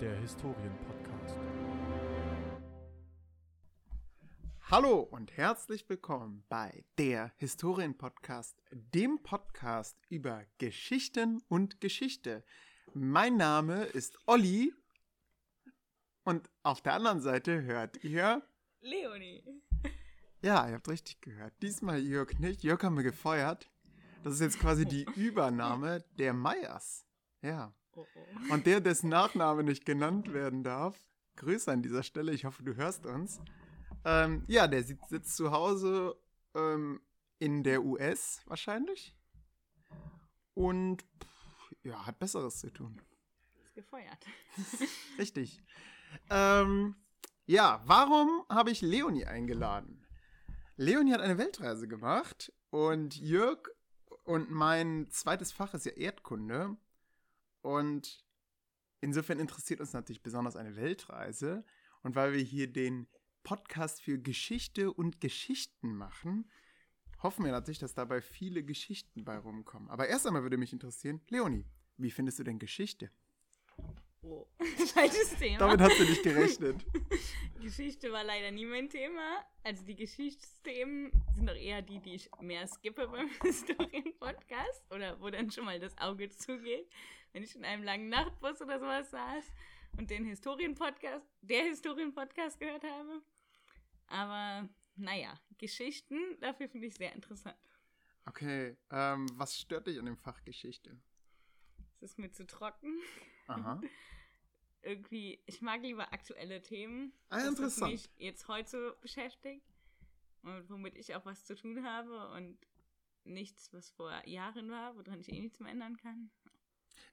der Historienpodcast. Hallo und herzlich willkommen bei der Historienpodcast, dem Podcast über Geschichten und Geschichte. Mein Name ist Olli und auf der anderen Seite hört ihr Leonie. Ja, ihr habt richtig gehört. Diesmal Jörg nicht. Jörg haben wir gefeuert. Das ist jetzt quasi die Übernahme der Meyers. Ja. Oh, oh. Und der, dessen Nachname nicht genannt werden darf, Grüße an dieser Stelle, ich hoffe, du hörst uns. Ähm, ja, der sitzt, zu Hause ähm, in der US wahrscheinlich. Und pff, ja, hat Besseres zu tun. Ist gefeuert. Richtig. Ähm, ja, warum habe ich Leonie eingeladen? Leonie hat eine Weltreise gemacht und Jörg und mein zweites Fach ist ja Erdkunde. Und insofern interessiert uns natürlich besonders eine Weltreise. Und weil wir hier den Podcast für Geschichte und Geschichten machen, hoffen wir natürlich, dass dabei viele Geschichten bei rumkommen. Aber erst einmal würde mich interessieren, Leonie, wie findest du denn Geschichte? Oh, falsches Thema. Damit hast du nicht gerechnet. Geschichte war leider nie mein Thema. Also die Geschichtsthemen sind doch eher die, die ich mehr skippe beim Historien-Podcast oder wo dann schon mal das Auge zugeht, wenn ich in einem langen Nachtbus oder sowas saß und den Historien-Podcast, der Historien-Podcast gehört habe. Aber naja, Geschichten, dafür finde ich sehr interessant. Okay, ähm, was stört dich an dem Fach Geschichte? Es ist mir zu trocken. Aha. Irgendwie, ich mag lieber aktuelle Themen. Ah, das, was interessant. mich jetzt heute beschäftigt und womit ich auch was zu tun habe und nichts, was vor Jahren war, woran ich eh nichts mehr ändern kann.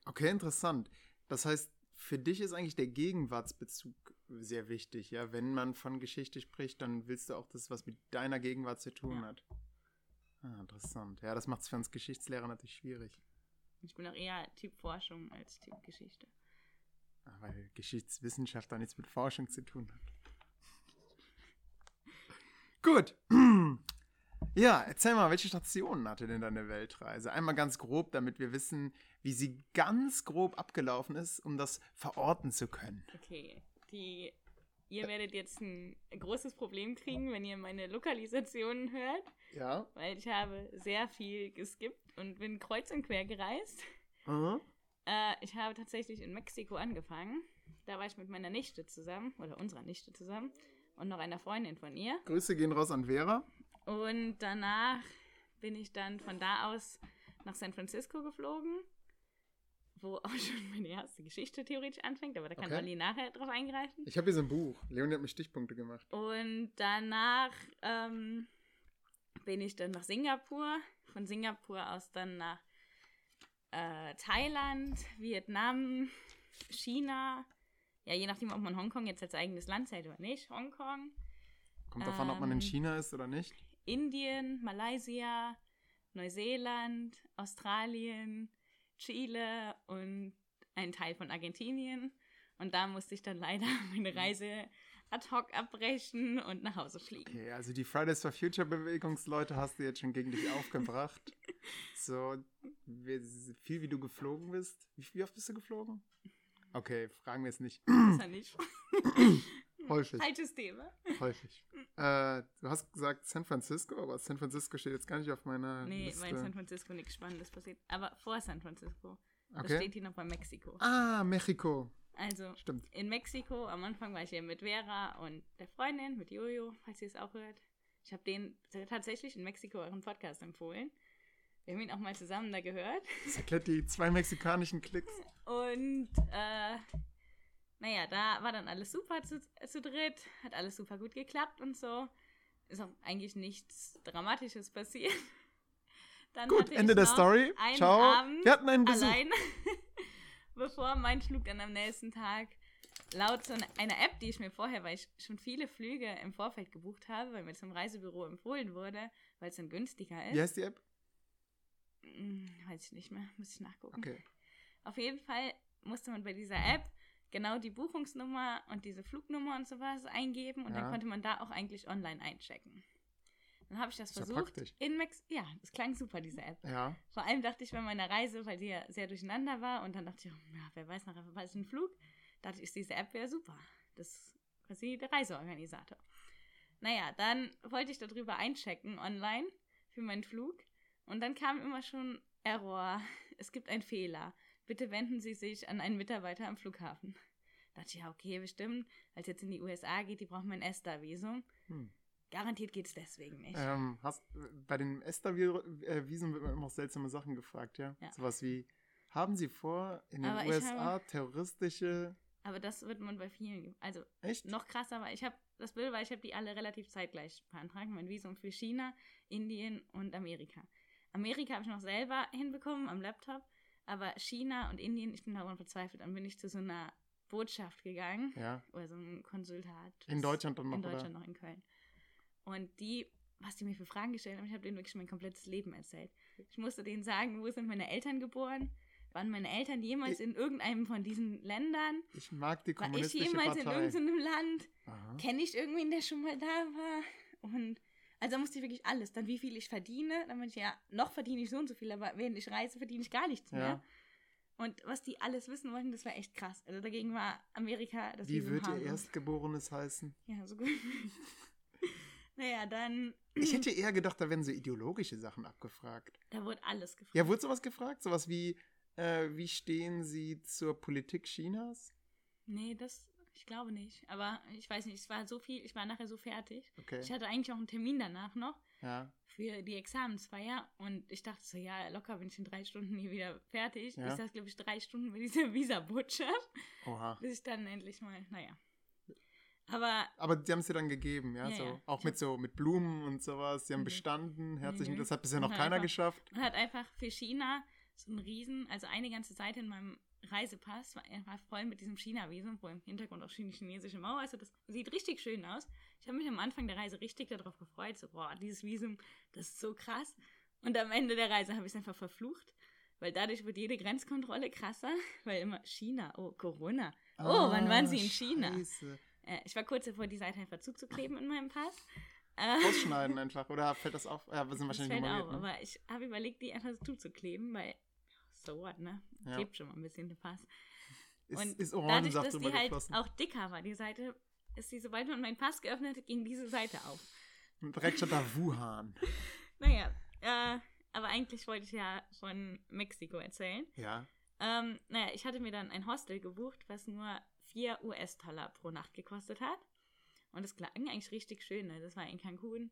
Okay, interessant. Das heißt, für dich ist eigentlich der Gegenwartsbezug sehr wichtig, ja? Wenn man von Geschichte spricht, dann willst du auch das, was mit deiner Gegenwart zu tun Ja. hat. Ah, interessant. Ja, das macht es für uns Geschichtslehrer natürlich schwierig. Ich bin auch eher Typ Forschung als Typ Geschichte. Ah, Weil Geschichtswissenschaft da nichts mit Forschung zu tun hat. Gut. Ja, erzähl mal, welche Stationen hatte denn deine Weltreise? Einmal ganz grob, damit wir wissen, wie sie ganz grob abgelaufen ist, um das verorten zu können. Okay, die, ihr werdet jetzt ein großes Problem kriegen, wenn ihr meine Lokalisationen hört, Ja. weil ich habe sehr viel geskippt und bin kreuz und quer gereist. Mhm. Äh, ich habe tatsächlich in Mexiko angefangen. Da war ich mit meiner Nichte zusammen, oder unserer Nichte zusammen, und noch einer Freundin von ihr. Grüße gehen raus an Vera. Und danach bin ich dann von da aus nach San Francisco geflogen, wo auch schon meine erste Geschichte theoretisch anfängt, aber da kann Okay. Olli nachher drauf eingreifen. Ich habe hier so ein Buch. Leonie hat mir Stichpunkte gemacht. Und danach ähm, bin ich dann nach Singapur, von Singapur aus dann nach äh, Thailand, Vietnam, China. Ja, je nachdem, ob man Hongkong jetzt als eigenes Land zählt oder nicht. Hongkong, Kommt davon, ob man in Ähm, China ist oder nicht. Indien, Malaysia, Neuseeland, Australien, Chile und ein Teil von Argentinien. Und da musste ich dann leider meine Reise ad hoc abbrechen und nach Hause fliegen. Okay, also die Fridays for Future Bewegungsleute hast du jetzt schon gegen dich aufgebracht. So, viel wie du geflogen bist. Wie, wie oft bist du geflogen? Okay, fragen wir es nicht. War nicht Häufig, falsches Thema. häufig. Äh, du hast gesagt San Francisco, aber San Francisco steht jetzt gar nicht auf meiner Nee, Liste. weil in San Francisco nichts Spannendes passiert. Aber vor San Francisco. Das Okay. steht hier noch bei Mexiko. Ah, Mexiko. Also Stimmt. in Mexiko, am Anfang war ich hier mit Vera und der Freundin, mit Jojo, falls ihr es auch hört. Ich habe den tatsächlich in Mexiko euren Podcast empfohlen. Wir haben ihn auch mal zusammen da gehört. Das erklärt die zwei mexikanischen Klicks. Und äh, naja, da war dann alles super zu, zu dritt, hat alles super gut geklappt und so. Ist auch eigentlich nichts Dramatisches passiert. Dann Gut, Ende der Story. Einen Ciao. Abend Wir hatten einen Besuch. allein, bevor mein Flug dann am nächsten Tag laut so einer App, die ich mir vorher, weil ich schon viele Flüge im Vorfeld gebucht habe, weil mir das im Reisebüro empfohlen wurde, weil es dann günstiger ist. Wie heißt die App? Hm, Weiß ich nicht mehr, muss ich nachgucken. Okay. Auf jeden Fall musste man bei dieser App genau die Buchungsnummer und diese Flugnummer und sowas eingeben und Ja. dann konnte man da auch eigentlich online einchecken. Dann habe ich das Ist ja versucht. praktisch. in Mex ja, das klang super, diese App. Ja. Vor allem dachte ich bei meiner Reise, weil die ja sehr durcheinander war und dann dachte ich, oh, ja, wer weiß, nachher verpasse ich einen Flug. dachte ich, diese App wäre super. Das ist quasi der Reiseorganisator. Naja, dann wollte ich darüber einchecken online für meinen Flug. Und dann kam immer schon Error. Es gibt einen Fehler. Bitte wenden Sie sich an einen Mitarbeiter am Flughafen. Da dachte ich, ja, okay, bestimmt. Als jetzt in die USA geht, die brauchen mein ESTA-Visum. Hm. Garantiert geht es deswegen nicht. Ähm, hast, bei den ESTA-Visum wird man immer noch seltsame Sachen gefragt, ja? Ja. Sowas wie, haben Sie vor, in den Aber USA habe- terroristische... Aber das wird man bei vielen. Also Echt? noch krasser, weil ich habe das Bild, weil ich habe die alle relativ zeitgleich beantragt. Mein Visum für China, Indien und Amerika. Amerika habe ich noch selber hinbekommen am Laptop, aber China und Indien, ich bin daran verzweifelt. Dann bin ich zu so einer Botschaft gegangen Ja. oder so einem Konsulat. In Deutschland dann noch, in Deutschland oder? noch in Köln. Und die, was die mir für Fragen gestellt haben, ich habe denen wirklich mein komplettes Leben erzählt. Ich musste denen sagen, wo sind meine Eltern geboren? Waren meine Eltern jemals Ich- in irgendeinem von diesen Ländern? Ich mag die War ich kommunistische jemals in Partei. irgendeinem Land? Kenne ich irgendwen, der schon mal da war? Und also da musste ich wirklich alles. Dann wie viel ich verdiene. Dann meinte ich, ja, noch verdiene ich so und so viel, aber während ich reise, verdiene ich gar nichts mehr. Ja. Und was die alles wissen wollten, das war echt krass. Also dagegen war Amerika das Wie wird Ihr. Erstgeborenes heißen? Ja, so gut. naja, dann, Ich hätte eher gedacht, da werden so ideologische Sachen abgefragt. da wurde alles gefragt. Ja, wurde sowas gefragt? Sowas wie, äh, wie stehen Sie zur Politik Chinas? Nee, das, ich glaube nicht. Aber ich weiß nicht, es war so viel, ich war nachher so fertig. Okay. Ich hatte eigentlich auch einen Termin danach noch Ja. für die Examensfeier und ich dachte so, ja, locker bin ich in drei Stunden hier wieder fertig. Ja. Ich saß, glaube ich, drei Stunden bei dieser Visa-Botschaft, Oha. bis ich dann endlich mal, naja. Aber Aber die haben es dir dann gegeben, ja, Ja, so. ja. Auch mit so mit Blumen und sowas. Sie haben Mhm. bestanden. Herzlichen, Mhm. das hat bisher noch keiner einfach- geschafft. man hat einfach für China so einen riesen, also eine ganze Seite in meinem Reisepass war einfach voll mit diesem China-Visum, wo im Hintergrund auch die chinesische Mauer ist. Also das sieht richtig schön aus. Ich habe mich am Anfang der Reise richtig darauf gefreut, so, boah, dieses Visum, das ist so krass. Und am Ende der Reise habe ich es einfach verflucht, weil dadurch wird jede Grenzkontrolle krasser, weil immer China, oh, Corona. Oh, wann waren Sie in China? Scheiße. Äh, ich war kurz davor, die Seite einfach zuzukleben in meinem Pass. Äh, Ausschneiden einfach. Oder fällt das auf? Ja, wir sind das wahrscheinlich fällt nummeriert. auf, ne? aber ich habe überlegt, die einfach zuzukleben, weil so what, ne? Ja. Klebt schon mal ein bisschen der Pass. Ist, Und ist dadurch, dass die halt geflossen. auch dicker war, die Seite, ist die, sobald man meinen Pass geöffnet hat, ging diese Seite auf. Direkt statt da Wuhan. Naja, äh, aber eigentlich wollte ich ja von Mexiko erzählen. Ja. Ähm, naja, ich hatte mir dann ein Hostel gebucht, was nur 4 US-Dollar pro Nacht gekostet hat. Und das klang eigentlich richtig schön. Ne? Das war in Cancun.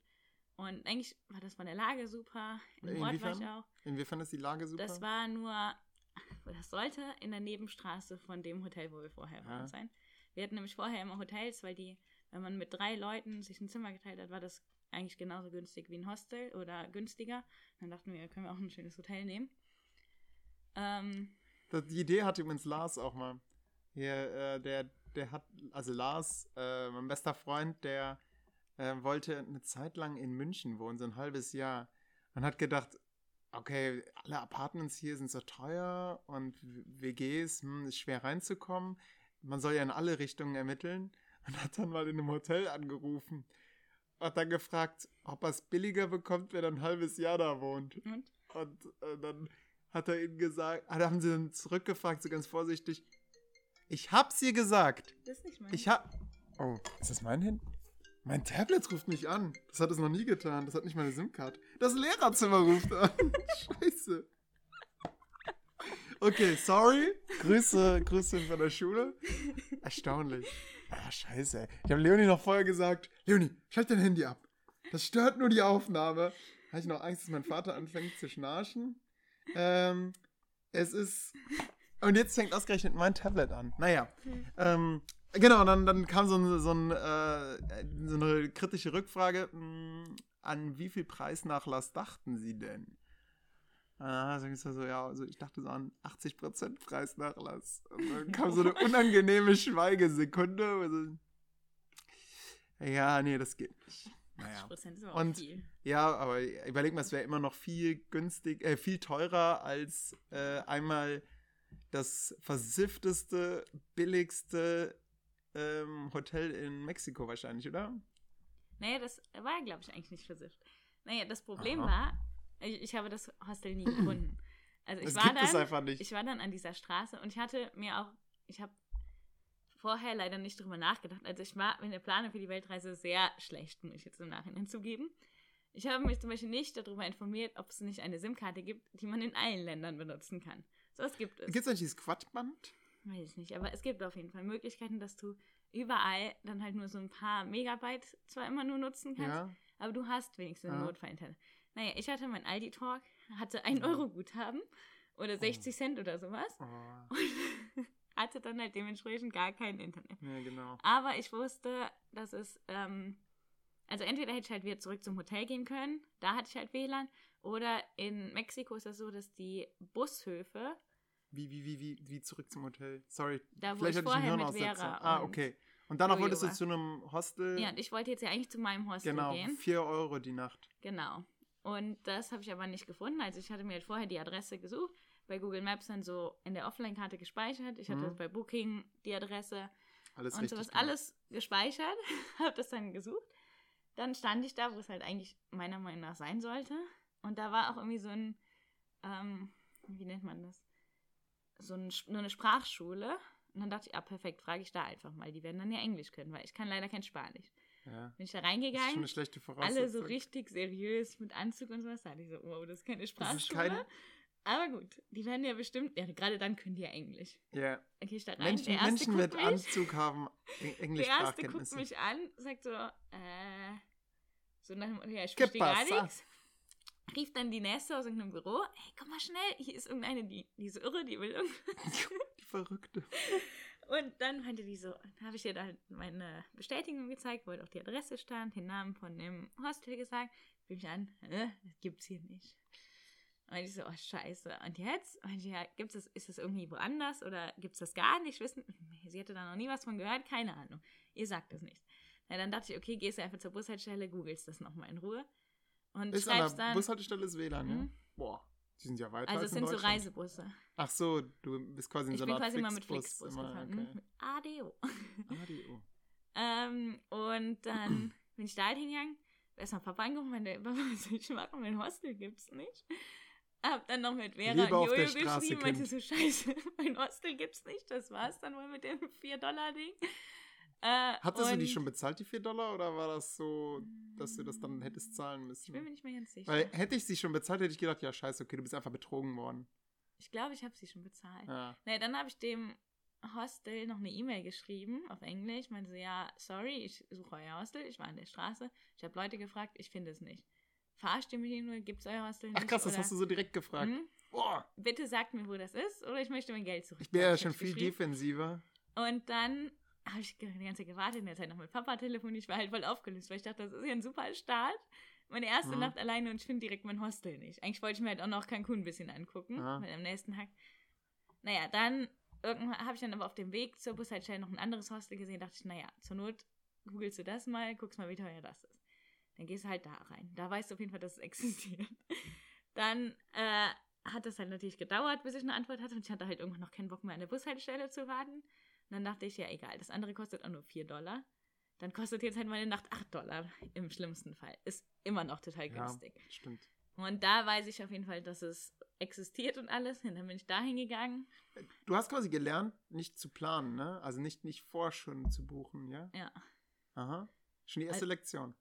Und eigentlich war das von der Lage super. Im Ort war ich Inwiefern? auch. Inwiefern ist die Lage super? Das war nur, das sollte in der Nebenstraße von dem Hotel, wo wir vorher waren, Ja. sein. Wir hatten nämlich vorher immer Hotels, weil die, wenn man mit drei Leuten sich ein Zimmer geteilt hat, war das eigentlich genauso günstig wie ein Hostel oder günstiger. Dann dachten wir, können wir auch ein schönes Hotel nehmen. Ähm, Das, die Idee hatte übrigens Lars auch mal. Hier, äh, der, der hat, also Lars, äh, mein bester Freund, der äh, wollte eine Zeit lang in München wohnen, so ein halbes Jahr. Und hat gedacht, okay, alle Apartments hier sind so teuer und WGs, hm, ist schwer reinzukommen. Man soll ja in alle Richtungen ermitteln. Und hat dann mal in einem Hotel angerufen. Hat dann gefragt, ob er es billiger bekommt, wenn er ein halbes Jahr da wohnt. und? Und äh, dann hat er ihnen gesagt, ah, da haben sie dann zurückgefragt, so ganz vorsichtig. Ich hab's ihr gesagt. Das ist nicht mein. Ich hab. Oh, ist das mein Handy? Mein Tablet ruft mich an. Das hat es noch nie getan. Das hat nicht meine SIM-Card. Das Lehrerzimmer ruft an. Scheiße. Okay, sorry. Grüße, Grüße von der Schule. Erstaunlich. Ah, scheiße. ey. Ich habe Leonie noch vorher gesagt, Leonie, schalt dein Handy ab. Das stört nur die Aufnahme. Habe ich noch Angst, dass mein Vater anfängt zu schnarchen. Ähm, es ist. Und jetzt fängt ausgerechnet mein Tablet an. Naja. Ähm, genau, dann, dann kam so, ein, so, ein, äh, so eine kritische Rückfrage. mh, An wie viel Preisnachlass dachten Sie denn? Ah, sag ich so, ja, also ich dachte so an 80% Preisnachlass. Und dann kam so eine unangenehme Schweigesekunde. Also, ja, nee, das geht nicht. Naja. 80% ist aber Und- viel. Ja, aber überleg mal, es wäre immer noch viel günstig, äh, viel teurer als äh, einmal das versiffteste, billigste ähm, Hotel in Mexiko wahrscheinlich, oder? Naja, das war, glaube ich, eigentlich nicht versifft. Naja, das Problem Aha. war, ich, ich habe das Hostel nie gefunden. Also ich Das war dann, einfach nicht. ich war dann an dieser Straße und ich hatte mir auch, ich habe vorher leider nicht drüber nachgedacht. Also ich war in der Planung für die Weltreise sehr schlecht, muss ich jetzt im Nachhinein zugeben. Ich habe mich zum Beispiel nicht darüber informiert, ob es nicht eine SIM-Karte gibt, die man in allen Ländern benutzen kann. So was gibt es. Gibt es eigentlich dieses Quadband? Weiß ich nicht, aber es gibt auf jeden Fall Möglichkeiten, dass du überall dann halt nur so ein paar Megabyte zwar immer nur nutzen kannst, Ja. aber du hast wenigstens Ja. ein Notfall-Internet. Naja, ich hatte mein Aldi-Talk, hatte ein Euro Guthaben oder 60 Cent oder sowas Oh, und hatte dann halt dementsprechend gar kein Internet. ja, genau. Aber ich wusste, dass es, ähm, also entweder hätte ich halt wieder zurück zum Hotel gehen können, da hatte ich halt WLAN, oder in Mexiko ist das so, dass die Bushöfe, Wie, wie, wie, wie, wie zurück zum Hotel? Sorry. Da, wo Vielleicht ich hatte ich einen Hirnaussetzer. Vera Ah, okay. Und danach wolltest du zu einem Hostel. ja, und ich wollte jetzt ja eigentlich zu meinem Hostel genau, gehen. 4 Euro die Nacht. Genau. Und das habe ich aber nicht gefunden. Also ich hatte mir halt vorher die Adresse gesucht, bei Google Maps dann so in der Offline-Karte gespeichert. Ich hatte Mhm. bei Booking die Adresse Alles und sowas gemacht. alles gespeichert, habe das dann gesucht. Dann stand ich da, wo es halt eigentlich meiner Meinung nach sein sollte. Und da war auch irgendwie so ein, ähm, wie nennt man das? So ein, eine Sprachschule. Und dann dachte ich, ah, perfekt, frage ich da einfach mal. Die werden dann ja Englisch können, weil ich kann leider kein Spanisch. Ja. Bin ich da Das ist schon reingegangen, eine schlechte Voraussetzung. alle so richtig seriös mit Anzug und sowas. Da dachte ich so, wow, das ist keine Sprachschule. ist keine. Aber gut, die werden ja bestimmt, ja, gerade dann können die ja Englisch. Ja. Dann gehe ich da rein. Menschen, der erste Menschen guckt mit mich, Anzug haben Eng- Der erste guckt mich an, sagt so, äh, so nach dem ja, ich ¿Qué verstehe gar pasa? nichts. Rief dann die Nächste aus irgendeinem Büro, hey, komm mal schnell, hier ist irgendeine, die, die ist irre, die will irgendwas. Die Verrückte. Und dann meinte die so, habe ich ihr dann meine Bestätigung gezeigt, wo halt auch die Adresse stand, den Namen von dem Hostel gesagt. Rief mich an, äh, das gibt's hier nicht. Und ich so, oh scheiße. Und jetzt? Und ich, ja, gibt's das, ist das irgendwie woanders oder gibt's das gar nicht? Wissen? Nee, Sie hatte da noch nie was von gehört, keine Ahnung. Ihr sagt das nicht. Na, dann dachte ich, okay, gehst du einfach zur Bushaltestelle, googelst das nochmal in Ruhe. Und Ist an der dann. Bushaltestelle ist WLAN, ja? Mhm. Boah, die sind ja weiter also als es in sind so. Reisebusse. Ach so, du bist quasi in Ich so bin einer Art quasi immer mit Flixbus immer, gefahren. okay. Mit ADO. ADO. Ähm, und dann bin ich da halt hingegangen, erstmal Papa angerufen, meinte, Papa, was soll ich machen? Mein Hostel gibt's nicht. Hab dann noch mit Vera Liebe und Jojo geschrieben, meinte so, scheiße, mein Hostel gibt's nicht. Das war's dann wohl mit dem 4-Dollar-Ding. Äh, Hattest du die schon bezahlt, die 4 Dollar, oder war das so, dass du das dann hättest zahlen Ich bin mir müssen? nicht mehr ganz sicher. Weil hätte ich sie schon bezahlt, hätte ich gedacht, ja, scheiße, okay, du bist einfach betrogen worden. ich glaube, ich habe sie schon bezahlt. Ja. Nee, dann habe ich dem Hostel noch eine E-Mail geschrieben auf Englisch. Meinte so, ja, sorry, ich suche euer Hostel. Ich war an der Straße. Ich habe Leute gefragt, ich finde es nicht. Verarscht ihr mich hier nur? Gibt es euer Hostel nicht? Ach krass, das oder, hast du so direkt gefragt. Hm? Boah, Bitte sagt mir, wo das ist, oder ich möchte mein Geld zurück. ich bin ja schon viel defensiver. Und dann habe ich die ganze Zeit gewartet, in der Zeit noch mit Papa telefoniert. Ich war halt voll aufgelöst, weil ich dachte, das ist ja ein super Start. Meine erste Mhm. Nacht alleine und ich finde direkt mein Hostel nicht. Eigentlich wollte ich mir halt auch noch Cancun ein bisschen angucken, Ja. weil am nächsten Tag. Naja, dann irgendwann habe ich dann aber auf dem Weg zur Bushaltestelle noch ein anderes Hostel gesehen. Dachte ich, naja, zur Not googelst du das mal, guckst mal, wie teuer das ist. Dann gehst du halt da rein. Da weißt du auf jeden Fall, dass es existiert. Dann äh, hat es halt natürlich gedauert, bis ich eine Antwort hatte. Und ich hatte halt irgendwann noch keinen Bock mehr an der Bushaltestelle zu warten. Und dann dachte ich, ja, egal, das andere kostet auch nur 4 Dollar. Dann kostet jetzt halt meine Nacht 8 Dollar im schlimmsten Fall. Ist immer noch total Ja, günstig. stimmt. Und da weiß ich auf jeden Fall, dass es existiert und alles. Und dann bin ich da hingegangen. Du hast quasi gelernt, nicht zu planen, ne? Also nicht, nicht vor schon zu buchen, ja? Ja. Aha. Schon die erste Al- Lektion.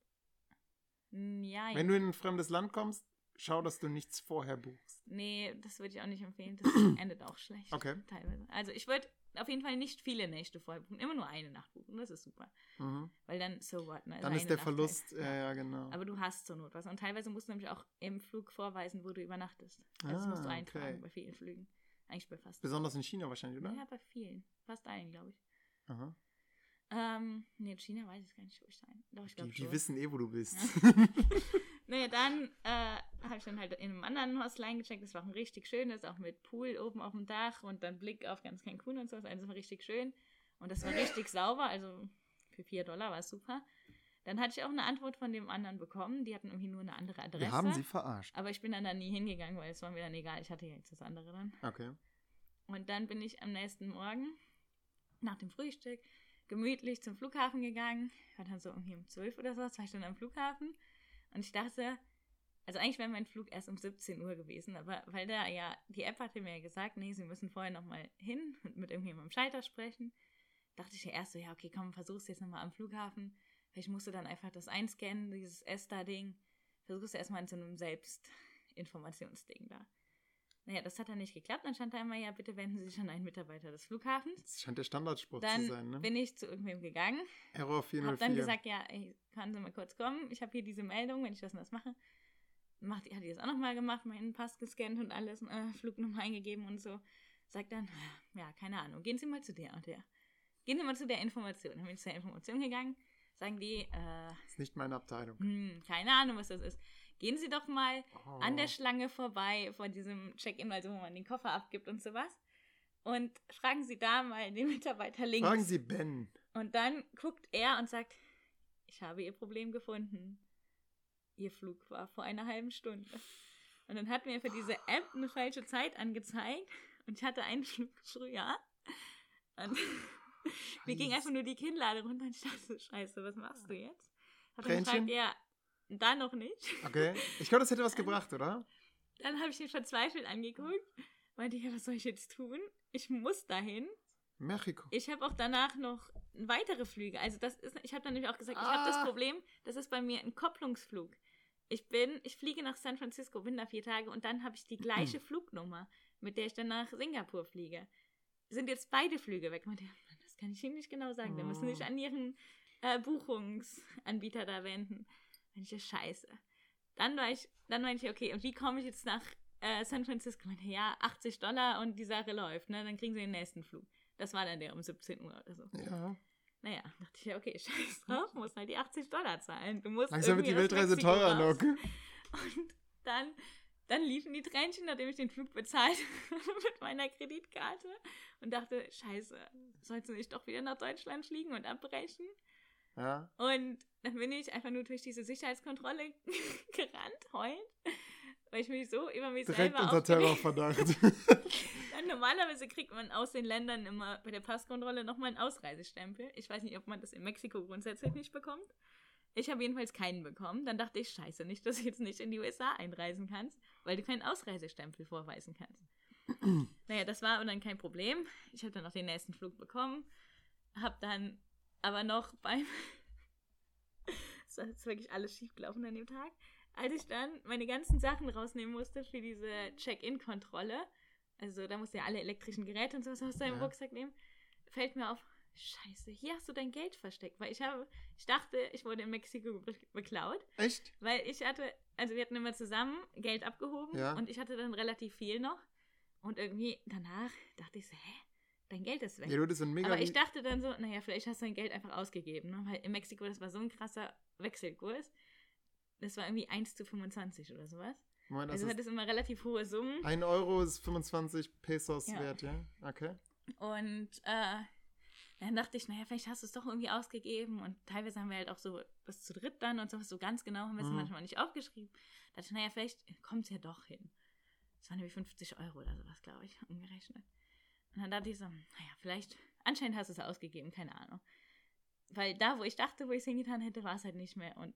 Ja, ja. Wenn du in ein fremdes Land kommst, schau, dass du nichts vorher buchst. Nee, das würde ich auch nicht empfehlen. Das endet auch schlecht. Okay. Teilweise. Also ich würde auf jeden Fall nicht viele Nächte vorher buchen. Immer nur eine Nacht buchen. Das ist super. Mhm. Weil dann, so what, ne? Dann ist der Nacht Verlust, halt. ja, ja, genau. Aber du hast zur Not was. Und teilweise musst du nämlich auch im Flug vorweisen, wo du übernachtest. Also das Ah, musst du eintragen okay. bei vielen Flügen. Eigentlich bei fast. Besonders in China wahrscheinlich, oder? Ja, bei vielen. Fast allen, glaube ich. Aha. Ähm, nee, in China weiß ich gar nicht, wo ich sein. Doch, ich Die, glaube die schon. wissen eh, wo du bist. Nee, dann äh, habe ich dann halt in einem anderen Hostel eingecheckt. Das war auch ein richtig schönes, auch mit Pool oben auf dem Dach und dann Blick auf ganz Cancun und so. Also das war richtig schön. Und das war richtig sauber, also für 4 Dollar war es super. Dann hatte ich auch eine Antwort von dem anderen bekommen. Die hatten irgendwie nur eine andere Adresse. Wir haben sie verarscht. aber ich bin dann da nie hingegangen, weil es war mir dann egal. Ich hatte ja jetzt das andere dann. Okay. Und dann bin ich am nächsten Morgen nach dem Frühstück gemütlich zum Flughafen gegangen. War dann so irgendwie um 12 oder so, war ich dann am Flughafen. Und ich dachte, also eigentlich wäre mein Flug erst um 17 Uhr gewesen, aber weil da ja, die App hatte mir ja gesagt, nee, sie müssen vorher nochmal hin und mit irgendjemandem am Schalter sprechen. dachte ich ja erst so, ja, okay, komm, versuch's jetzt nochmal am Flughafen. Vielleicht musst du dann einfach das einscannen, dieses ESTA-Ding. Versuch's erstmal in so einem Selbstinformationsding da. Naja, das hat dann nicht geklappt. Dann stand da immer, ja, bitte wenden Sie sich an einen Mitarbeiter des Flughafens. Das scheint der Standardspruch Dann zu sein, ne? bin ich zu irgendwem gegangen, Error hab 404. dann gesagt, ja, ey, können Sie mal kurz kommen? Ich habe hier diese Meldung, wenn ich das und das mache. Macht, hat die das auch nochmal gemacht, meinen Pass gescannt und alles, äh, Flugnummer eingegeben und so. Sagt dann, ja, keine Ahnung, gehen Sie mal zu der und der. Gehen Sie mal zu der Information. Dann bin ich zur Information gegangen, sagen die, äh, ist nicht meine Abteilung. hm, keine Ahnung, was das ist. Gehen Sie doch mal Oh. an der Schlange vorbei vor diesem Check-in, also wo man den Koffer abgibt und sowas. Und fragen Sie da mal den Mitarbeiter links. Fragen Sie Ben. Und dann guckt er und sagt, ich habe Ihr Problem gefunden. Ihr Flug war vor einer halben Stunde. Und dann hat mir für diese App eine falsche Zeit angezeigt und ich hatte einen Flug früher. Und mir ging einfach nur die Kinnlade runter und ich dachte, so, scheiße, was machst du jetzt? Hat er Tränchen? gefragt, ja, da noch nicht. Okay. Ich glaube, das hätte was gebracht, oder? Dann habe ich ihn verzweifelt angeguckt. Meinte, ja, was soll ich jetzt tun? Ich muss dahin. Mexiko. Ich habe auch danach noch weitere Flüge. Also das ist, ich habe dann nämlich auch gesagt, ich habe das Ah. Problem, das ist bei mir ein Kopplungsflug. Ich bin, ich fliege nach San Francisco, bin da vier Tage und dann habe ich die gleiche Flugnummer, mit der ich dann nach Singapur fliege. Sind jetzt beide Flüge weg? Meinte, das kann ich Ihnen nicht genau sagen. Da müssen Sie Oh. sich an Ihren äh, Buchungsanbieter da wenden. Meinte ich, ja, scheiße. Dann war ich, dann meinte ich, okay, und wie komme ich jetzt nach äh, San Francisco? Meinte, ja, 80 Dollar und die Sache läuft, ne? Dann kriegen Sie den nächsten Flug. Das war dann der um 17 Uhr oder so. Ja. Naja, dachte ich, ja, okay, scheiß drauf, musst halt die 80 Dollar zahlen. Du musst Langsam wird die Weltreise teurer. Nock. Und dann, dann liefen die Tränchen, nachdem ich den Flug bezahlt mit meiner Kreditkarte und dachte, scheiße, sollst du nicht doch wieder nach Deutschland fliegen und abbrechen? Ja. Und dann bin ich einfach nur durch diese Sicherheitskontrolle gerannt, heulend, weil ich mich so über mich Direkt selber unter Terrorverdacht. dann normalerweise kriegt man aus den Ländern immer bei der Passkontrolle nochmal einen Ausreisestempel. Ich weiß nicht, ob man das in Mexiko grundsätzlich nicht bekommt. Ich habe jedenfalls keinen bekommen. Dann dachte ich, scheiße, nicht, dass du jetzt nicht in die USA einreisen kannst, weil du keinen Ausreisestempel vorweisen kannst. naja, das war aber dann kein Problem. Ich habe dann noch den nächsten Flug bekommen. Hab dann aber noch beim... Es war jetzt wirklich alles schiefgelaufen an dem Tag. Als ich dann meine ganzen Sachen rausnehmen musste für diese Check-in-Kontrolle, also da musst du ja alle elektrischen Geräte und sowas aus deinem Ja. Rucksack nehmen, fällt mir auf, scheiße, hier hast du dein Geld versteckt. Weil ich habe, ich dachte, ich wurde in Mexiko be beklaut, Echt? weil ich hatte, also wir hatten immer zusammen Geld abgehoben Ja. und ich hatte dann relativ viel noch. Und irgendwie danach dachte ich so, hä, dein Geld ist weg. Ja, du, das ist ein mega. Aber ich dachte dann so, naja, vielleicht hast du dein Geld einfach ausgegeben, ne? weil in Mexiko, das war so ein krasser Wechselkurs. Das war irgendwie 1 zu 25 oder sowas. Moment, also hat es immer relativ hohe Summen. 1 Euro ist 25 Pesos Ja. wert, ja? Okay. Und äh, dann dachte ich, naja, vielleicht hast du es doch irgendwie ausgegeben. Und teilweise haben wir halt auch so bis zu dritt dann und sowas. So ganz genau haben wir es Mhm. manchmal nicht aufgeschrieben. Da dachte ich, naja, vielleicht kommt es ja doch hin. Das waren nämlich 50 Euro oder sowas, glaube ich, umgerechnet. Und dann dachte ich so, naja, vielleicht, anscheinend hast du es ausgegeben, keine Ahnung. Weil da, wo ich dachte, wo ich es hingetan hätte, war es halt nicht mehr. Und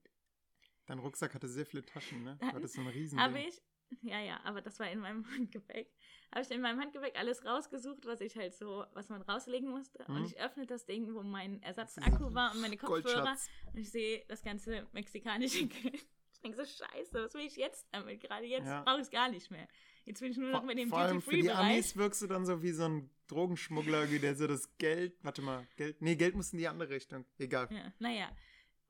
Dein Rucksack hatte sehr viele Taschen, ne? War das so ein Riesen. habe ich, ja, ja, aber das war in meinem Handgepäck. Habe ich in meinem Handgepäck alles rausgesucht, was ich halt so, was man rauslegen musste. Mhm. Und ich öffne das Ding, wo mein Ersatzakku war und meine Kopfhörer. Und ich sehe das ganze mexikanische Geld. Ich denke so, scheiße, was will ich jetzt damit? Gerade jetzt Ja. brauche ich es gar nicht mehr. Jetzt bin ich nur noch Vor, mit dem vor allem für die Duty-Free-Bereich. Amis wirkst du dann so wie so ein Drogenschmuggler, der so das Geld. Warte mal, Geld. Nee, Geld muss in die andere Richtung. Egal. Ja, naja.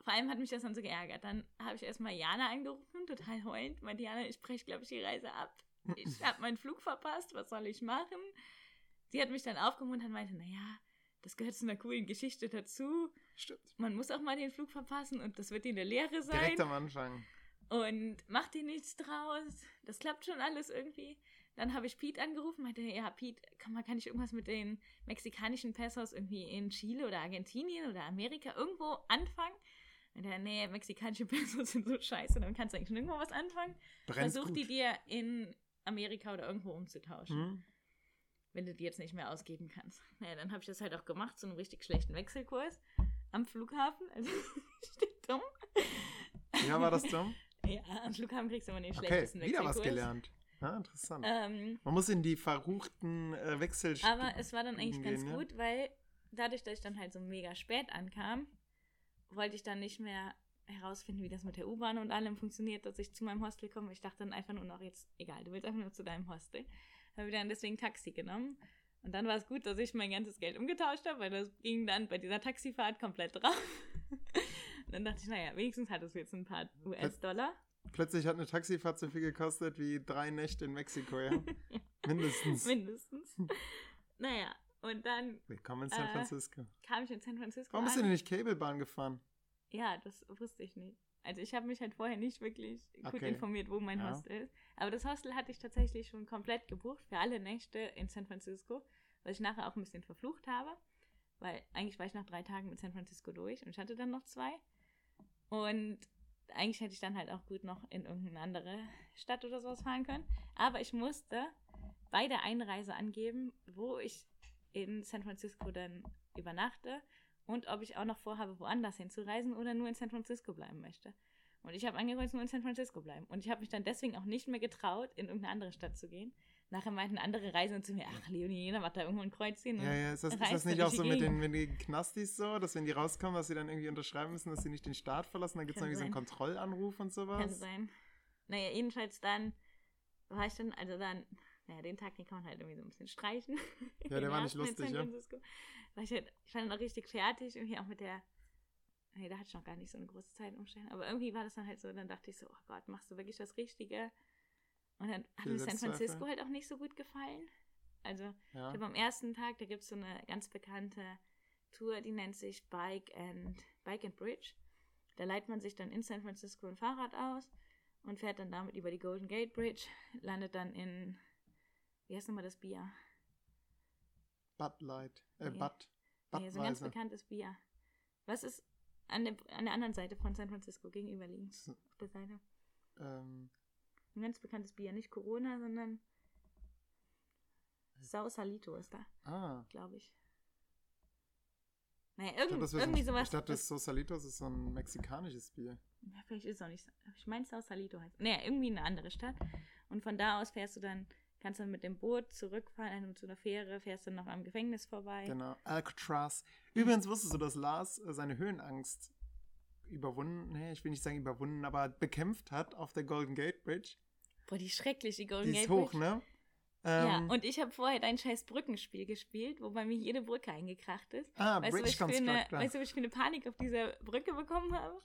Vor allem hat mich das dann so geärgert. Dann habe ich erstmal Jana angerufen, total heulend. Meinte Jana, ich breche, glaube ich, die Reise ab. Ich habe meinen Flug verpasst, was soll ich machen? Sie hat mich dann aufgemuntert und meinte, naja, das gehört zu einer coolen Geschichte dazu. Stimmt. Man muss auch mal den Flug verpassen und das wird dir eine Lehre sein. Direkt am Anfang. Und mach dir nichts draus. Das klappt schon alles irgendwie. Dann habe ich Pete angerufen, meinte, ja, Pete, kann, man, kann ich irgendwas mit den mexikanischen Pesos irgendwie in Chile oder Argentinien oder Amerika irgendwo anfangen? Und er, nee, mexikanische Pesos sind so scheiße, dann kannst du eigentlich nirgendwo was anfangen. Brennt Versuch gut. die dir in Amerika oder irgendwo umzutauschen, Hm? wenn du die jetzt nicht mehr ausgeben kannst. Naja, dann habe ich das halt auch gemacht, zu einem richtig schlechten Wechselkurs am Flughafen. Also, steht dumm. Ja, war das dumm? Ja, am Flughafen kriegst du immer den Okay, schlechtesten wieder was Wechselkurs. gelernt. Ja, interessant. Ähm, Man muss in die verruchten äh, Wechsel. aber es war dann eigentlich ganz gehen, ja? gut, weil dadurch, dass ich dann halt so mega spät ankam, wollte ich dann nicht mehr herausfinden, wie das mit der U-Bahn und allem funktioniert, dass ich zu meinem Hostel komme. Ich dachte dann einfach nur noch, jetzt, egal, du willst einfach nur zu deinem Hostel. Habe dann deswegen Taxi genommen. Und dann war es gut, dass ich mein ganzes Geld umgetauscht habe, weil das ging dann bei dieser Taxifahrt komplett drauf. Und dann dachte ich, naja, wenigstens hat es jetzt ein paar US-Dollar. Plötzlich hat eine Taxifahrt so viel gekostet wie drei Nächte in Mexiko, ja? Mindestens. Mindestens. Naja, und dann. Willkommen in San äh, Francisco. Kam ich in San Francisco. Warum bist du denn nicht Cablebahn gefahren? Ja, das wusste ich nicht. Also ich habe mich halt vorher nicht wirklich gut Okay. informiert, wo mein Ja. Hostel ist. Aber das Hostel hatte ich tatsächlich schon komplett gebucht für alle Nächte in San Francisco, was ich nachher auch ein bisschen verflucht habe, weil eigentlich war ich nach drei Tagen mit San Francisco durch und ich hatte dann noch zwei. Und eigentlich hätte ich dann halt auch gut noch in irgendeine andere Stadt oder sowas fahren können. Aber ich musste bei der Einreise angeben, wo ich in San Francisco dann übernachte und ob ich auch noch vorhabe, woanders hinzureisen oder nur in San Francisco bleiben möchte. Und ich habe angekreuzt, nur in San Francisco bleiben. Und ich habe mich dann deswegen auch nicht mehr getraut, in irgendeine andere Stadt zu gehen. Nachher meinten andere Reisenden zu mir, ach, Leonie, jeder macht da irgendwo ein Kreuz hin. und Ja, ja, ist das, ist das da nicht auch so mit den, mit den Knastis so, dass wenn die rauskommen, dass sie dann irgendwie unterschreiben müssen, dass sie nicht den Staat verlassen, dann gibt es Kann irgendwie so einen. Kontrollanruf und Kann sowas? sein. Naja, jedenfalls dann war ich dann, also dann, naja, den Tag, den kann man halt irgendwie so ein bisschen streichen. Ja, der war nicht lustig, ja. War ich, halt, ich war dann auch richtig fertig, irgendwie auch mit der, nee, da hatte ich noch gar nicht so eine große Zeit umstellen, aber irgendwie war das dann halt so, dann dachte ich so, oh Gott, machst du wirklich das Richtige? Und dann hat mir San. Francisco halt auch nicht so gut gefallen. Also, Ja. ich habe am ersten Tag, da gibt es so eine ganz bekannte Tour, die nennt sich Bike and, Bike and Bridge. Da leiht man sich dann in San Francisco ein Fahrrad aus und fährt dann damit über die Golden Gate Bridge, landet dann in, wie heißt nochmal das Bier? Bud Light. Äh, Nee. Bud. Nee, so ein ganz bekanntes Bier. Was ist an der, an der anderen Seite von San Francisco gegenüberliegend? Auf der Seite. Ähm, Ein ganz bekanntes Bier. Nicht Corona, sondern Sausalito ist da, ah. glaube ich. Naja, Ich irgend, wäre so irgendwie ein- sowas. ich dachte, das Sosalitos ist so ein mexikanisches Bier. Ja, vielleicht ist es auch nicht. Ich meine, Sausalito heißt. Naja, irgendwie eine andere Stadt. Und von da aus fährst du dann, kannst du dann mit dem Boot zurückfahren, also zu einer Fähre, fährst dann noch am Gefängnis vorbei. Genau. Alcatraz. Übrigens wusstest du, dass Lars äh, seine Höhenangst überwunden, nee, ich will nicht sagen überwunden, aber bekämpft hat auf der Golden Gate Bridge. Boah, die ist schrecklich, die Die Golden ist Gate hoch, Bridge. ne? Ja, Ähm, und ich habe vorher dein scheiß Brückenspiel gespielt, wo bei mir jede Brücke eingekracht ist. ah, Weißt du, was Bridge ich für eine, weißt du, was ich für eine Panik auf dieser Brücke bekommen habe?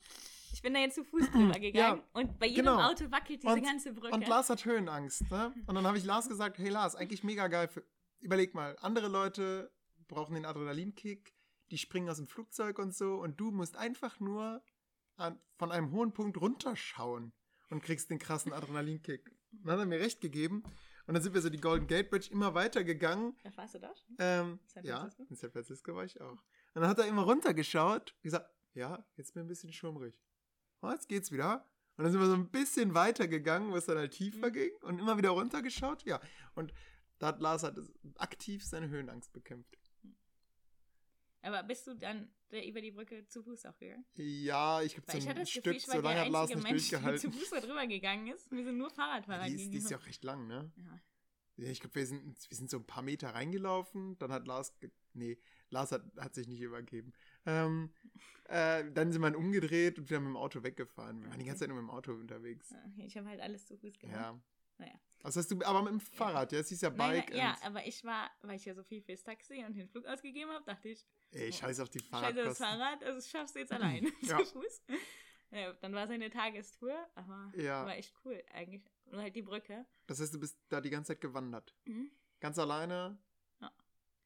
Ich bin da jetzt zu Fuß drüber gegangen Ja, und bei jedem genau. Auto wackelt diese Und- ganze Brücke. Und Lars hat Höhenangst, ne? Und dann habe ich Lars gesagt, hey Lars, eigentlich mega geil. Für, überleg mal, andere Leute brauchen den Adrenalinkick, die springen aus dem Flugzeug und so und du musst einfach nur an, von einem hohen Punkt runterschauen und kriegst den krassen Adrenalinkick. Dann hat er mir recht gegeben und dann sind wir so die Golden Gate Bridge immer weiter gegangen. Warst du da schon? Ähm, San ja, in San Francisco war ich auch. Und dann hat er immer runtergeschaut und gesagt, ja, jetzt bin ich ein bisschen schummrig. Oh, jetzt geht's wieder. Und dann sind wir so ein bisschen weiter gegangen, wo es dann halt tiefer Mhm. ging und immer wieder runtergeschaut. Ja, und da hat Lars halt aktiv seine Höhenangst bekämpft. Aber bist du dann über die Brücke zu Fuß auch gegangen? Ja, ich ein das Gefühl, Stück, so lange hat Lars nicht Mensch, der zu durchgehalten. Fuß da drüber gegangen ist. Wir sind nur Fahrradfahrer Die ist, die ist ja auch recht lang, ne? Ja. Ja, ich glaube, wir sind, wir sind so ein paar Meter reingelaufen. Dann hat Lars, nee, Lars hat, hat sich nicht übergeben. Ähm, äh, dann sind wir umgedreht und wir haben mit dem Auto weggefahren. Wir waren die ganze Zeit nur mit dem Auto unterwegs. Okay, Ich habe halt alles zu Fuß gemacht. Ja. Naja. Was hast du, aber mit dem Fahrrad, ja, es hieß ja Bike. nein, ja, aber ich war, weil ich ja so viel fürs Taxi und den Flug ausgegeben habe, dachte ich, ey, scheiß auf die scheiße das Fahrradkosten. Fahrrad, also das schaffst du jetzt allein Ja. zu Fuß. Ja, dann war es eine Tagestour, aber Ja. war echt cool eigentlich. Nur halt die Brücke. Das heißt, du bist da die ganze Zeit gewandert. Mhm. Ganz alleine. Ja.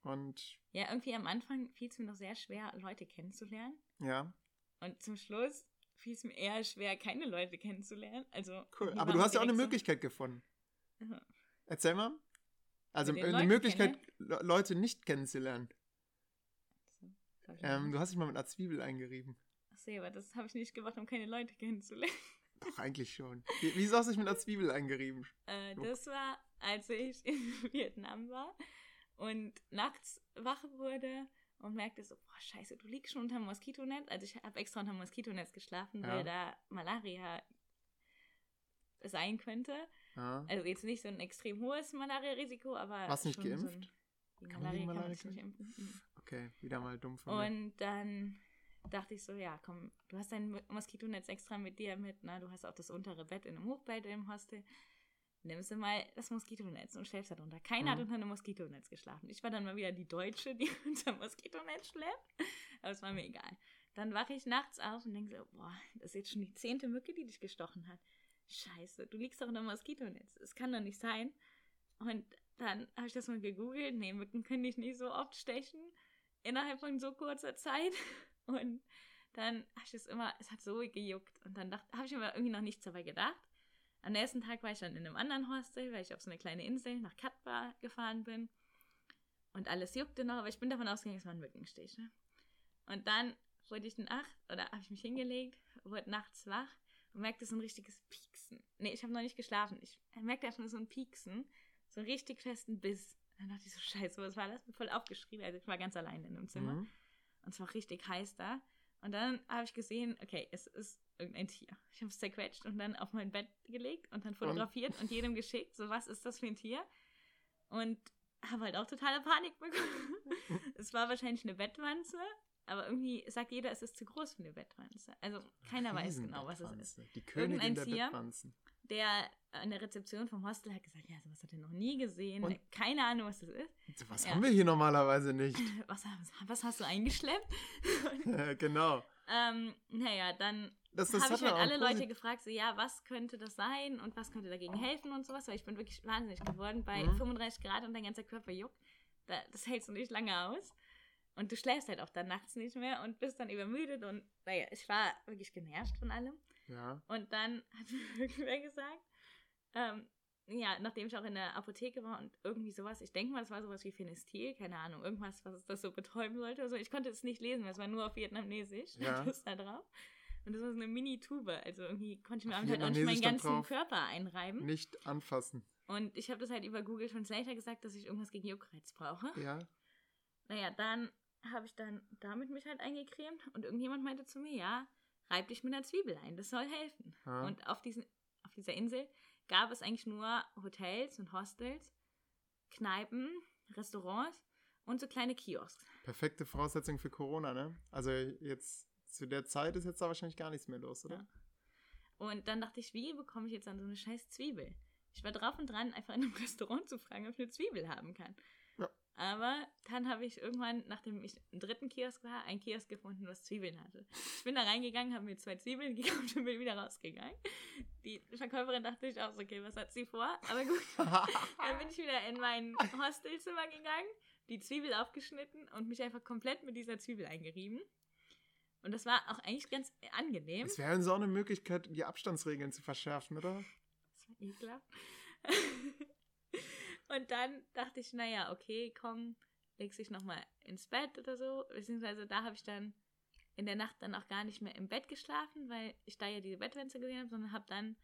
Und Ja, irgendwie am Anfang fiel es mir noch sehr schwer, Leute kennenzulernen. ja, Und zum Schluss fiel es mir eher schwer, keine Leute kennenzulernen. Also, cool. Aber du hast ja auch eine direkt so- Möglichkeit gefunden. Erzähl mal. Also den eine Möglichkeit, Le- Leute nicht kennenzulernen. So, das hab ich noch Ähm, du hast dich mal mit einer Zwiebel eingerieben. Ach so, aber das habe ich nicht gemacht, um keine Leute kennenzulernen. Doch, eigentlich schon. Wie, wieso hast du dich mit einer Zwiebel eingerieben? Äh, das war, als ich in Vietnam war und nachts wach wurde und merkte so, boah, scheiße, du liegst schon unter dem Moskitonetz. Also ich habe extra unter dem Moskitonetz geschlafen, Ja. weil da Malaria sein könnte. Ja. Also jetzt nicht so ein extrem hohes Malaria-Risiko, aber Warst du nicht schon so geimpft? ein, die Kann man Malaria kann man Malaria nicht impfen. Okay, wieder mal dumm von mir. Und dann dachte ich so, ja, komm, du hast dein Mo- Moskitonetz extra mit dir mit, ne? Du hast auch das untere Bett in einem Hochbett im Hostel. Nimmst du mal das Moskitonetz und schläfst da drunter. Keiner hat Mhm. unter einem Moskitonetz geschlafen. Ich war dann mal wieder die Deutsche, die unter dem Moskitonetz schläft. Aber es war mir egal. Dann wache ich nachts auf und denke so, boah, das ist jetzt schon die zehnte Mücke, die dich gestochen hat. Scheiße, du liegst doch unter dem Moskitonetz. Es kann doch nicht sein. Und dann habe ich das mal gegoogelt. Nee, Mücken können dich nicht so oft stechen. Innerhalb von so kurzer Zeit. Und dann habe ich das immer, es hat so gejuckt. Und dann habe ich aber irgendwie noch nichts dabei gedacht. Am nächsten Tag war ich dann in einem anderen Hostel, weil ich auf so eine kleine Insel nach Katwa gefahren bin. Und alles juckte noch, aber ich bin davon ausgegangen, es war ein Mückenstich. Ne? Und dann wurde ich nachts, oder habe ich mich hingelegt, wurde nachts wach und merkte so ein richtiges Pieksen. Nee, ich habe noch nicht geschlafen. Ich merkte einfach nur so ein Pieksen, so einen richtig festen Biss. Dann dachte ich so, scheiße, was war das? Bin voll aufgeschrieben. Also ich war ganz allein in dem Zimmer. Mhm. Und es war richtig heiß da. Und dann habe ich gesehen, okay, es ist irgendein Tier. Ich habe es zerquetscht und dann auf mein Bett gelegt und dann fotografiert und, jedem geschickt, so was ist das für ein Tier? Und habe halt auch totale Panik bekommen. es war wahrscheinlich eine Bettwanze, aber irgendwie sagt jeder, es ist zu groß für eine Bettwanze. Also keiner weiß genau, was es ist. Die Königin Irgendein der Tier. Bettwanzen. Der an der Rezeption vom Hostel hat gesagt, ja, sowas hat er noch nie gesehen. Und- Keine Ahnung, was das ist. Was Ja. haben wir hier normalerweise nicht? Was, was hast du eingeschleppt? Genau. ähm, naja, dann habe ich halt alle Leute gefragt, so ja, was könnte das sein und was könnte dagegen helfen und sowas, weil ich bin wirklich wahnsinnig geworden bei Mhm. 35 Grad und dein ganzer Körper juckt. Da, das hältst du nicht lange aus. Und du schläfst halt auch dann nachts nicht mehr und bist dann übermüdet und naja, ich war wirklich genervt von allem. Ja. Und dann hat mir irgendwer gesagt, ähm, ja, nachdem ich auch in der Apotheke war und irgendwie sowas, ich denke mal, das war sowas wie Phenestil, keine Ahnung, irgendwas, was das so betäuben sollte. Also ich konnte es nicht lesen, weil es war nur auf Vietnamesisch, Ja. das da drauf. Und das war so eine Mini-Tube, also irgendwie konnte ich mir damit halt auch nicht meinen ganzen Körper einreiben. Nicht anfassen. Und ich habe das halt über Google Translator gesagt, dass ich irgendwas gegen Juckreiz brauche. Ja. Naja, dann habe ich dann damit mich halt eingecremt und irgendjemand meinte zu mir, ja, reib dich mit einer Zwiebel ein, das soll helfen. Ja. Und auf, diesen, auf dieser Insel gab es eigentlich nur Hotels und Hostels, Kneipen, Restaurants und so kleine Kiosks. Perfekte Voraussetzung für Corona, ne? Also jetzt zu der Zeit ist jetzt da wahrscheinlich gar nichts mehr los, oder? Ja. Und dann dachte ich, wie bekomme ich jetzt an so eine scheiß Zwiebel? Ich war drauf und dran, einfach in einem Restaurant zu fragen, ob ich eine Zwiebel haben kann. Aber dann habe ich irgendwann, nachdem ich im dritten Kiosk war, einen Kiosk gefunden, was Zwiebeln hatte. Ich bin da reingegangen, habe mir zwei Zwiebeln gekauft und bin wieder rausgegangen. Die Verkäuferin dachte ich auch so, okay, was hat sie vor? Aber gut, dann bin ich wieder in mein Hostelzimmer gegangen, die Zwiebel aufgeschnitten und mich einfach komplett mit dieser Zwiebel eingerieben. Und das war auch eigentlich ganz angenehm. Es wäre so eine Möglichkeit, die Abstandsregeln zu verschärfen, oder? Das war ekelhaft. und dann dachte ich, naja, okay, komm, legst dich nochmal ins Bett oder so. Beziehungsweise da habe ich dann in der Nacht dann auch gar nicht mehr im Bett geschlafen, weil ich da ja diese Bettwänze gesehen habe, sondern habe dann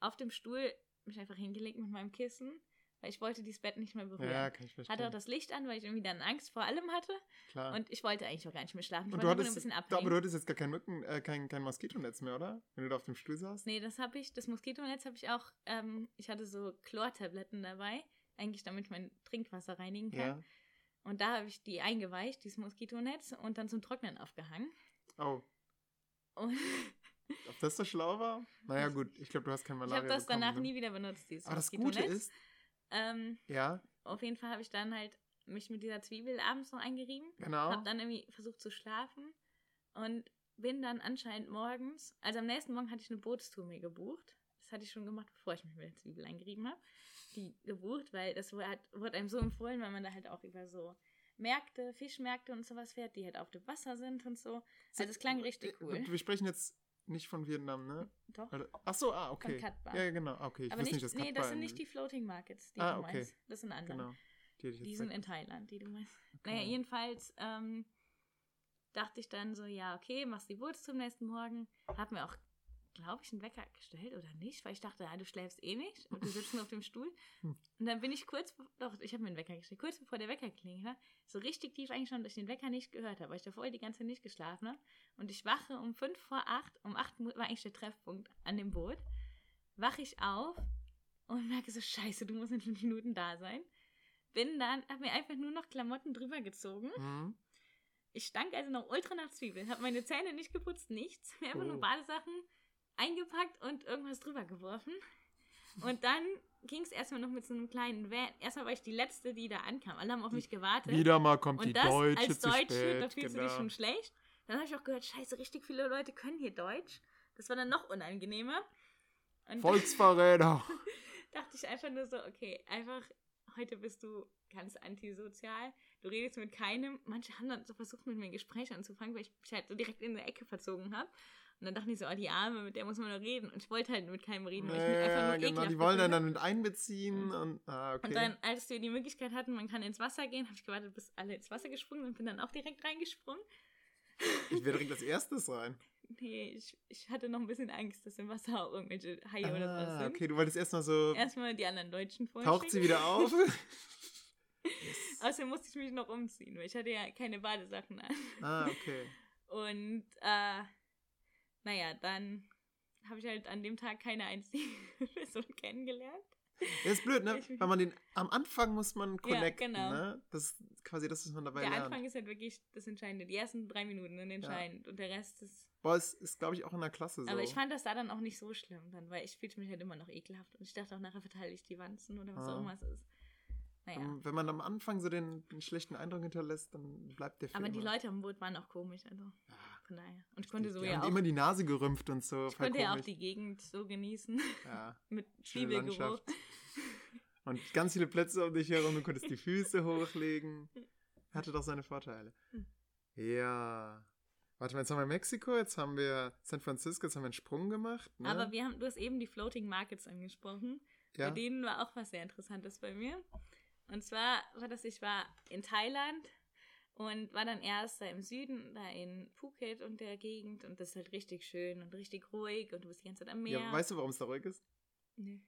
auf dem Stuhl mich einfach hingelegt mit meinem Kissen, weil ich wollte dieses Bett nicht mehr berühren. Ja, kann ich verstehen. hatte auch das Licht an, weil ich irgendwie dann Angst vor allem hatte. Klar. Und ich wollte eigentlich auch gar nicht mehr schlafen. Ich Und du wollte einfach nur ein hattest, bisschen abhängen. aber du hattest jetzt gar kein Mücken, äh, kein, kein Moskitonetz mehr, oder? Wenn du da auf dem Stuhl saßt? Nee, das habe ich, das Moskitonetz habe ich auch, ähm, ich hatte so Chlortabletten dabei, eigentlich damit ich mein Trinkwasser reinigen kann. Ja. Und da habe ich die eingeweicht, dieses Moskitonetz, und dann zum Trocknen aufgehangen. Oh, Und ob das so schlau war? Naja, gut, ich glaube, du hast kein ich Malaria habe das bekommen, danach ne? nie wieder benutzt, dieses Aber das. Gute ist, Ähm, ja, auf jeden Fall habe ich dann halt mich mit dieser Zwiebel abends noch eingerieben, genau. habe dann irgendwie versucht zu schlafen und bin dann anscheinend morgens, also am nächsten Morgen hatte ich eine Bootstour mir gebucht. Das hatte ich schon gemacht, bevor ich mich mit der Zwiebel eingerieben habe. Die gebucht, weil das wurde, einem so empfohlen, weil man da halt auch über so Märkte, Fischmärkte und sowas fährt, die halt auf dem Wasser sind und so. Also es klang richtig cool. Wir sprechen jetzt nicht von Vietnam, ne? Doch. Ach so, ah, okay. Katba. Ja, genau, okay. Ich Aber nicht, nicht, dass nee, Katba das sind in- nicht die Floating Markets, die Ah, du okay. meinst. Das sind andere. Genau. Die, Die sind in Thailand, die du meinst. Okay. Naja, jedenfalls ähm, dachte ich dann so, ja, okay, machst die Boots zum nächsten Morgen. Hab mir auch, glaube ich, einen Wecker gestellt oder nicht, weil ich dachte, ja, du schläfst eh nicht und du sitzt nur auf dem Stuhl. Hm. Und dann bin ich kurz, doch, ich habe mir einen Wecker gestellt, kurz bevor der Wecker klingelt, hat, so richtig tief eingeschlafen, dass ich den Wecker nicht gehört habe, weil ich davor die ganze Zeit nicht geschlafen habe. Und ich wache um fünf vor acht, um acht war eigentlich der Treffpunkt an dem Boot, wache ich auf und merke so, scheiße, du musst in fünf Minuten da sein. Bin dann, habe mir einfach nur noch Klamotten drüber gezogen Mhm. ich stank also noch ultra nach Zwiebeln. Habe meine Zähne nicht geputzt, nichts. Mir einfach Oh. nur Badesachen eingepackt und irgendwas drüber geworfen. Und dann ging es erstmal noch mit so einem kleinen Van. Erstmal war ich die Letzte, die da ankam. Alle haben auf mich gewartet. Wieder mal kommt die Und das Deutsche als Deutsche, spät. da fühlst du genau. dich schon schlecht. Dann habe ich auch gehört, scheiße, richtig viele Leute können hier Deutsch. Das war dann noch unangenehmer. Und Volksverräter. dachte ich einfach nur so, okay, einfach, heute bist du ganz antisozial. Du redest mit keinem. Manche haben dann so versucht, mit mir ein Gespräch anzufangen, weil ich mich halt so direkt in der Ecke verzogen habe. Und dann dachte ich so, oh, die Arme, mit der muss man nur reden. Und ich wollte halt mit keinem reden, weil ich mich einfach Ja, nur genau, ekelhaft die wollen gefühlt dann mit einbeziehen und ah, okay. und dann, als wir die Möglichkeit hatten, man kann ins Wasser gehen, habe ich gewartet, bis alle ins Wasser gesprungen sind und bin dann auch direkt reingesprungen. ich wäre direkt als erstes rein. Nee, ich, ich hatte noch ein bisschen Angst, dass im Wasser auch irgendwelche Haie oder sowas Ah, sind. okay, du wolltest erstmal so. Erstmal die anderen Deutschen vorstellen. Taucht sie wieder auf? yes. Außerdem musste ich mich noch umziehen, weil ich hatte ja keine Badesachen an. Ah, okay. Und, äh, naja, dann habe ich halt an dem Tag keine einzige Person kennengelernt. Ja, ist blöd, ne? Weil man den. Am Anfang muss man connecten, genau. ne? Das ist quasi das, was man dabei Der lernt. Anfang ist halt wirklich das Entscheidende. Die ersten drei Minuten sind entscheidend und der Rest ist Boah, es ist, glaube ich, auch in der Klasse so. Aber ich fand das da dann auch nicht so schlimm dann, weil ich fühlte mich halt immer noch ekelhaft und ich dachte auch nachher verteile ich die Wanzen oder was Ah. auch immer es ist. Naja. Ähm, Wenn man am Anfang so den, den schlechten Eindruck hinterlässt, dann bleibt der für Aber die immer. Leute am Boot waren auch komisch, also Ah, daher. Und ich konnte so die ja haben auch, immer die Nase gerümpft und so. ich konnte ja auch die Gegend so genießen Ja, mit Zwiebelgeruch. Und ganz viele Plätze um dich herum, du konntest die Füße hochlegen. Hatte doch seine Vorteile. Hm. Ja. Warte mal, jetzt haben wir Mexiko, jetzt haben wir San Francisco, jetzt haben wir einen Sprung gemacht. Ne? Aber wir haben, du hast eben die Floating Markets angesprochen. ja? Bei denen war auch was sehr Interessantes bei mir. Und zwar war das, ich war in Thailand und war dann erst da im Süden, da in Phuket und der Gegend und das ist halt richtig schön und richtig ruhig und du bist die ganze Zeit am Meer. ja, weißt du, warum es da ruhig ist? Nee.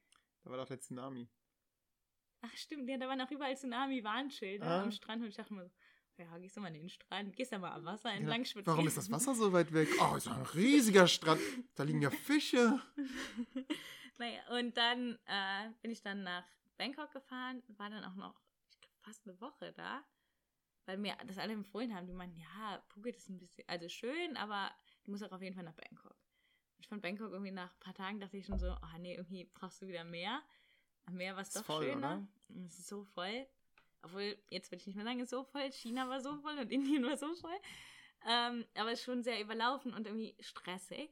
Da war doch der Tsunami. Ach stimmt, ja, da waren auch überall Tsunami-Warnschilder Ah. am Strand und ich dachte mir so, ja, gehst du mal an den Strand, gehst da mal am Wasser entlang spazieren. Warum ist das Wasser so weit weg? Oh, ist ein riesiger Strand. Da liegen ja Fische. naja, und dann äh, bin ich dann nach Bangkok gefahren, war dann auch noch, ich glaube, fast eine Woche da, weil mir das alle empfohlen haben. Die meinten, ja, Phuket ist ein bisschen, also schön, aber du musst auch auf jeden Fall nach Bangkok. Ich fand Bangkok irgendwie nach ein paar Tagen dachte ich schon so, ah nee, irgendwie brauchst du wieder mehr. Am Meer war es doch voll, schöner. Es ist so voll. Obwohl, jetzt würde ich nicht mehr sagen, ist so voll. China war so voll und Indien war so voll. Ähm, aber es ist schon sehr überlaufen und irgendwie stressig.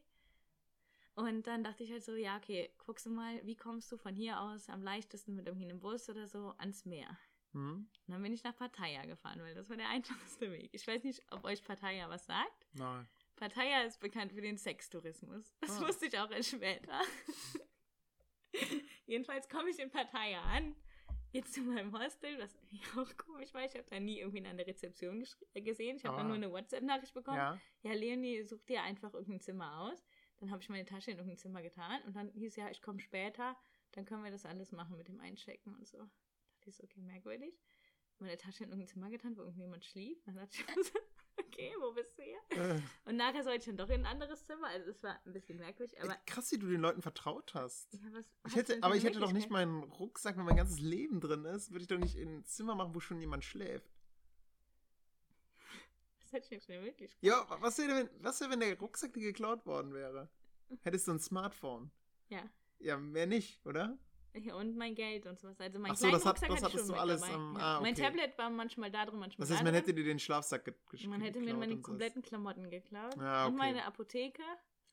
Und dann dachte ich halt so, ja, okay, guckst du mal, wie kommst du von hier aus am leichtesten mit irgendwie einem Bus oder so ans Meer? Hm? Und dann bin ich nach Pattaya gefahren, weil das war der einfachste Weg. Ich weiß nicht, ob euch Pattaya was sagt. Nein. Pattaya ist bekannt für den Sextourismus. Das Ah. wusste ich auch erst später. Jedenfalls komme ich in Pattaya an, jetzt zu meinem Hostel, was auch komisch war. Ich habe da nie irgendwie an der Rezeption äh, gesehen. Ich habe Ah. dann nur eine WhatsApp-Nachricht bekommen. Ja. Ja, Leonie, such dir einfach irgendein Zimmer aus. Dann habe ich meine Tasche in irgendein Zimmer getan und dann hieß ja, ich komme später, dann können wir das alles machen mit dem Einchecken und so. Ich so, okay, merkwürdig. Meine Tasche in irgendein Zimmer getan, wo irgendjemand schlief. Dann dachte ich so, okay, wo bist du hier? Äh, Und nachher sollte ich dann doch in ein anderes Zimmer. Also es war ein bisschen merkwürdig, aber. krass, wie du den Leuten vertraut hast. Ja, was Ich hätte, aber ich hätte doch nicht meinen Rucksack, wenn mein ganzes Leben drin ist, würde ich doch nicht in ein Zimmer machen, wo schon jemand schläft. Was hätte ich denn für eine Möglichkeit? Ja, was wäre, wenn, was wäre, wenn der Rucksack dir geklaut worden wäre? Hättest du ein Smartphone? Ja. Ja, mehr nicht, oder? Und mein Geld und sowas. Also mein Ach so, das hat- das hattest schon du alles ja. ah, Mein okay. Tablet war manchmal da drin, manchmal Das heißt, man hätte dir den Schlafsack ge Man hätte mir meine und kompletten Klamotten geklaut. Ah, Und okay. meine Apotheke.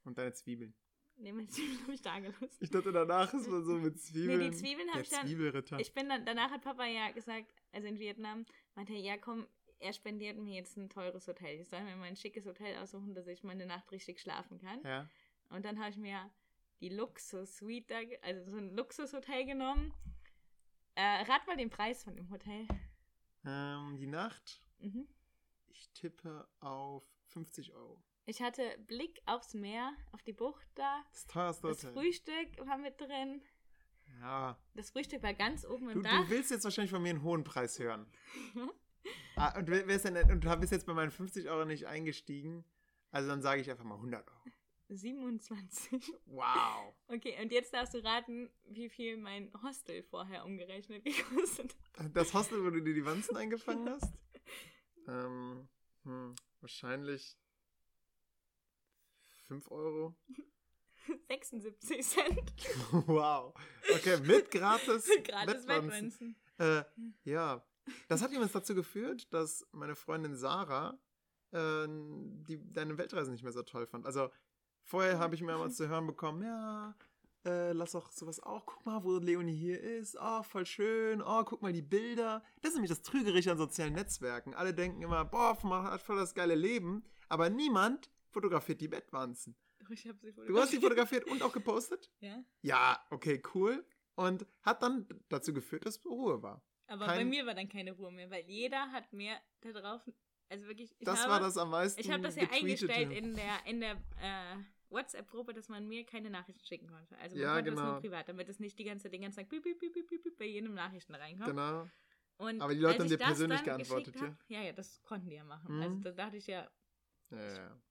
Und deine Zwiebeln. Nee, meine Zwiebeln habe ich da gelassen. Ich dachte, danach ist man so mit Zwiebeln. Nee, die Zwiebeln habe ich dann. Zwiebelritter. Ich bin dann, danach hat Papa ja gesagt, also in Vietnam, meinte er, ja komm, er spendiert mir jetzt ein teures Hotel. Ich soll mir mal ein schickes Hotel aussuchen, dass ich meine Nacht richtig schlafen kann. ja. Und dann habe ich mir die Luxus-Suite, also so ein Luxushotel genommen. Äh, rat mal den Preis von dem Hotel. Ähm, die Nacht, Mhm. ich tippe auf 50 Euro. Ich hatte Blick aufs Meer, auf die Bucht da. Das teuerste Das Hotel. Frühstück war mit drin. Ja. Das Frühstück war ganz oben Du, im Dach. du willst jetzt wahrscheinlich von mir einen hohen Preis hören. Ah, und, wer ist denn, und du bist jetzt bei meinen 50 Euro nicht eingestiegen. Also dann sage ich einfach mal 100 Euro. 27. Wow. Okay, und jetzt darfst du raten, wie viel mein Hostel vorher umgerechnet gekostet hat. Das Hostel, wo du dir die Wanzen eingefangen hast? ähm, hm, Wahrscheinlich 5 Euro. 76 Cent. wow. Okay, mit gratis. Gratis Wettwanzen. Wettwanzen. Äh, ja. Das hat übrigens dazu geführt, dass meine Freundin Sarah äh, die deine Weltreise nicht mehr so toll fand. Also vorher habe ich mehrmals zu hören bekommen, ja, äh, lass doch sowas auch, guck mal, wo Leonie hier ist, oh, voll schön, oh, guck mal die Bilder. Das ist nämlich das Trügerische an sozialen Netzwerken. Alle denken immer, boah, man hat voll das geile Leben, aber niemand fotografiert die Bettwanzen. Doch, ich hab sie Du hast sie fotografiert und auch gepostet? Ja. Ja, okay, cool. Und hat dann dazu geführt, dass Ruhe war. Aber Kein- bei mir war dann keine Ruhe mehr, weil jeder hat mir da drauf, also wirklich, ich Das habe, war das am meisten ich habe das ja eingestellt in der, in der äh, WhatsApp-Gruppe, dass man mir keine Nachrichten schicken konnte. Also man Ja, konnte das genau. nur privat, damit es nicht die ganze, den ganzen Tag piep, piep, piep, bei jedem Nachrichten reinkommt. Genau. Und Aber die Leute haben dir das persönlich geantwortet, hab, ja? Ja, das konnten die ja machen. Mhm. Also da dachte ich ja, Ja, ja, ja.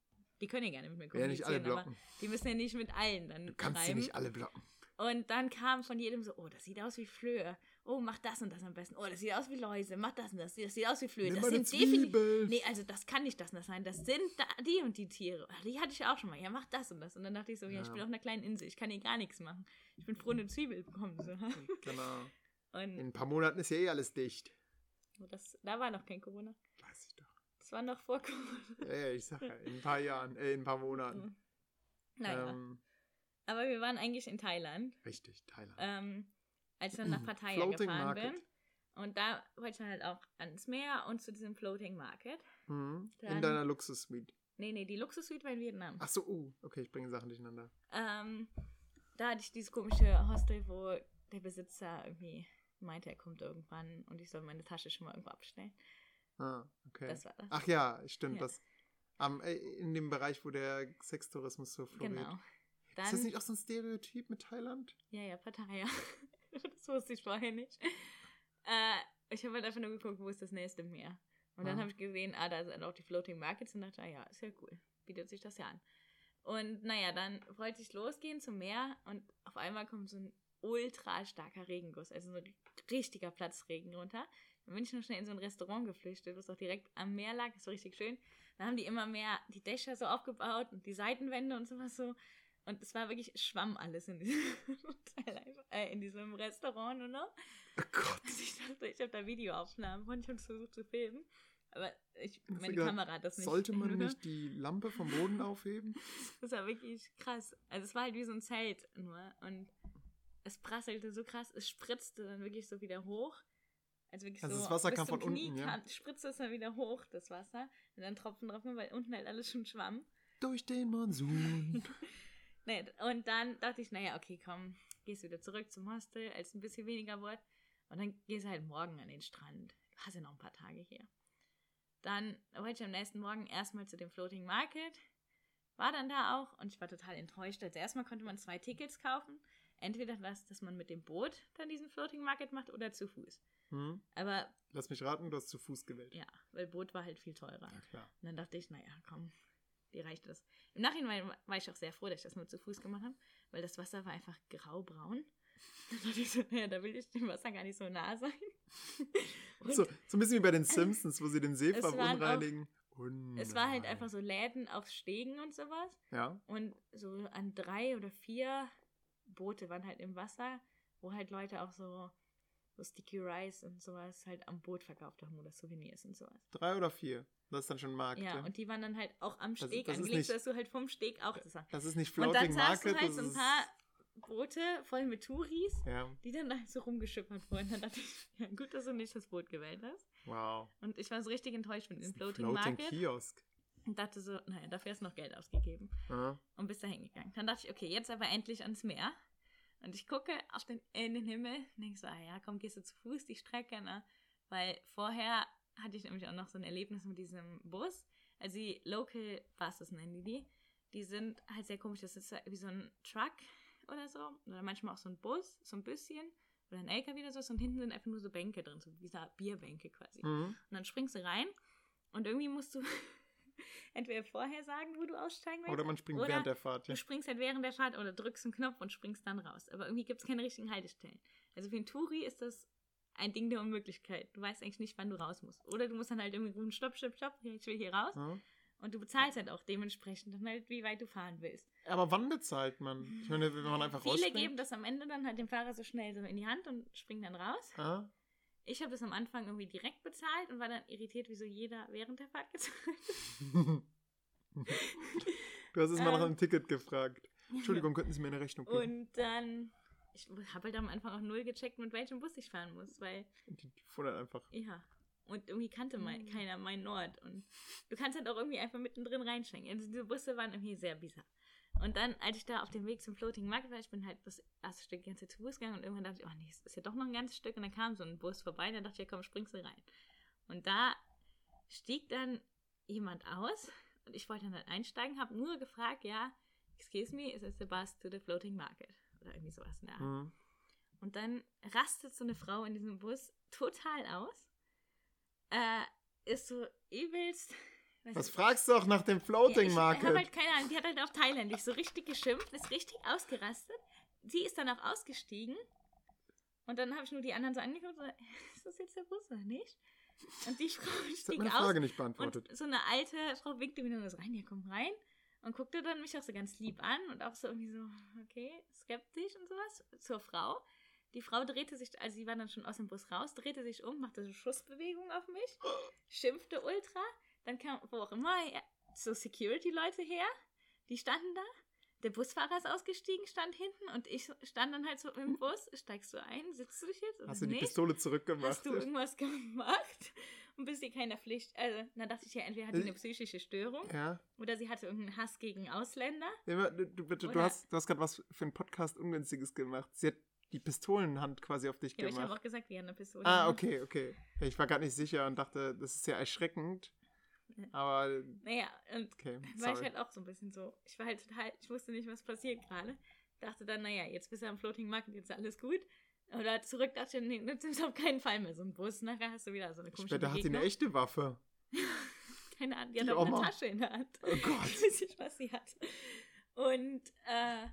die können ja gerne mit mir Ja, nicht alle kommunizieren, aber blocken. die müssen ja nicht mit allen dann Du kannst sie nicht alle blocken. Und dann kam von jedem so, oh, das sieht aus wie Flöhe. Oh, mach das und das am besten. Oh, das sieht aus wie Läuse. Mach das und das. Das sieht aus wie Flöhe. Das sind definitiv. Nee, also das kann nicht das und das sein. Das sind da, die und die Tiere. Ach, Die hatte ich auch schon mal. Ja, mach das und das. Und dann dachte ich so, ja, ich Ja. bin auf einer kleinen Insel. Ich kann hier gar nichts machen. Ich bin froh, eine Zwiebel bekommen zu haben. Genau. Und In ein paar Monaten ist ja eh alles dicht. das, da war noch kein Corona. Weiß ich doch. Das war noch vor Corona. Ja, ja, ich sag ja, in ein paar Jahren, äh, in ein paar Monaten. Naja. Ähm, Aber wir waren eigentlich in Thailand. richtig, Thailand. ähm, als ich dann nach Pattaya Floating gefahren Market. bin. Und da wollte ich dann halt auch ans Meer und zu diesem Floating Market. Mhm. In dann- deiner Luxus-Suite. Nee, nee, die Luxus-Suite war in Vietnam. Ach so, uh, okay, ich bringe Sachen durcheinander. Ähm, da hatte ich dieses komische Hostel, wo der Besitzer irgendwie meinte, er kommt irgendwann und ich soll meine Tasche schon mal irgendwo abstellen. Ah, okay. Das war das. Ach ja, stimmt. Ja. Das, am, äh, in dem Bereich, wo der Sextourismus so floriert. genau. Dann, Ist das nicht auch so ein Stereotyp mit Thailand? ja, ja, Pattaya. das wusste ich vorher nicht. Äh, ich habe halt einfach nur geguckt, wo ist das nächste Meer. Und dann Ah. habe ich gesehen, ah, da sind auch die Floating Markets und dachte, ah ja, ist ja cool. Bietet sich das ja an. Und naja, dann wollte ich losgehen zum Meer und auf einmal kommt so ein ultra starker Regenguss, also so ein richtiger Platzregen runter. Dann bin ich noch schnell in so ein Restaurant geflüchtet, was auch direkt am Meer lag, das war richtig schön. Dann haben die immer mehr die Dächer so aufgebaut und die Seitenwände und sowas so. Und es war wirklich Schwamm alles in diesem, Hotel äh, in diesem Restaurant nur noch. Oh Gott. Also ich dachte, ich habe da Videoaufnahmen und ich habe versucht zu filmen. Aber ich, meine gedacht, Kamera hat das nicht. Sollte man nicht die Lampe vom Boden aufheben? Das war wirklich krass. Also es war halt wie so ein Zelt nur. Und es prasselte so krass, es spritzte dann wirklich so wieder hoch. Also wirklich Also so das Wasser kam von Knie unten, ja? kam, spritzte es dann wieder hoch, das Wasser. Und dann Tropfen drauf, weil unten halt alles schon schwamm. Durch den Monsun. Nee, und dann dachte ich, naja, okay, komm, gehst wieder zurück zum Hostel, als ein bisschen weniger wird. Und dann gehst du halt morgen an den Strand. Du hast ja noch ein paar Tage hier. Dann wollte ich am nächsten Morgen erstmal zu dem Floating Market. War dann da auch und ich war total enttäuscht. Also erstmal konnte man zwei Tickets kaufen. Entweder das, dass man mit dem Boot dann diesen Floating Market macht oder zu Fuß. Hm? Aber Lass mich raten, du hast zu Fuß gewählt. ja, weil Boot war halt viel teurer. Ja, klar. Und dann dachte ich, naja, komm, die reicht das. Im Nachhinein war ich auch sehr froh, dass ich das nur zu Fuß gemacht habe, weil das Wasser war einfach graubraun. Dann dachte ich so, naja, da will ich dem Wasser gar nicht so nah sein. Und So, so ein bisschen wie bei den Simpsons, wo sie den See verunreinigen. es war halt einfach so Läden auf Stegen und sowas. Ja, Und so an drei oder vier Boote waren halt im Wasser, wo halt Leute auch so, so Sticky Rice und sowas halt am Boot verkauft haben oder Souvenirs und sowas. drei oder vier. Das ist dann schon Markt. Ja, ja. und die waren dann halt auch am Das- Steg das ist angelegt, nicht- sodass du halt vom Steg auch das war. Das ist nicht Und dann Floating saßen Market. halt das so ein paar Boote voll mit Touris, Ja, die dann halt so rumgeschippert wurden. Dann dachte ich, ja, gut, dass du nicht das Boot gewählt hast. wow. Und ich war so richtig enttäuscht von Das dem Floating, Floating Market Kiosk. und dachte so, naja, dafür hast du noch Geld ausgegeben Ja. und bist da hingegangen. Dann dachte ich, okay, jetzt aber endlich ans Meer. Und ich gucke auf den, in den Himmel und denke so, ah ja, komm, gehst du zu Fuß die Strecke, ne? Weil vorher hatte ich nämlich auch noch so ein Erlebnis mit diesem Bus. Also die Local Buses nennen die die. Die sind halt sehr komisch. Das ist wie so ein Truck oder so. Oder manchmal auch so ein Bus, so ein bisschen. Oder ein LKW oder so. Und hinten sind einfach nur so Bänke drin, so wie so Bierbänke quasi. Mhm. Und dann springst du rein und irgendwie musst du entweder vorher sagen, wo du aussteigen willst. Oder man springt oder während der Fahrt. Ja. Du springst halt während der Fahrt oder drückst einen Knopf und springst dann raus. Aber irgendwie gibt es keine richtigen Haltestellen. Also für einen Touri ist das ein Ding der Unmöglichkeit. Du weißt eigentlich nicht, wann du raus musst. Oder du musst dann halt irgendwie rufen, stopp, stopp, stopp, ich will hier raus. Ja. Und du bezahlst halt auch dementsprechend dann halt, wie weit du fahren willst. Aber wann bezahlt man? Ich meine, wenn man einfach Viele rausspringt. geben das am Ende dann halt dem Fahrer so schnell so in die Hand und springen dann raus. Ah, Ich habe das am Anfang irgendwie direkt bezahlt und war dann irritiert, wieso jeder während der Fahrt gezahlt du hast es mal nach Ähm. einem Ticket gefragt. Entschuldigung, könnten Sie mir eine Rechnung geben? Und dann, ich habe halt am Anfang auch null gecheckt, mit welchem Bus ich fahren muss, weil, Die, die fuhren dann einfach. ja. Und irgendwie kannte Mhm. mein, keiner meinen Ort. Und du kannst halt auch irgendwie einfach mittendrin reinschenken. Also diese Busse waren irgendwie sehr bizarr. Und dann, als ich da auf dem Weg zum Floating Market war, ich bin halt das erste Stück die ganze Zeit zu Fuß gegangen und irgendwann dachte ich, oh nee, es ist ja doch noch ein ganzes Stück. Und dann kam so ein Bus vorbei und dann dachte ich, ja komm, springst du rein. Und da stieg dann jemand aus und ich wollte dann halt einsteigen, habe nur gefragt, ja, excuse me, is this the bus to the Floating Market? Oder irgendwie sowas in der Art. Hm. Und dann rastet so eine Frau in diesem Bus total aus. Äh, ist so übelst. Was ich- fragst du auch nach dem ja, Floating ich Market? habe halt keine Ahnung, die hat halt auf Thailändisch so richtig geschimpft, ist richtig ausgerastet. Sie ist dann auch ausgestiegen. Und dann habe ich nur die anderen so angeguckt und so, ist das jetzt der Bus oder nicht? Und die Frau das hat stieg meine aus Frage nicht beantwortet. und so eine alte Frau winkte mir dann so rein, ja, komm rein. Und guckte dann mich auch so ganz lieb an und auch so irgendwie so, okay, skeptisch und sowas zur Frau. Die Frau drehte sich, also sie war dann schon aus dem Bus raus, drehte sich um, machte so Schussbewegungen auf mich, schimpfte ultra. Dann kam, wo auch immer, so Security-Leute her, die standen da. Der Busfahrer ist ausgestiegen, stand hinten und ich stand dann halt so im Bus. Steigst du ein? Sitzt du dich jetzt? Hast du die nicht? Pistole zurückgemacht? Hast du irgendwas gemacht? Und bist dir keiner Pflicht. Also, dann dachte ich ja, entweder hat die eine psychische Störung ja. oder sie hatte irgendeinen Hass gegen Ausländer. Ja, Du, du, bitte, du hast, du hast gerade was für einen Podcast Ungünstiges gemacht. Sie hat die Pistolenhand quasi auf dich Ja, aber ich habe gemacht. auch gesagt, wir haben eine Pistole. Ah, okay, okay. Ich war gerade nicht sicher und dachte, das ist ja erschreckend. Aber, Naja, und okay, war ich sorry. halt auch so ein bisschen so. Ich war halt total, ich wusste nicht, was passiert gerade. Dachte dann, naja, jetzt bist du am Floating Market, jetzt ist alles gut. Oder zurück dachte ich, nee, das ist auf keinen Fall mehr so ein Bus. Nachher hast du wieder so eine komische Später hat sie eine echte Waffe. Keine Ahnung, die Die hat auch eine. Tasche in der Hand. Oh Gott. Ich weiß nicht, was sie hat. Und, äh,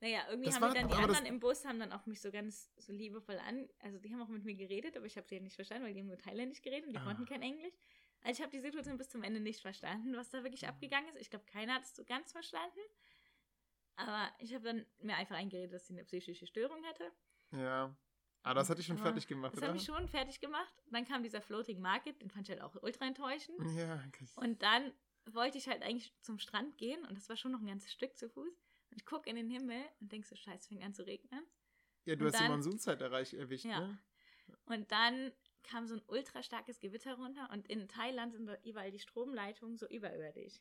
naja, irgendwie Das haben war- dann die anderen im Bus haben dann auch mich so ganz so liebevoll an, also die haben auch mit mir geredet, aber ich habe sie ja nicht verstanden, weil die haben nur Thailändisch geredet und die Ah. konnten kein Englisch. Also ich habe die Situation bis zum Ende nicht verstanden, was da wirklich abgegangen ist. Ich glaube, keiner hat es so ganz verstanden. Aber ich habe dann mir einfach eingeredet, dass sie eine psychische Störung hätte. Ja. Aber das hatte ich schon fertig gemacht, Das oder? habe ich schon fertig gemacht. Dann kam dieser Floating Market, den fand ich halt auch ultra enttäuschend. Ja, okay. Und dann wollte ich halt eigentlich zum Strand gehen und das war schon noch ein ganzes Stück zu Fuß. Und ich gucke in den Himmel und denk so, scheiße, fängt an zu regnen. ja du und hast die dann- Monsunzeit erreicht, erwischt, Ja. ne? Und dann kam so ein ultra starkes Gewitter runter und in Thailand sind überall die Stromleitungen so überirdisch.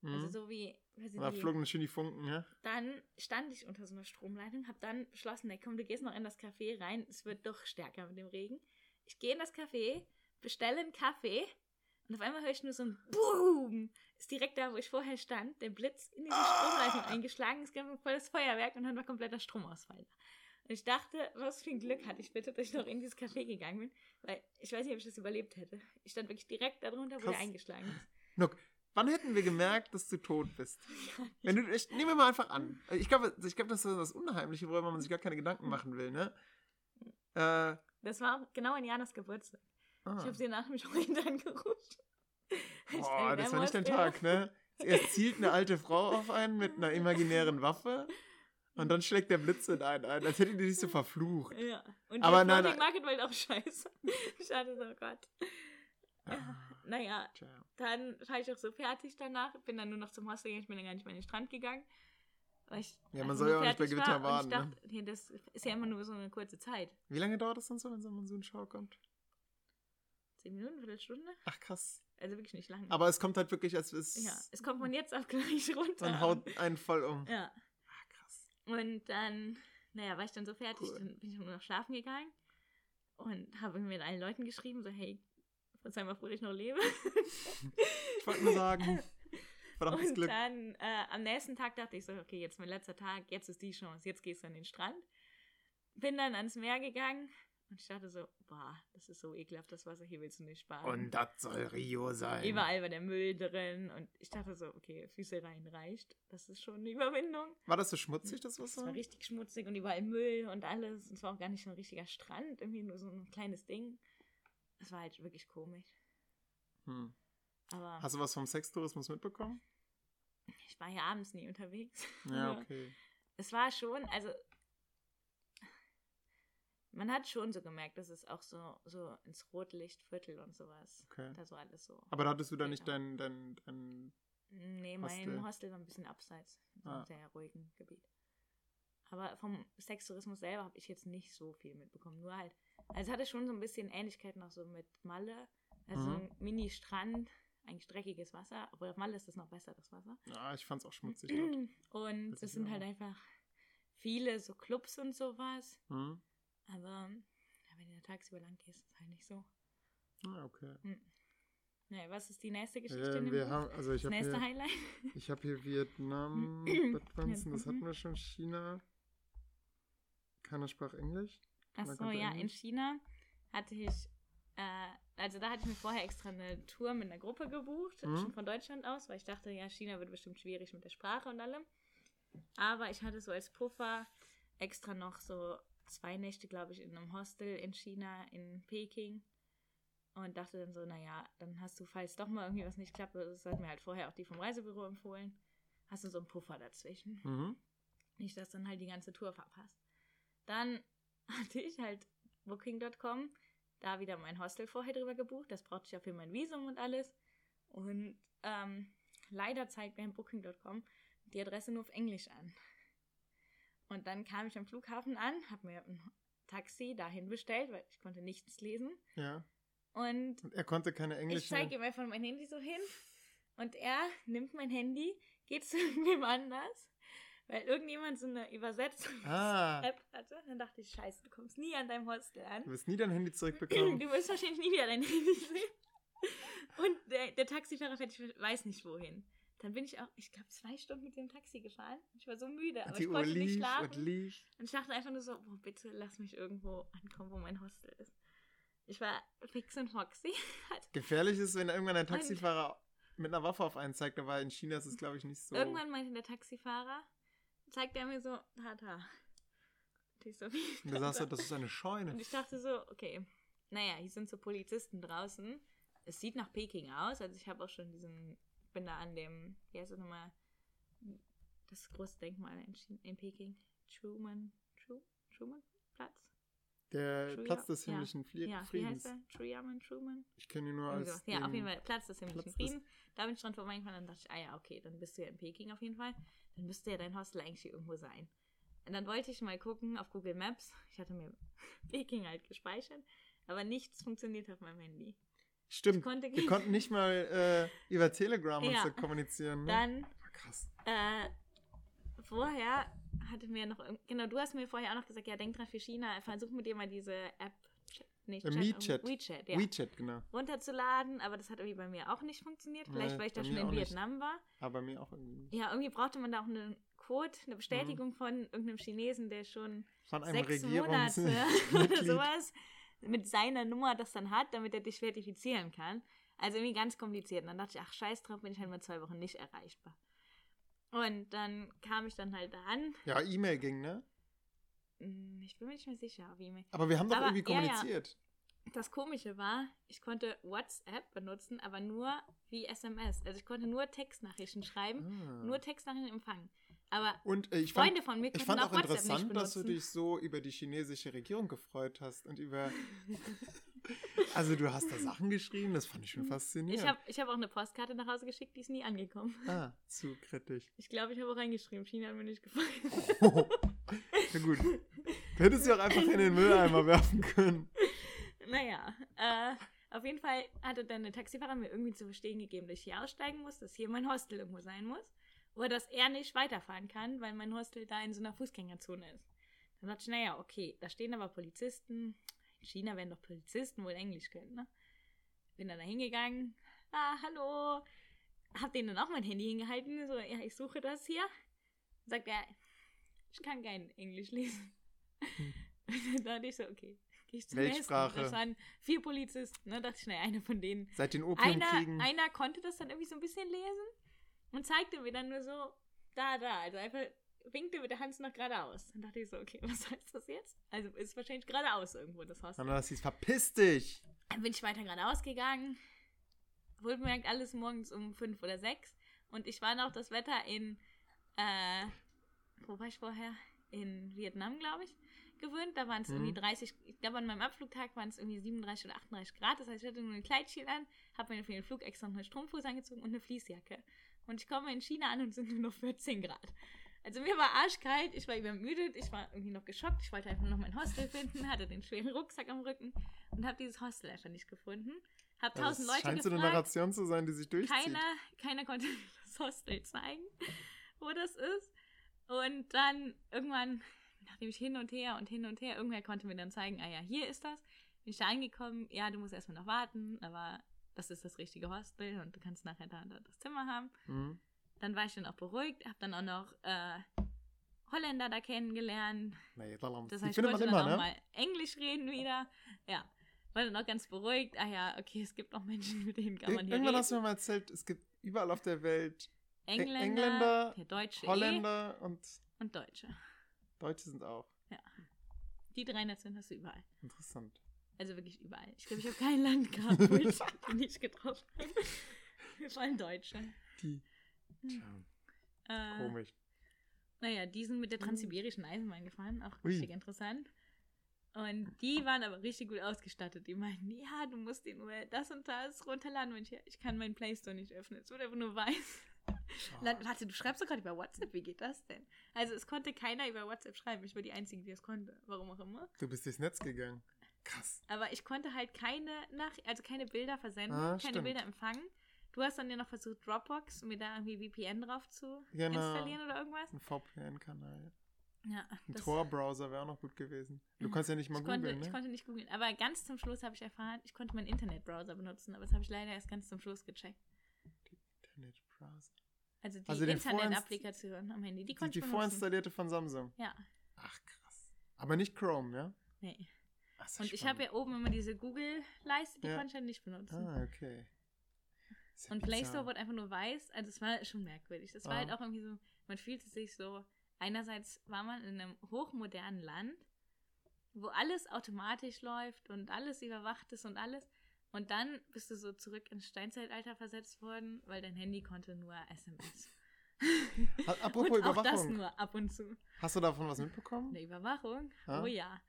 Mhm. Also so wie, weiß ich da nicht, flogen schön die Funken, ja? dann stand ich unter so einer Stromleitung, habe dann beschlossen, ey, komm, du gehst noch in das Café rein, es wird doch stärker mit dem Regen. Ich gehe in das Café, bestelle einen Kaffee und auf einmal höre ich nur so ein Boom. Ist direkt da, wo ich vorher stand, der Blitz in diese Stromleitung eingeschlagen, es gab voll das Feuerwerk und dann war kompletter Stromausfall. Und ich dachte, was für ein Glück hatte ich bitte, dass ich noch in dieses Café gegangen bin, weil ich weiß nicht, ob ich das überlebt hätte. Ich stand wirklich direkt darunter, wo Krass. der eingeschlagen ist. Nook, wann hätten wir gemerkt, dass du tot bist? Wenn du, ich nehme mal einfach an. Ich glaube, ich glaube, das ist das Unheimliche, worüber man sich gar keine Gedanken machen will, ne? Äh, Das war genau an Janas Geburtstag. ah. Ich habe sie nach mich Hintern gerufen. Boah, das war nicht dein Tag, ne? Erst zielt eine alte Frau auf einen mit einer imaginären Waffe und dann schlägt der Blitz in einen ein, als hätte die dich so verflucht. Ja. Und Aber der nein. Market war auch scheiße. So, oh Gott. Ja, naja, Tja. dann war ich auch so fertig danach. Bin dann nur noch zum Hostel gegangen. Ich bin dann gar nicht mehr in den Strand gegangen. Ich Ja, man einfach soll ja auch nicht bei Gewitter warten, Ich dachte, nee, das ist ja immer nur so eine kurze Zeit. Wie lange dauert das dann so, wenn so ein Monsunschau kommt? Zehn Minuten, Viertelstunde? Ach krass. Also wirklich nicht lang. Aber es kommt halt wirklich, als es. ja, es kommt von jetzt auf gleich runter. Man haut einen voll um. Ja. Ah, krass. Und dann, naja, war ich dann so fertig, Cool. dann bin ich nur noch schlafen gegangen und habe mit allen Leuten geschrieben, so, hey, verzeih mal, froh, dass ich noch lebe. Ich wollte nur sagen, verdammtes und Glück. dann äh, am nächsten Tag dachte ich so, okay, jetzt mein letzter Tag, jetzt ist die Chance, jetzt gehst du an den Strand. Bin dann ans Meer gegangen und ich dachte so, boah, das ist so ekelhaft, das Wasser, hier willst du nicht sparen. Und das soll Rio sein. Überall war der Müll drin und ich dachte so, okay, Füße rein reicht. Das ist schon eine Überwindung. War das so schmutzig, das Es Wasser? war richtig schmutzig und überall Müll und alles. Und es war auch gar nicht so ein richtiger Strand, irgendwie nur so ein kleines Ding. Es war halt wirklich komisch. Hm. Aber Hast du was vom Sextourismus mitbekommen? ich war ja abends nie unterwegs. Ja, okay. Es war schon, also man hat schon so gemerkt, dass es auch so, so ins Rotlichtviertel und sowas. okay. Da so alles so. Aber da hattest du da nicht dein, dein, dein Nee, mein Hostel. War ein bisschen abseits, in so Ah. sehr ruhigen Gebiet. Aber vom Sextourismus selber habe ich jetzt nicht so viel mitbekommen. Nur halt, also es hatte schon so ein bisschen Ähnlichkeiten auch so mit Malle. Also Mhm. ein Mini-Strand, eigentlich dreckiges Wasser. Obwohl auf Malle ist das noch besser, das Wasser. Ja, ich fand's auch schmutzig dort. Und Das es sind ja halt auch- einfach viele so Clubs und sowas. Hm? Aber ja, wenn du da tagsüber lang gehst, ist halt nicht so. Ah, okay. Naja, was ist die nächste Geschichte Äh, dem wir haben, also ich das habe nächste hier, Highlight? ich hab hier Vietnam, Bad Wanzen, das hatten wir schon, China. Keiner sprach Englisch. Ach Man so, konnte ja, in. China hatte ich, äh, also da hatte ich mir vorher extra eine Tour mit einer Gruppe gebucht, Mhm. schon von Deutschland aus, weil ich dachte, ja, China wird bestimmt schwierig mit der Sprache und allem. Aber ich hatte so als Puffer extra noch so zwei Nächte, glaube ich, in einem Hostel in China, in Peking. Und dachte dann so, naja, dann hast du, falls doch mal irgendwie was nicht klappt, das hat mir halt vorher auch die vom Reisebüro empfohlen, hast du so einen Puffer dazwischen. Mhm. Nicht, dass dann halt die ganze Tour verpasst. Dann hatte ich halt Booking.com, da wieder mein Hostel vorher drüber gebucht. Das brauchte ich ja für mein Visum und alles. Und ähm, leider zeigt mir Booking.com die Adresse nur auf Englisch an. Und dann kam ich am Flughafen an, habe mir ein Taxi dahin bestellt, weil ich konnte nichts lesen. Ja. Und Und er konnte keine ich englischen. zeige ihm einfach mein Handy so hin und er nimmt mein Handy, geht zu irgendwem anders, weil irgendjemand so eine Übersetzungs-App Ah, hatte. Dann dachte ich, scheiße, du kommst nie an deinem Hostel an. du wirst nie dein Handy zurückbekommen. Du wirst wahrscheinlich nie wieder dein Handy sehen. Und der, der Taxifahrer fährt, ich weiß nicht wohin. Dann bin ich auch, ich glaube, zwei Stunden mit dem Taxi gefahren. Ich war so müde, aber die ich konnte nicht schlafen. und. Und ich dachte einfach nur so, boah, bitte lass mich irgendwo ankommen, wo mein Hostel ist. Ich war fix und foxy. Gefährlich ist, wenn irgendwann ein Taxifahrer mit einer Waffe auf einen zeigt, aber in China ist es, glaube ich, nicht so. Irgendwann meinte der Taxifahrer, zeigt er mir so, da, da. Und ich so, wie? Du sagst, so, das ist eine Scheune. Und ich dachte so, okay, naja, hier sind so Polizisten draußen. Es sieht nach Peking aus. Also ich habe auch schon diesen, bin da an dem, wie heißt das nochmal, das große Denkmal in, China, in Peking. Truman, Tru, Truman Platz? Der Truja- Platz des ja. himmlischen Flie Ja, wie heißt Friedens. der? Truman, Truman? Ich kenne ihn nur Irgendwie als. Ja, auf den- jeden Fall Platz des himmlischen Platz des- Frieden. Da bin ich dran vorbeigefahren dann dachte ich, ah ja, okay, dann bist du ja in Peking auf jeden Fall. Dann müsste ja dein Hostel eigentlich hier irgendwo sein. Und dann wollte ich mal gucken auf Google Maps. Ich hatte mir Peking halt gespeichert, aber nichts funktioniert auf meinem Handy. Stimmt. Konnte Wir konnten nicht mal äh, über Telegram Ja. so kommunizieren. Ne? Dann, Krass. äh, vorher hatte mir noch, genau, du hast mir vorher auch noch gesagt, ja, denk dran für China, versuch mit dir mal diese App, Nicht Äh, Chat, WeChat. WeChat, ja, WeChat, genau. runterzuladen, aber das hat irgendwie bei mir auch nicht funktioniert. Vielleicht, Nee, weil ich da bei schon in auch nicht. Vietnam war. Aber mir auch irgendwie. Ja, irgendwie brauchte man da auch einen Code, eine Bestätigung von irgendeinem Chinesen, der schon sechs Monate oder sowas mit seiner Nummer das dann hat, damit er dich verifizieren kann. Also irgendwie ganz kompliziert. Und dann dachte ich, ach scheiß drauf, bin ich halt mal zwei Wochen nicht erreichbar. Und dann kam ich dann halt da an. Ja, E-Mail ging, ne? Hm, Ich bin mir nicht mehr sicher, wie mir. Aber wir haben doch Aber- irgendwie ja, ja. kommuniziert. Das Komische war, ich konnte WhatsApp benutzen, aber nur wie SMS. Also ich konnte nur Textnachrichten schreiben, Ah. nur Textnachrichten empfangen. Aber Und äh, ich fand, Freunde von mir ich konnten fand auch auch WhatsApp nicht interessant, dass du dich so über die chinesische Regierung gefreut hast und über. also, du hast da Sachen geschrieben, das fand ich schon faszinierend. Ich habe ich hab auch eine Postkarte nach Hause geschickt, die ist nie angekommen. ah, zu kritisch. Ich glaube, ich habe auch reingeschrieben, China hat mir nicht gefallen. ja, gut. Du hättest sie auch einfach in den Mülleimer werfen können. naja, äh, auf jeden Fall hatte dann der Taxifahrer mir irgendwie zu verstehen gegeben, dass ich hier aussteigen muss, dass hier mein Hostel irgendwo sein muss. Oder dass er nicht weiterfahren kann, weil mein Hostel da in so einer Fußgängerzone ist. Dann dachte ich, naja, okay, da stehen aber Polizisten. In China werden doch Polizisten wohl Englisch können, ne? Bin dann da hingegangen. Ah, hallo. Hab denen dann auch mein Handy hingehalten. So, ja, ich suche das hier. Sagt er, ich kann kein Englisch lesen. Und dann dachte ich so, okay. Geh ich zum Weltsprache. nächsten. Das waren vier Polizisten. Ne? dachte ich, naja, einer von denen. Seit den Einer, Opiumkriegen. einer konnte das dann irgendwie so ein bisschen lesen und zeigte mir dann nur so, da, da. Also einfach winkte mit der Hand nach geradeaus. Dann dachte ich so, okay, was heißt das jetzt? Also ist wahrscheinlich geradeaus irgendwo das. Und das hieß, verpiss dich. Dann bin ich weiter geradeaus gegangen. wohlbemerkt alles morgens um fünf oder sechs. Und ich war noch das Wetter in, äh, wo war ich vorher? In Vietnam, glaube ich, gewöhnt. Da waren es Mhm. irgendwie 30, ich glaube an meinem Abflugtag waren es irgendwie 37 oder 38 Grad. Das heißt, ich hatte nur ein Kleidchen an, habe mir für den Flug extra noch eine Strumpfhose angezogen und eine Fließjacke. Und ich komme in China an und es sind nur noch 14 Grad. Also mir war arschkalt, ich war übermüdet, ich war irgendwie noch geschockt. Ich wollte einfach nur noch mein Hostel finden, hatte den schweren Rucksack am Rücken und habe dieses Hostel einfach nicht gefunden. Hab Das tausend Leute scheint so eine gefragt. Narration zu sein, die sich durchzieht. Keiner, keiner konnte mir das Hostel zeigen, wo das ist. Und dann irgendwann, nachdem ich hin und her und hin und her, irgendwer konnte mir dann zeigen, ah ja, hier ist das. Bin ich da angekommen, ja, du musst erstmal noch warten, aber das ist das richtige Hostel und du kannst nachher da, da das Zimmer haben. Mhm. Dann war ich dann auch beruhigt, habe dann auch noch äh, Holländer da kennengelernt. Nee. Das heißt, ich konnte dann immer, auch ne? mal Englisch reden wieder. Ja, war dann auch ganz beruhigt. Ah ja, okay, es gibt auch Menschen, mit denen kann man hier Irgendwann reden. hast du mir mal erzählt, es gibt überall auf der Welt Engländer, Engländer, der Deutsche eh Holländer und und Deutsche. Deutsche sind auch. Die drei Nationen hast du überall. Interessant. Also wirklich überall. Ich glaube, ich habe kein Land gehabt, wo ich nicht getroffen habe. Vor allem Deutsche. Die. Hm. Tja, Äh, komisch. Naja, die sind mit der transsibirischen Eisenbahn gefahren, auch Ui. richtig interessant. Und die waren aber richtig gut ausgestattet. Die meinten, ja, du musst dir nur das und das runterladen. Und ich, ja, ich kann meinen Play Store nicht öffnen. Es wird einfach nur weiß. Warte, du schreibst doch gerade über WhatsApp. Wie geht das denn? Also es konnte keiner über WhatsApp schreiben. Ich war die Einzige, die es konnte. Warum auch immer. Du bist durchs Netz gegangen. Krass. Aber ich konnte halt keine Nach also keine Bilder versenden, Ah, keine stimmt. Bilder empfangen. Du hast dann ja noch versucht, Dropbox, mir da irgendwie VPN drauf zu Genau. installieren oder irgendwas. Ein VPN-Kanal. Ja, Ein Tor-Browser wäre auch noch gut gewesen. Du kannst ja nicht mal ich konnte, googeln, ich ne? konnte nicht googeln. Aber ganz zum Schluss habe ich erfahren, ich konnte meinen Internetbrowser benutzen, aber das habe ich leider erst ganz zum Schluss gecheckt. Internet-Browser. Also die Also Internet-Applikation am Handy, die Die, konnte die benutzen. vorinstallierte von Samsung. Ja, Ach, krass. Aber nicht Chrome, ja? nee. Ach, ja Und ich habe ja oben immer diese Google-Leiste, die Ja. konnte ich halt nicht benutzen. Ah, okay. Ja Und Play bizarr. Store wurde einfach nur weiß. Also es war schon merkwürdig. Das war Ah. halt auch irgendwie so, man fühlte sich so, einerseits war man in einem hochmodernen Land, wo alles automatisch läuft und alles überwacht ist und alles. Und dann bist du so zurück ins Steinzeitalter versetzt worden, weil dein Handy konnte nur SMS. Ha- Apropos und auch das Überwachung. nur ab und zu. Hast du davon was mitbekommen? Eine Überwachung? Ah. Oh ja.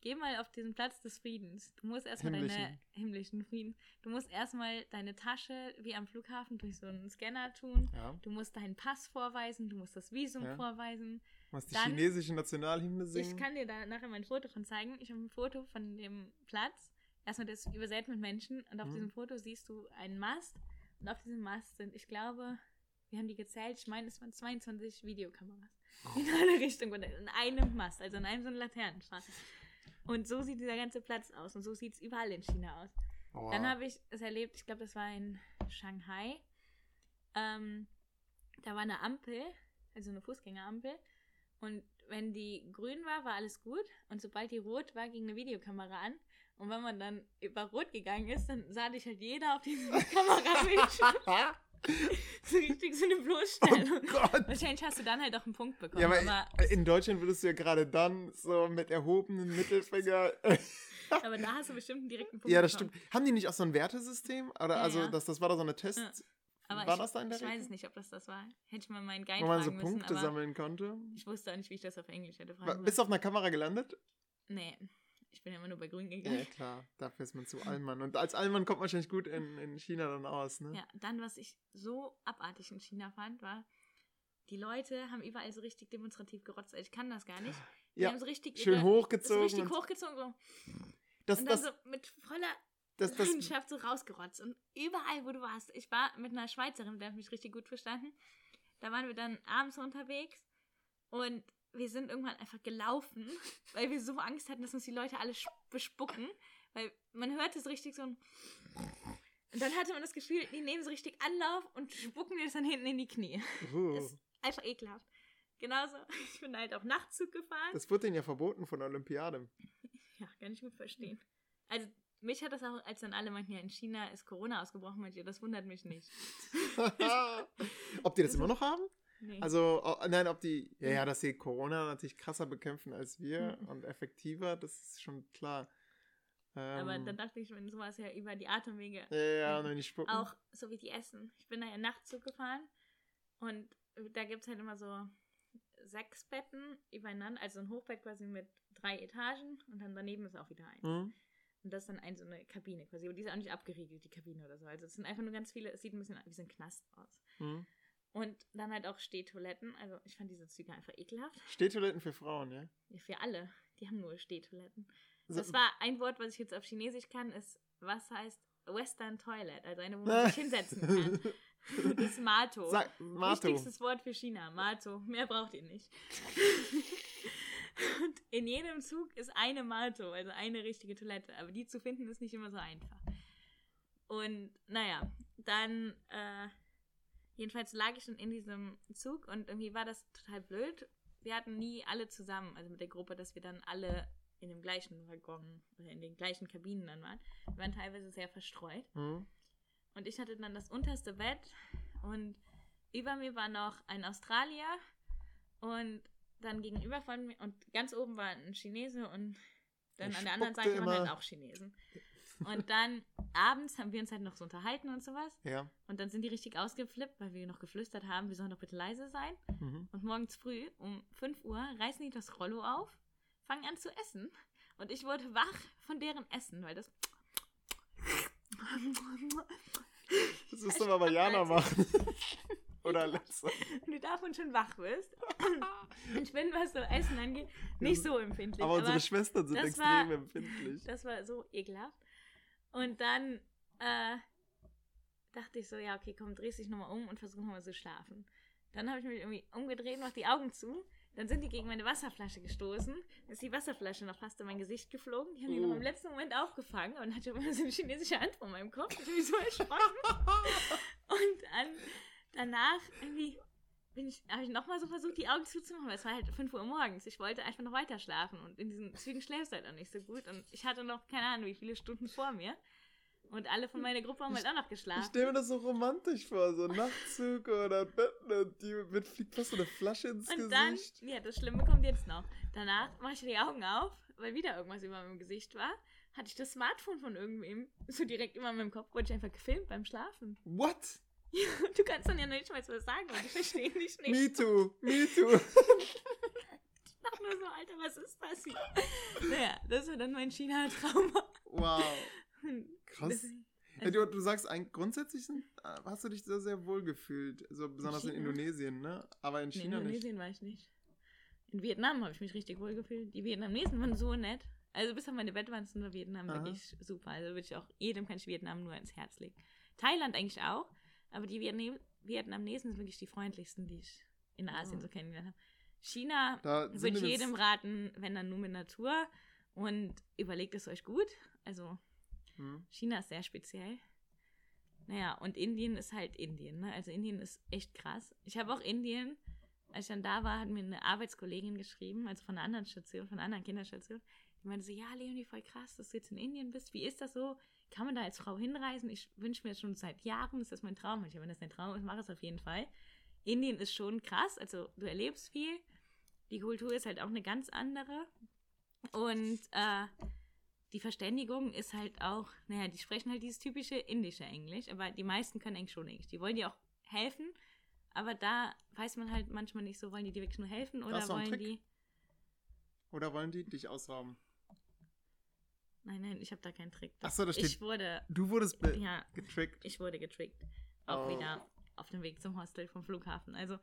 Geh mal auf diesen Platz des Friedens. Du musst erstmal deine Himmlischen. himmlischen Frieden. Du musst erstmal deine Tasche wie am Flughafen durch so einen Scanner tun. Ja. Du musst deinen Pass vorweisen, du musst das Visum Ja. vorweisen. Du musst die Dann- chinesische Nationalhymne singen. Ich kann dir da nachher mein Foto von zeigen. Ich habe ein Foto von dem Platz. Erstmal das übersät mit Menschen und auf Mhm. diesem Foto siehst du einen Mast und auf diesem Mast sind, ich glaube, wir haben die gezählt, ich meine, es waren 22 Videokameras in alle Richtungen und in einem Mast, also in einem so einem Laternenstrahl. Und so sieht dieser ganze Platz aus und so sieht es überall in China aus. Boah. Dann habe ich es erlebt, ich glaube, das war in Shanghai. Ähm, da war eine Ampel, also eine Fußgängerampel. Und wenn die grün war, war alles gut. Und sobald die rot war, ging eine Videokamera an. Und wenn man dann über rot gegangen ist, dann sah dich halt jeder auf diesem Kamerabildschirm. so richtig so eine Bloßstellung. oh Gott. Wahrscheinlich hast du dann halt auch einen Punkt bekommen. Ja, aber aber, in Deutschland würdest du ja gerade dann so mit erhobenem Mittelfinger. aber da hast du bestimmt einen direkten Punkt ja, das bekommen. stimmt. Haben die nicht auch so ein Wertesystem? Oder Ja, also, ja. Das, das war da so eine Test. Ja. Aber war ich, das da in der ich weiß Regel? es nicht, ob das das war. Hätte ich mal meinen Guide Wo man so müssen. Punkte sammeln konnte. Ich wusste auch nicht, wie ich das auf Englisch hätte fragen Bist du auf einer Kamera gelandet? Nee, ich bin ja immer nur bei Grün Ja, gegangen. klar. Dafür ist man zu Allmann. Und als Allmann kommt man wahrscheinlich gut in, in China dann aus, ne? Ja, dann, was ich so abartig in China fand, war, die Leute haben überall so richtig demonstrativ gerotzt. Also ich kann das gar nicht. Die Ja, haben so richtig Schön ihre- hochgezogen. so richtig hochgezogen so. das, und dann das, so mit voller das, das, Leidenschaft so rausgerotzt. Und überall, wo du warst. Ich war mit einer Schweizerin, der hat mich richtig gut verstanden. Da waren wir dann abends unterwegs und wir sind irgendwann einfach gelaufen, weil wir so Angst hatten, dass uns die Leute alle bespucken. Weil man hörte so richtig so ein. Und dann hatte man das Gefühl, die nehmen so richtig Anlauf und spucken dir das dann hinten in die Knie. uh, Das ist einfach ekelhaft. Genauso, ich bin halt auch Nachtzug gefahren. das wurde denen ja verboten von der Olympiade. Ja, kann ich gut verstehen. Also, mich hat das auch, als dann alle meinten, ja, in China ist Corona ausgebrochen, meinte ich, das wundert mich nicht. ob die das immer noch haben? Nee. Also, o- nein, ob die, ja, ja, dass sie Corona natürlich krasser bekämpfen als wir Mhm. und effektiver, das ist schon klar. Aber Ähm, dann dachte ich, wenn sowas ja über die Atemwege ja, ja, und wenn die spucken. auch so wie die essen. Ich bin da ja Nachtzug gefahren und da gibt es halt immer so sechs Betten übereinander, also ein Hochbett quasi mit drei Etagen und dann daneben ist auch wieder eins. Hm? Und das ist dann ein, so eine Kabine quasi. Und die ist auch nicht abgeriegelt, die Kabine oder so. Also es sind einfach nur ganz viele, es sieht ein bisschen wie so ein Knast aus. Hm? Und dann halt auch Stehtoiletten. Also ich fand diese Züge einfach ekelhaft. Stehtoiletten für Frauen, ja? Ja, für alle. Die haben nur Stehtoiletten. So- Das war ein Wort, was ich jetzt auf Chinesisch kann, ist, was heißt Western Toilet. Also eine, wo man sich hinsetzen kann. Das ist Mato. Sag, Mato. Wichtigstes Wort für China. Mato. Mehr braucht ihr nicht. Und in jedem Zug ist eine Mato, also eine richtige Toilette. Aber die zu finden ist nicht immer so einfach. Und naja, dann, äh, jedenfalls lag ich schon in diesem Zug und irgendwie war das total blöd. Wir hatten nie alle zusammen, also mit der Gruppe, dass wir dann alle in dem gleichen Waggon oder in den gleichen Kabinen dann waren. Wir waren teilweise sehr verstreut. Hm? Und ich hatte dann das unterste Bett und über mir war noch ein Australier und dann gegenüber von mir und ganz oben war ein Chinese und dann Der an der anderen Seite waren halt immer. auch Chinesen. Und dann abends haben wir uns halt noch so unterhalten und sowas. Ja. Und dann sind die richtig ausgeflippt, weil wir noch geflüstert haben, wir sollen doch bitte leise sein. Mhm. Und morgens früh um 5 Uhr reißen die das Rollo auf, fangen an zu essen. Und ich wurde wach von deren Essen, weil das. Das musst du mal bei Jana machen. Oder Alexa. Wenn du davon schon wach wirst. Und bin, was so Essen angeht, nicht so empfindlich. Aber unsere Schwestern sind extrem war- empfindlich. Das war so ekelhaft. Und dann äh, dachte ich so, ja, okay, komm, drehst dich nochmal um und versuch nochmal zu schlafen. Dann habe ich mich irgendwie umgedreht, mach die Augen zu. Dann sind die gegen meine Wasserflasche gestoßen. Dann ist die Wasserflasche noch fast in mein Gesicht geflogen. Die haben die Oh. noch im letzten Moment aufgefangen und hatte immer so eine chinesische Hand vor meinem Kopf. Ich habe mich so erschrocken. Und dann, danach irgendwie bin ich, habe ich nochmal so versucht, die Augen zuzumachen, weil es war halt 5 Uhr morgens. Ich wollte einfach noch weiter schlafen und in diesen Zügen schläfst du halt auch nicht so gut. Und ich hatte noch keine Ahnung, wie viele Stunden vor mir. Und alle von meiner Gruppe haben halt auch noch Ich geschlafen. stelle mir das so romantisch vor, so Nachtzug oder Betten und die mit fliegt fast so eine Flasche ins Und dann, Gesicht. ja, das Schlimme kommt jetzt noch. Danach mache ich die Augen auf, weil wieder irgendwas über meinem Gesicht war. Hatte ich das Smartphone von irgendwem so direkt über meinem Kopf, wurde ich einfach gefilmt beim Schlafen. What? Ja, du kannst dann ja noch nicht mal was sagen, weil ich verstehe dich nicht. Me too, me too. Ich mach nur so, Alter, was ist das hier? Naja, das war dann mein China-Trauma. Wow. Krass. Ja, du, du sagst, ein, grundsätzlich sind, äh, hast du dich sehr, sehr wohl gefühlt. So besonders in, China? Indonesien, ne? Aber in Nee, in China nicht. Indonesien war ich nicht. In Vietnam habe ich mich richtig wohl gefühlt. Die Vietnamesen waren so nett. Also bis auf meine Bettwanzen war Vietnam Aha. wirklich super. Also würde ich auch jedem kann ich Vietnam nur ins Herz legen. Thailand eigentlich auch, aber die Vietnam Vietnamesen sind wirklich die freundlichsten, die ich in Asien Ah. so kennengelernt habe. China würde ich jedem raten, wenn dann nur mit Natur und überlegt es euch gut. Also Hm. China ist sehr speziell. Naja, und Indien ist halt Indien. Ne? Also Indien ist echt krass. Ich habe auch Indien, als ich dann da war, hat mir eine Arbeitskollegin geschrieben, also von einer anderen Station, von einer anderen Kinderstation. Die meinte so, ja, Leonie, voll krass, dass du jetzt in Indien bist. Wie ist das so? Kann man da als Frau hinreisen? Ich wünsche mir das schon seit Jahren, das ist mein Traum. Ich, wenn das dein Traum ist, mach es auf jeden Fall. Indien ist schon krass, also du erlebst viel. Die Kultur ist halt auch eine ganz andere. Und äh, die Verständigung ist halt auch, naja, die sprechen halt dieses typische indische Englisch, aber die meisten können eigentlich schon Englisch. Die wollen dir auch helfen, aber da weiß man halt manchmal nicht so, wollen die dir wirklich nur helfen oder wollen Trick? die. Oder wollen die dich ausrauben? Nein, nein, ich habe da keinen Trick. Ach so, da steht- Ich wurde, Du wurdest ja, getrickt. ich wurde getrickt. Auch Oh. wieder auf dem Weg zum Hostel vom Flughafen. Also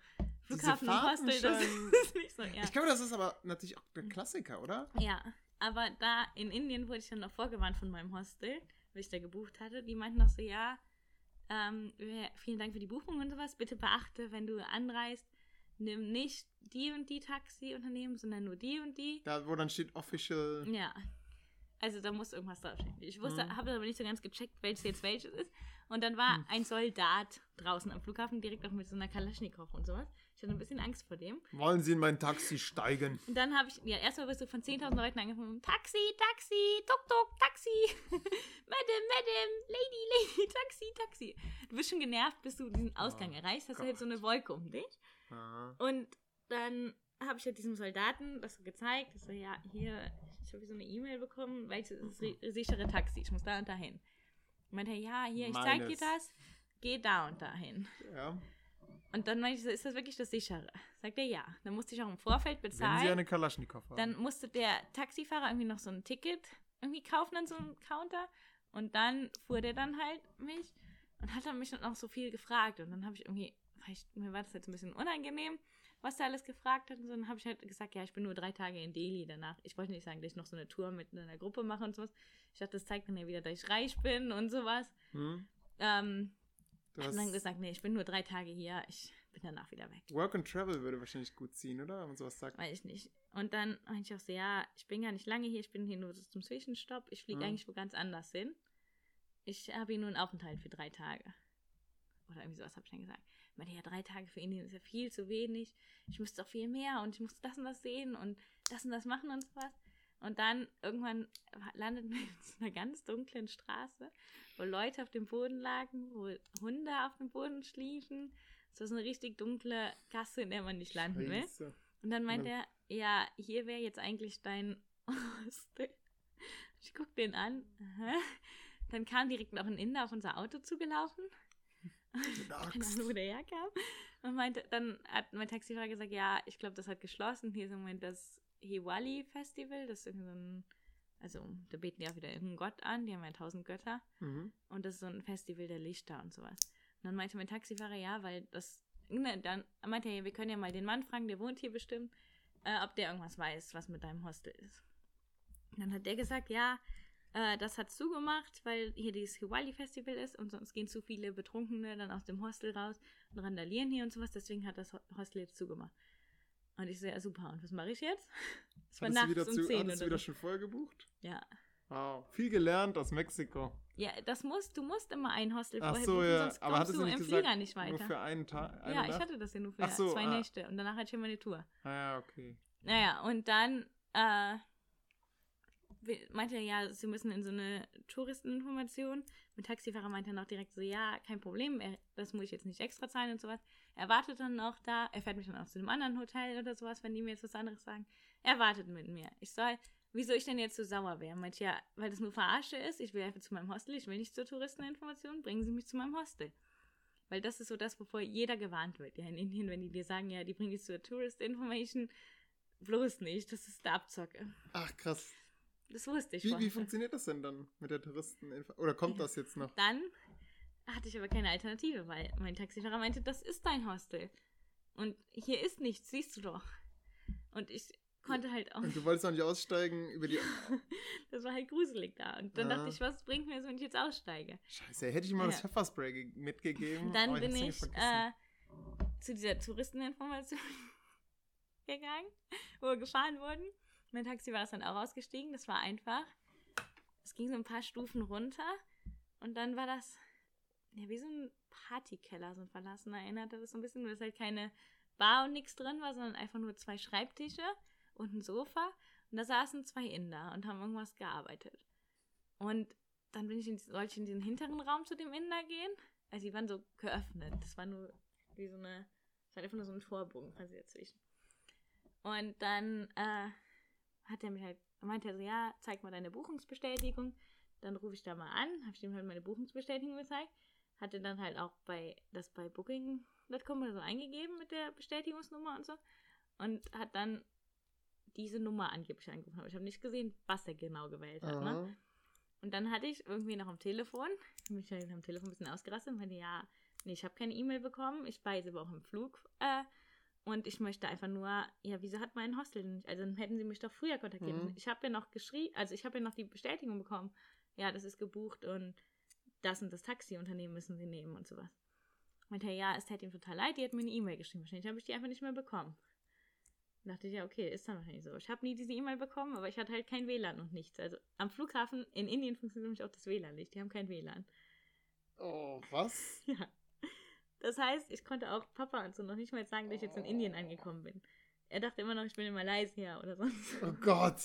Diese Flughafen und Fahrten Hostel, das ist nicht so, ja. Ich glaube, das ist aber natürlich auch der Klassiker, oder? Ja, aber da in Indien wurde ich dann noch vorgewarnt von meinem Hostel, weil ich da gebucht hatte. Die meinten noch so, ja, ähm, vielen Dank für die Buchung und sowas. Bitte beachte, wenn du anreist, nimm nicht die und die Taxiunternehmen, sondern nur die und die. Da, wo dann steht Official. Ja. Also da muss irgendwas draufstehen. Ich wusste, Mhm. habe aber nicht so ganz gecheckt, welches jetzt welches ist. Und dann war Hm. ein Soldat draußen am Flughafen, direkt auch mit so einer Kalaschnikow und sowas. Ich hatte ein bisschen Angst vor dem. Wollen Sie in mein Taxi steigen? Und dann habe ich, ja, erstmal wirst du von 10.000 Leuten angefangen, Taxi, Taxi, Tuk Tuk, Taxi, Madam, Madam, Lady, Lady, Taxi, Taxi. Du bist schon genervt, bis du diesen Ausgang Oh erreichst, hast du halt so eine Wolke um dich. Ah. Und dann habe ich halt diesem Soldaten das so gezeigt, dass so, ja, hier, ich habe so eine E-Mail bekommen, weil ich das sichere Taxi, ich muss da und dahin. Meinte er, ja, hier, ich zeig dir das, geh da und dahin. Ja. Und dann meinte ich so, ist das wirklich das sichere? Sagt er, ja. Dann musste ich auch im Vorfeld Wenn Sie bezahlen. eine Kalaschnikow haben. Dann musste der Taxifahrer irgendwie noch so ein Ticket irgendwie kaufen an so einem Counter. Und dann fuhr der dann halt mich und hat dann mich dann auch so viel gefragt. Und dann habe ich irgendwie, vielleicht, mir war das jetzt ein bisschen unangenehm, was der alles gefragt hat. Und so, dann habe ich halt gesagt, ja, ich bin nur drei Tage in Delhi danach. Ich wollte nicht sagen, dass ich noch so eine Tour mit einer Gruppe mache und sowas. Ich dachte, das zeigt dann ja wieder, dass ich reich bin und sowas. hm? Ähm, hast dann gesagt, nee, ich bin nur drei Tage hier, ich bin danach wieder weg. Work and Travel würde wahrscheinlich gut ziehen, oder? Wenn man sowas sagt. Weiß ich nicht. Und dann meinte ich auch so, ja, ich bin gar nicht lange hier, ich bin hier nur zum Zwischenstopp. Ich fliege Mhm. eigentlich wo ganz anders hin. Ich habe hier nur einen Aufenthalt für drei Tage. Oder irgendwie sowas habe ich dann gesagt. Meinte, ja, drei Tage für Indien ist ja viel zu wenig. Ich müsste doch viel mehr und ich muss das und das sehen und das und das machen und sowas. Und dann irgendwann landet man in so einer ganz dunklen Straße, wo Leute auf dem Boden lagen, wo Hunde auf dem Boden schliefen. Es war so eine richtig dunkle Gasse, in der man nicht landen will. Scheiße. Und dann meint er, ja, hier wäre jetzt eigentlich dein Hostel. Ich guck den an. Aha. Dann kam direkt noch ein Inder auf unser Auto zugelaufen. Keine. Ahnung, wo der herkam. Und meinte, dann hat mein Taxifahrer gesagt, ja, ich glaube, das hat geschlossen. Hier ist im Moment das Hiwali Festival. Das ist irgendwie so ein, also da beten die auch wieder irgendeinen Gott an. Die haben ja tausend Götter. Mhm. Und das ist so ein Festival der Lichter und sowas. Und dann meinte mein Taxifahrer, ja, weil das, ne, dann meinte er, wir können ja mal den Mann fragen, der wohnt hier bestimmt, äh, ob der irgendwas weiß, was mit deinem Hostel ist. Und dann hat der gesagt, ja, äh, das hat zugemacht, weil hier dieses Hiwali-Festival ist und sonst gehen zu viele Betrunkene dann aus dem Hostel raus und randalieren hier und sowas, deswegen hat das Ho- Hostel jetzt zugemacht. Und ich so, ja, super, und was mache ich jetzt? Es war nachts um zu, 10 hattest du wieder schon vorher gebucht? Ja. Wow. Viel gelernt aus Mexiko. Ja, das musst, du musst immer ein Hostel Ach vorher so, buchen, ja. sonst Aber kommst du im gesagt, Flieger nicht weiter. Nur für einen Tag? Eine Ja, ich Nacht? hatte das ja nur für Ach so, zwei ah. Nächte und danach hatte ich ja meine Tour. Ah, ja, okay. Naja, und dann äh, meinte er, ja, sie müssen in so eine Touristeninformation. Mein Taxifahrer meinte dann auch direkt so, ja, kein Problem, er, das muss ich jetzt nicht extra zahlen und sowas. Er wartet dann auch da, er fährt mich dann auch zu einem anderen Hotel oder sowas, wenn die mir jetzt was anderes sagen. Er wartet mit mir. Ich soll, wieso ich denn jetzt so sauer wäre? Meinte, ja, weil das nur Verarsche ist, ich will einfach zu meinem Hostel, ich will nicht zur Touristeninformation, bringen Sie mich zu meinem Hostel. Weil das ist so das, wovor jeder gewarnt wird. Ja, in Indien, wenn die dir sagen, ja, die bringen dich zur Tourist Information, bloß nicht, das ist der Abzocke. Ach, krass. Das wusste ich Wie, vorher. wie funktioniert das denn dann mit der Touristen? Oder kommt das jetzt noch? Dann hatte ich aber keine Alternative, weil mein Taxifahrer meinte, das ist dein Hostel. Und hier ist nichts, siehst du doch. Und ich konnte halt auch, Und du wolltest auch nicht aussteigen über die. das war halt gruselig da. Und dann Ah. dachte ich, was bringt mir das, wenn ich jetzt aussteige? Scheiße, hätte ich mal das Ja. Pfefferspray ge- mitgegeben. Dann aber bin ich äh, zu dieser Touristeninformation gegangen, wo wir gefahren wurden. Mein Taxi war es dann auch ausgestiegen. Das war einfach. Es ging so ein paar Stufen runter und dann war das ja wie so ein Partykeller, so ein verlassener erinnerte das so ein bisschen, nur dass halt keine Bar und nichts drin war, sondern einfach nur zwei Schreibtische und ein Sofa und da saßen zwei Inder und haben irgendwas gearbeitet. Und dann bin ich in, sollte ich in den hinteren Raum zu dem Inder gehen. Also die waren so geöffnet. Das war nur wie so eine, es war einfach nur so ein Torbogen quasi dazwischen. Und dann äh, hat er mich halt, meinte er so, ja, zeig mal deine Buchungsbestätigung. Dann rufe ich da mal an, habe ich ihm halt meine Buchungsbestätigung gezeigt. Hatte dann halt auch bei das bei Booking.com oder so eingegeben mit der Bestätigungsnummer und so. Und hat dann diese Nummer angeblich angerufen. Aber ich habe nicht gesehen, was er genau gewählt hat. Ne? Aha. Und dann hatte ich irgendwie noch am Telefon, bin ich halt am Telefon ein bisschen ausgerastet und meinte, ja, nee, ich habe keine E-Mail bekommen, ich war jetzt aber auch im Flug äh, und ich möchte einfach nur, ja, wieso hat mein Hostel denn nicht, also dann hätten sie mich doch früher kontaktiert. Mhm. Ich habe ja noch geschrieben, also ich habe ja noch die Bestätigung bekommen, ja, das ist gebucht und das und das Taxiunternehmen müssen sie nehmen und sowas. Meinte er, ja, es hätte ihm total leid, die hat mir eine E-Mail geschrieben, wahrscheinlich habe ich die einfach nicht mehr bekommen. Dachte ich, ja, okay, ist dann wahrscheinlich so. Ich habe nie diese E-Mail bekommen, aber ich hatte halt kein WLAN und nichts. Also am Flughafen in Indien funktioniert nämlich auch das WLAN nicht. Die haben kein WLAN. Oh, was? Ja. Das heißt, ich konnte auch Papa und so noch nicht mal sagen, dass ich jetzt in Indien angekommen bin. Er dachte immer noch, ich bin in Malaysia oder sonst. Oh Gott.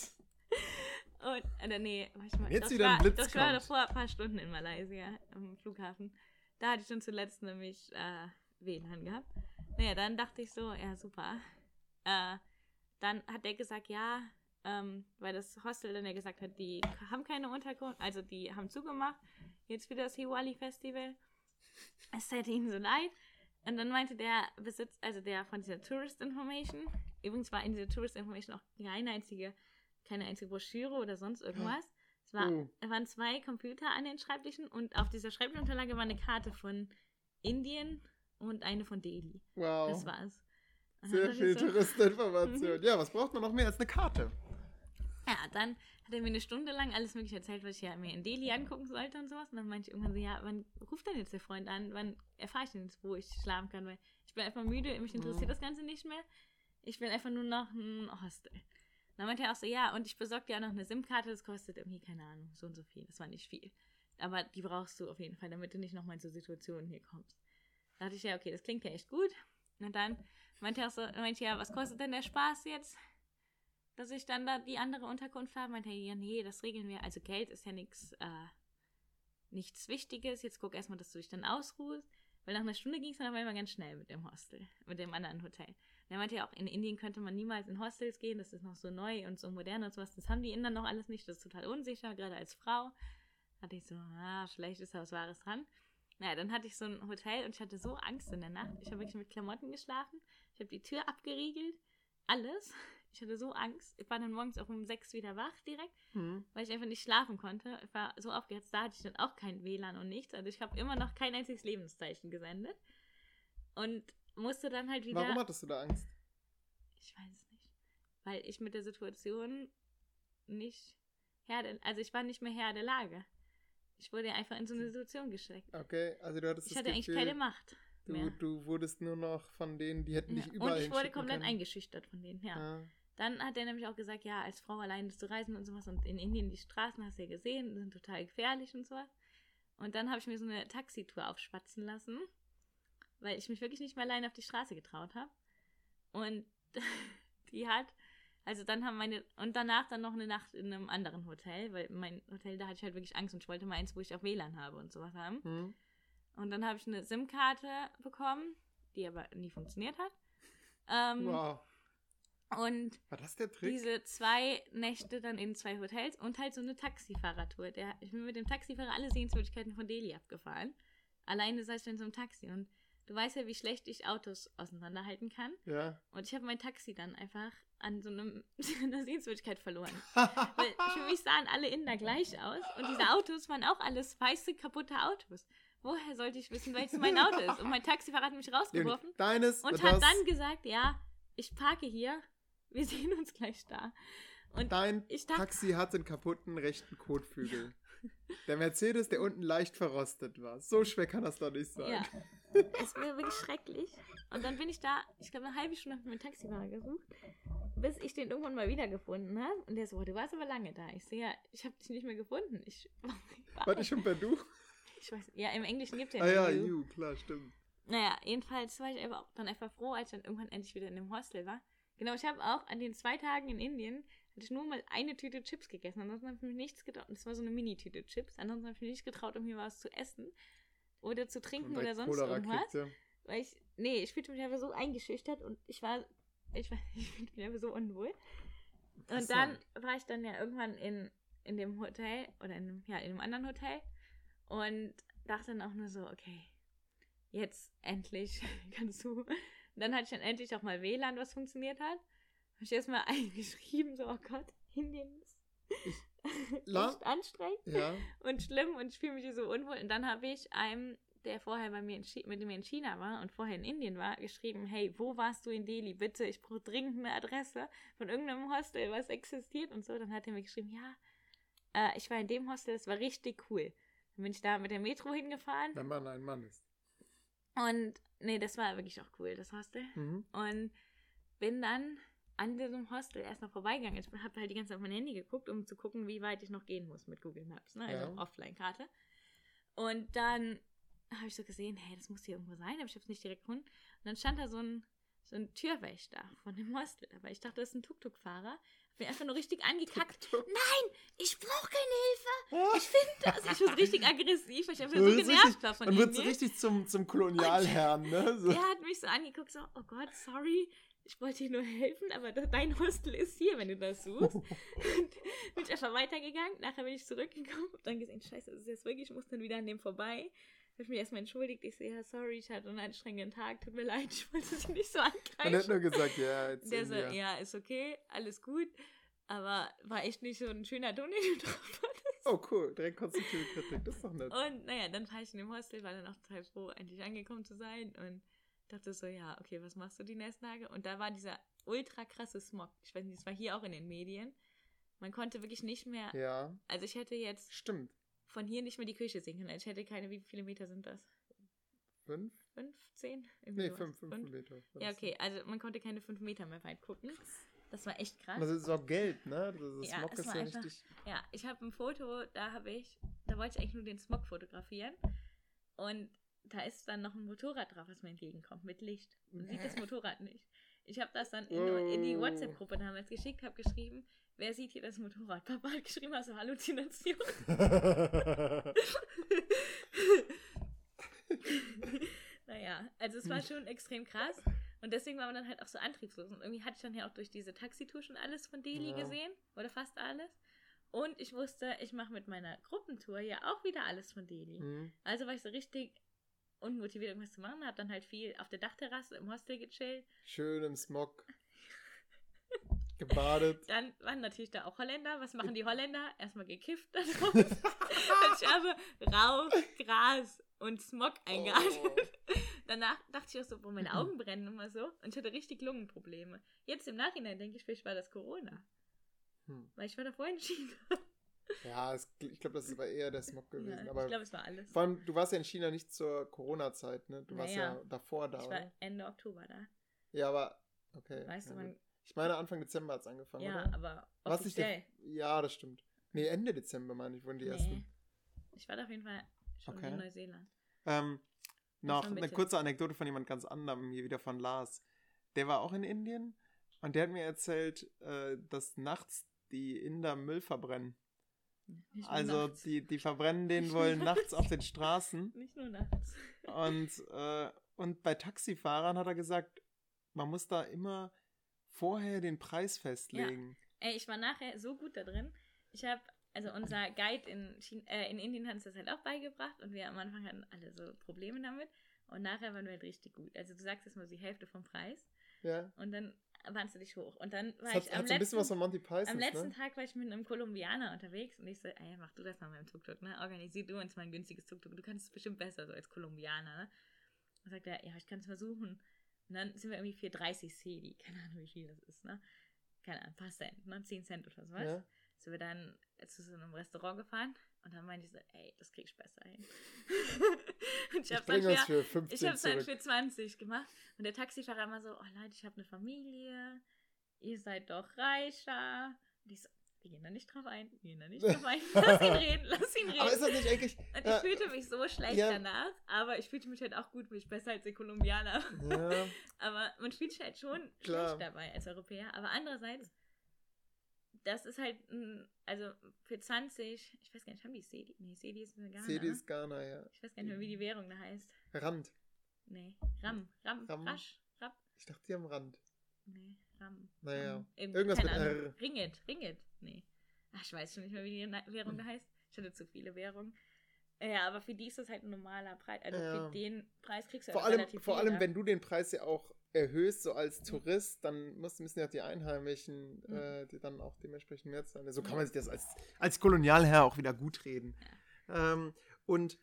Und, oder nee, warte mal. Jetzt doch, wieder ein war, Blitz Doch, ich war davor ein paar Stunden in Malaysia am Flughafen. Da hatte ich schon zuletzt nämlich äh, WLAN gehabt. Naja, dann dachte ich so, ja, super. Äh, dann hat er gesagt, ja, ähm, weil das Hostel dann ja gesagt hat, die haben keine Unterkunft, also die haben zugemacht, jetzt für das Hiwali Festival. Es täte ihnen so leid. Und dann meinte der Besitz, also der von dieser Tourist Information, übrigens war in dieser Tourist Information auch keine einzige, keine einzige Broschüre oder sonst irgendwas. Es, war, Oh. waren zwei Computer an den Schreibtischen und auf dieser Schreibtischunterlage war eine Karte von Indien und eine von Delhi. Wow. Das war's. Sehr viel so, Touristeninformation. Ja, was braucht man noch mehr als eine Karte? Ja, dann hat er mir eine Stunde lang alles mögliche erzählt, was ich ja mir in Delhi angucken sollte und sowas. Und dann meinte ich irgendwann so, ja, wann ruft denn jetzt der Freund an? Wann erfahre ich denn jetzt, wo ich schlafen kann? Weil ich bin einfach müde, mich interessiert Mhm. das Ganze nicht mehr. Ich will einfach nur noch ein Hostel. Dann meinte er auch so, ja, und ich besorge dir auch noch eine SIM-Karte, das kostet irgendwie, keine Ahnung, so und so viel. Das war nicht viel. Aber die brauchst du auf jeden Fall, damit du nicht nochmal in so Situationen hier kommst. Da dachte ich, ja, okay, das klingt ja echt gut. Und dann meinte er auch so, meinte ja, was kostet denn der Spaß jetzt? Dass ich dann da die andere Unterkunft habe, meinte ja, nee, das regeln wir. Also Geld ist ja nichts, äh, nichts Wichtiges. Jetzt guck erstmal, dass du dich dann ausruhst. Weil nach einer Stunde ging es dann aber immer ganz schnell mit dem Hostel, mit dem anderen Hotel. Und er meinte ja auch, in Indien könnte man niemals in Hostels gehen, das ist noch so neu und so modern und sowas. Das haben die Inder noch alles nicht, das ist total unsicher, gerade als Frau. Hatte ich so, ah, vielleicht ist da was Wahres dran. Naja, dann hatte ich so ein Hotel und ich hatte so Angst in der Nacht. Ich habe wirklich mit Klamotten geschlafen. Ich habe die Tür abgeriegelt. Alles. Ich hatte so Angst. Ich war dann morgens auch um sechs wieder wach direkt, Hm. weil ich einfach nicht schlafen konnte. Ich war so aufgehetzt. Da hatte ich dann auch kein WLAN und nichts. Also ich habe immer noch kein einziges Lebenszeichen gesendet. Und musste dann halt wieder. Warum hattest du da Angst? Ich weiß es nicht. Weil ich mit der Situation nicht Herr der, also ich war nicht mehr Herr der Lage. Ich wurde einfach in so eine Situation gesteckt. Okay, also du hattest Ich hatte eigentlich Gefühl, keine Macht du, mehr. du wurdest nur noch von denen, die hätten dich Ja, überall Und ich wurde komplett können. eingeschüchtert von denen, ja. Ah. Dann hat er nämlich auch gesagt, ja, als Frau alleine zu reisen und sowas und in Indien die Straßen hast du ja gesehen, sind total gefährlich und sowas. Und dann habe ich mir so eine Taxitour aufschwatzen lassen, weil ich mich wirklich nicht mehr alleine auf die Straße getraut habe. Und die hat, also dann haben meine, und danach dann noch eine Nacht in einem anderen Hotel, weil mein Hotel, da hatte ich halt wirklich Angst und ich wollte mal eins, wo ich auch WLAN habe und sowas haben. Hm. Und dann habe ich eine SIM-Karte bekommen, die aber nie funktioniert hat. Ähm, Wow. Und War das der Trick? diese zwei Nächte dann in zwei Hotels und halt so eine Taxifahrertour. Der, ich bin mit dem Taxifahrer alle Sehenswürdigkeiten von Delhi abgefahren. Alleine saß ich in so einem Taxi und du weißt ja, wie schlecht ich Autos auseinanderhalten kann. ja. Und ich habe mein Taxi dann einfach an so einem, einer Sehenswürdigkeit verloren. Weil für mich sahen alle Inder gleich aus und diese Autos waren auch alles weiße, kaputte Autos. Woher sollte ich wissen, welches mein Auto ist? Und mein Taxifahrer hat mich rausgeworfen Deines und das hat dann gesagt, ja, ich parke hier, wir sehen uns gleich da. Und Dein dachte- Taxi hat einen kaputten rechten Kotflügel. Der Mercedes, der unten leicht verrostet war. So schwer kann das doch nicht sein. ja, es wäre wirklich schrecklich. Und dann bin ich da, ich glaube, eine halbe Stunde habe ich meinen Taxifahrer gesucht, bis ich den irgendwann mal wiedergefunden habe. Und der so, du warst aber lange da. Ich so, ja, ich habe dich nicht mehr gefunden. Ich, Warte ich schon per Du? ich weiß, ja, im Englischen gibt es ja Ah ja, You. klar, stimmt. Naja, jedenfalls war ich dann einfach froh, als ich dann irgendwann endlich wieder in dem Hostel war. Genau, ich habe auch an den zwei Tagen in Indien, hatte ich nur mal eine Tüte Chips gegessen. Ansonsten habe ich mich nichts getraut. Das war so eine Mini-Tüte Chips. Ansonsten habe ich mich nicht getraut, um hier was zu essen oder zu trinken oder sonst Cholera irgendwas. kriegt, ja. Weil ich, nee, ich fühlte mich einfach so eingeschüchtert und ich war, ich war, ich fühlte mich einfach so unwohl. Und dann Interessant. war ich dann ja irgendwann in, in dem Hotel oder in, ja, in einem anderen Hotel und dachte dann auch nur so, okay, jetzt endlich kannst du. Und dann hatte ich dann endlich auch mal WLAN, was funktioniert hat. Habe ich erstmal eingeschrieben, so, oh Gott, Indien ist echt anstrengend Ja. und schlimm und ich fühle mich hier so unwohl. Und dann habe ich einem, der vorher bei mir mit mir in China war und vorher in Indien war, geschrieben, hey, wo warst du in Delhi? Bitte, ich brauche dringend eine Adresse von irgendeinem Hostel, was existiert und so. Dann hat er mir geschrieben, ja, äh, ich war in dem Hostel, das war richtig cool. Dann bin ich da mit der Metro hingefahren Wenn man ein Mann ist. Und nee, das war wirklich auch cool, das Hostel. Mhm. Und bin dann an diesem Hostel erst noch vorbeigegangen. Ich habe halt die ganze Zeit auf mein Handy geguckt, um zu gucken, wie weit ich noch gehen muss mit Google Maps, ne? also Ja. Offline-Karte. Und dann habe ich so gesehen, hey, das muss hier irgendwo sein, aber ich habe es nicht direkt gefunden. Und dann stand da so ein, so ein Türwächter von dem Hostel. Aber ich dachte, das ist ein Tuk-Tuk-Fahrer. Mich einfach nur richtig angekackt. Nein, ich brauche keine Hilfe. Ich finde das. Ich war richtig aggressiv, weil ich einfach so genervt richtig- war von ihm. wird so richtig zum, zum Kolonialherrn, ne? So. Der hat mich so angeguckt, so, oh Gott, sorry, ich wollte dir nur helfen, aber dein Hostel ist hier, wenn du das suchst. und bin ich einfach weitergegangen. Nachher bin ich zurückgekommen, hab dann gesehen, scheiße, das ist jetzt wirklich, ich muss dann wieder an dem vorbei. Hab ich mich erstmal entschuldigt. Ich so, ja, sorry, ich hatte einen anstrengenden Tag, tut mir leid, ich wollte dich nicht so angreifen. Man hat nur gesagt, ja, jetzt Der so, ja, ist okay, alles gut. Aber war echt nicht so ein schöner Ton, den du drauf hattest. Oh, cool, direkt konstruktive Kritik, das ist doch nett. Und naja, dann war ich in dem Hostel, war dann auch total froh, endlich angekommen zu sein und dachte so, ja, okay, was machst du die nächsten Tage? Und da war dieser ultra krasse Smog. Ich weiß nicht, das war hier auch in den Medien. Man konnte wirklich nicht mehr. Ja. Also ich hätte jetzt Stimmt. Von hier nicht mehr die Küche sehen können. Also ich hätte keine, wie viele Meter sind das? Fünf? Fünf, zehn? Irgendwie Nee, sowas. fünf, fünf, Meter. Ja, okay, also man konnte keine fünf Meter mehr weit gucken. Das war echt krass. Das ist auch Geld, ne? Das ist Ja, Smog ist ja einfach- richtig. Ja, ich habe ein Foto, da habe ich, da wollte ich eigentlich nur den Smog fotografieren. Und da ist dann noch ein Motorrad drauf, was mir entgegenkommt, mit Licht. Man sieht das Motorrad nicht. Ich habe das dann in, in die Oh. WhatsApp-Gruppe damals geschickt, habe geschrieben, wer sieht hier das Motorrad? Papa hat geschrieben, also Halluzination. naja, also es war schon extrem krass. Und deswegen war man dann halt auch so antriebslos. Und irgendwie hatte ich dann ja auch durch diese Taxitour schon alles von Delhi Ja. gesehen. Oder fast alles. Und ich wusste, ich mache mit meiner Gruppentour ja auch wieder alles von Delhi. Hm. Also war ich so richtig unmotiviert, irgendwas zu machen. Hab dann halt viel auf der Dachterrasse im Hostel gechillt. Schön im Smog. Gebadet. Dann waren natürlich da auch Holländer. Was machen die Holländer? Erstmal gekifft da drauf. Und ich habe Rauch, Gras und Smog eingeatmet. Danach dachte ich auch so, boah, meine Augen brennen immer so. Und ich hatte richtig Lungenprobleme. Jetzt im Nachhinein denke ich, vielleicht war das Corona. Hm. Weil ich war davor in China. Ja, es, ich glaube, das aber eher der Smog gewesen. Ja, aber ich glaube, es war alles. vor allem, du warst ja in China nicht zur Corona-Zeit, ne? Du warst Naja. ja davor da, Ich oder? war Ende Oktober da. Ja, aber. Okay. Weißt du, ja, man. gut. Ich meine, Anfang Dezember hat es angefangen, Ja, oder? aber War's nicht der-. Ja, das stimmt. Nee, Ende Dezember, meine ich, wurden die Nee. ersten. Ich war da auf jeden Fall schon Okay. in Neuseeland. Ähm, noch war eine kurze Anekdote von jemand ganz anderem, hier wieder von Lars. Der war auch in Indien und der hat mir erzählt, äh, dass nachts die Inder Müll verbrennen. Nicht Also die, die verbrennen den Nicht wohl nachts. nachts auf den Straßen. Nicht nur nachts. Und, äh, und bei Taxifahrern hat er gesagt, man muss da immer vorher den Preis festlegen. Ey, ich war nachher so gut da drin. Ich habe, also unser Guide in, China, äh, in Indien hat uns das halt auch beigebracht und wir am Anfang hatten alle so Probleme damit. Und nachher waren wir halt richtig gut. Also du sagst jetzt mal die Hälfte vom Preis Ja. und dann dich hoch. Und dann war Das ich hat, am hat so ein bisschen was letzten, von Monty Python. am letzten ne? Tag war ich mit einem Kolumbianer unterwegs und ich so, ey, mach du das mal mit dem Tuk-Tuk, ne? Organisier du uns mal ein günstiges Tuk-Tuk. Du kannst es bestimmt besser so als Kolumbianer, ne? Und sagt er, ja, ich kann es versuchen. Und dann sind wir irgendwie 4,30 Cedi. Keine Ahnung, wie viel das ist, ne? Keine Ahnung, ein paar Cent, ne? 10 Cent oder sowas. Ja. Sind wir dann zu so einem Restaurant gefahren und dann meinte ich so, ey, das krieg ich besser hin. und ich hab's dann für, für 15 ich hab's dann für 20 gemacht. Und der Taxifahrer immer so, oh Leute, ich habe eine Familie, ihr seid doch reicher. Und ich so, wir gehen da nicht drauf ein, wir gehen da nicht drauf ein. Lass ihn reden, lass ihn reden. Aber ist das nicht eigentlich. und ich äh, fühlte mich so schlecht ja. danach, aber ich fühlte mich halt auch gut, mich besser als der Kolumbianer. ja, Aber man fühlt sich halt schon Klar. schlecht dabei als Europäer. Aber andererseits, das ist halt, ein, also für 20, ich weiß gar nicht, haben die Sedi? Nee, Sedi ist eine Ghana. CD ne? ist Ghana, ja. Ich weiß gar nicht mehr, wie die Währung da heißt. Rand. Nee, Ram, Ram, Ram. Rasch, Rap, Ich dachte, die haben Rand. nee, Ram. Naja, Ram. Irgend- irgendwas mit Ahnung. R. Ringgit, Ringgit, nee. Ach, ich weiß schon nicht mehr, wie die Währung da heißt. Ich hatte zu viele Währungen. Ja, aber für die ist das halt ein normaler Preis. Also Ja. für den Preis kriegst du Vor halt allem, relativ vor allem wenn du den Preis ja auch erhöhst, so als Tourist, dann müssen ja auch die Einheimischen äh, die dann auch dementsprechend mehr zahlen. So kann man sich das als, als Kolonialherr auch wieder gut reden. Ähm, und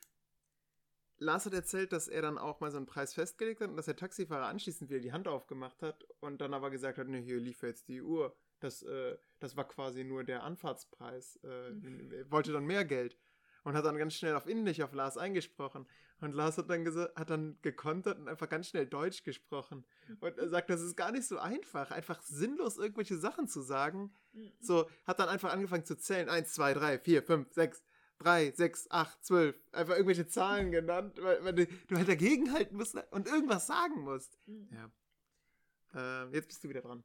Lars hat erzählt, dass er dann auch mal so einen Preis festgelegt hat und dass der Taxifahrer anschließend wieder die Hand aufgemacht hat und dann aber gesagt hat, ne, hier lief jetzt die Uhr. Das, äh, das war quasi nur der Anfahrtspreis. Äh, Mhm. er wollte dann mehr Geld. Und hat dann ganz schnell auf Indisch auf Lars eingesprochen. Und Lars hat dann, hat dann gekontert und einfach ganz schnell Deutsch gesprochen. Und er sagt, das ist gar nicht so einfach, einfach sinnlos irgendwelche Sachen zu sagen. Mhm. So, hat dann einfach angefangen zu zählen. Eins, zwei, drei, vier, fünf, sechs, drei, sechs, acht, zwölf. Einfach irgendwelche Zahlen genannt, weil, weil du, du halt dagegenhalten musst und irgendwas sagen musst. Mhm. Ja. Ähm, jetzt bist du wieder dran.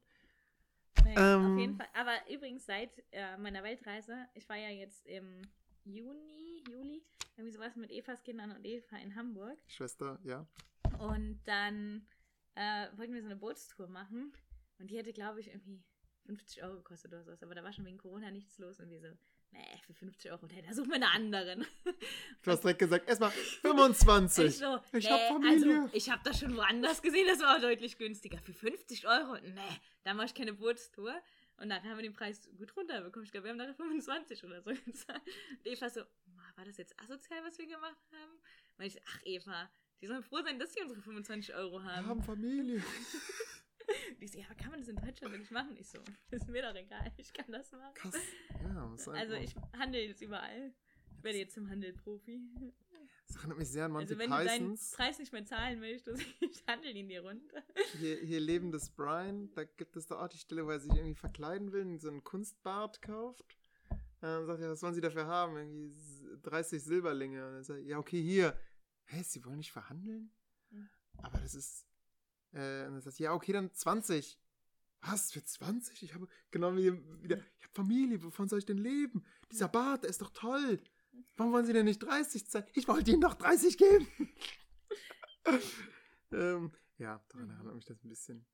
Naja, Ähm, auf jeden Fall. Aber übrigens seit äh, meiner Weltreise, ich war ja jetzt im Juni, Juli, irgendwie sowas mit Evas Kindern und Eva in Hamburg. Schwester, ja. Und dann äh, wollten wir so eine Bootstour machen. Und die hätte, glaube ich, irgendwie 50 Euro gekostet oder sowas. Aber da war schon wegen Corona nichts los. Und wir so, nee, für 50 Euro, da suchen wir eine anderen. Du hast direkt gesagt, erstmal 25. Ich, so, Ich nee, hab Familie. Also, ich habe das schon woanders gesehen, das war auch deutlich günstiger. Für 50 Euro? Nee, da mache ich keine Bootstour. Und dann haben wir den Preis gut runterbekommen. Ich glaube, wir haben nachher 25 oder so gezahlt. Und Eva so, war das jetzt asozial, was wir gemacht haben? Und ich ach Eva, die sollen froh sein, dass sie unsere 25 Euro Wir haben. haben Familie. Die so, ja, aber kann man das in Deutschland nicht machen? Ich so, ist mir doch egal, ich kann das machen. Krass. Ja, muss Also ich handle jetzt überall. Ich werde jetzt im Handel Profi. Das erinnert mich sehr an Monty Also wenn du deinen Pythons. Preis nicht mehr zahlen möchtest, ich handle ihn dir runter. Hier, hier Leben des Brian, da gibt es da auch die Stelle, wo er sich irgendwie verkleiden will und so einen Kunstbart kauft. Und dann sagt er, was wollen Sie dafür haben? Irgendwie 30 Silberlinge. Und dann sagt ja, okay, hier. Hä, Sie wollen nicht verhandeln? Hm. Aber das ist. Äh, und dann sagt ja, okay, dann 20. Was? Für 20? Ich habe, genau wie wieder, ich habe Familie, wovon soll ich denn leben? Dieser Bart, der ist doch toll. Warum wollen Sie denn nicht 30 zahlen? Ich wollte Ihnen doch 30 geben. ähm, ja, daran Mhm. erinnert mich das ein bisschen.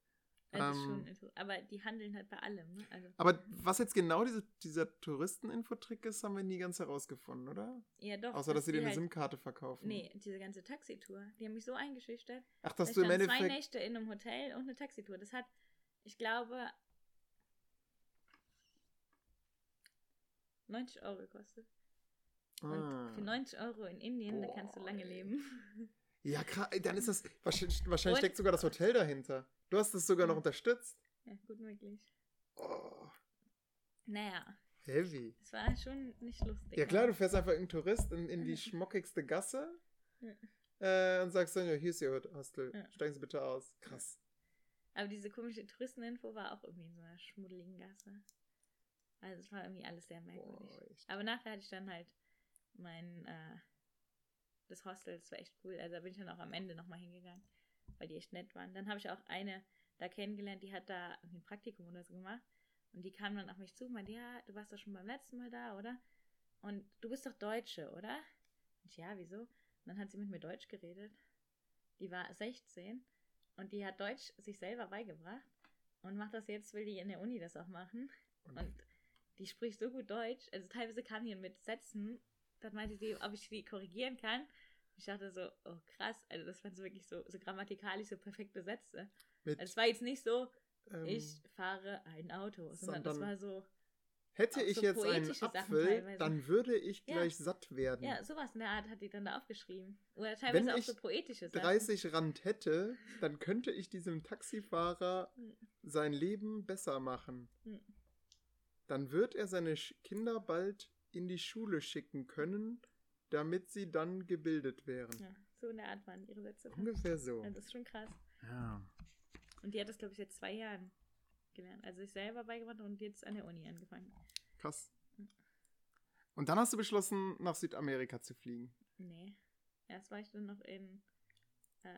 Also Ähm, schon. Aber die handeln halt bei allem, ne? Also, Aber was jetzt genau diese, dieser Touristen-Infotrick ist, haben wir nie ganz herausgefunden, oder? ja doch. Außer, dass sie dir eine halt, SIM-Karte verkaufen. Nee, diese ganze Taxitour, die haben mich so eingeschüchtert. Ach, Da dass du im standen zwei Endeffekt. Nächte in einem Hotel und eine Taxitour. Das hat, ich glaube, 90 Euro gekostet. Und Ah. für 90 Euro in Indien, da kannst du Boah, lange leben. Ja, krass, dann ist das. Wahrscheinlich, wahrscheinlich Und- steckt sogar das Hotel dahinter. Du hast das sogar noch unterstützt. ja, gut möglich. Oh, Naja, heavy. das war schon nicht lustig. Ja, klar, du fährst einfach irgendein Tourist in, in die schmockigste Gasse äh, und sagst dann, ja, hier ist Ihr Hostel. Ja. Steigen Sie bitte aus. Krass. Aber diese komische Touristeninfo war auch irgendwie in so einer schmuddeligen Gasse. Also es war irgendwie alles sehr merkwürdig. Boah. Aber nachher hatte ich dann halt mein, äh, das Hostel, das war echt cool. Also da bin ich dann auch am Ende nochmal hingegangen, weil die echt nett waren. Dann habe ich auch eine da kennengelernt, die hat da ein Praktikum oder so gemacht. Und die kam dann auf mich zu und meinte, ja, du warst doch schon beim letzten Mal da, oder? Und du bist doch Deutsche, oder? Und ja, wieso? Und dann hat sie mit mir Deutsch geredet. Die war 16 und die hat Deutsch sich selber beigebracht und macht das jetzt, will die in der Uni das auch machen. Und die spricht so gut Deutsch. Also teilweise kam hier mit Sätzen. Dann meinte sie, ob ich sie korrigieren kann. Ich dachte so, oh krass. Also das waren so wirklich so, so grammatikalisch so perfekte Sätze. Mit, Also es war jetzt nicht so, ähm, ich fahre ein Auto, sondern das sondern- war so, hätte auch ich so jetzt einen Apfel, dann würde ich Ja. gleich satt werden. ja, sowas in der Art hat die dann da aufgeschrieben. Oder teilweise auch ich so poetische Sachen. 30 Rand hätte, dann könnte ich diesem Taxifahrer Hm. sein Leben besser machen. Hm. Dann wird er seine Kinder bald in die Schule schicken können, damit sie dann gebildet wären. Ja, so in der Art waren ihre Sätze. Ungefähr so. Ja, das ist schon krass. Ja. Und die hat das, glaube ich, seit zwei Jahren gelernt. Also sich selber beigebracht und jetzt an der Uni angefangen. Krass. Und dann hast du beschlossen, nach Südamerika zu fliegen. Nee. Erst war ich dann noch in äh,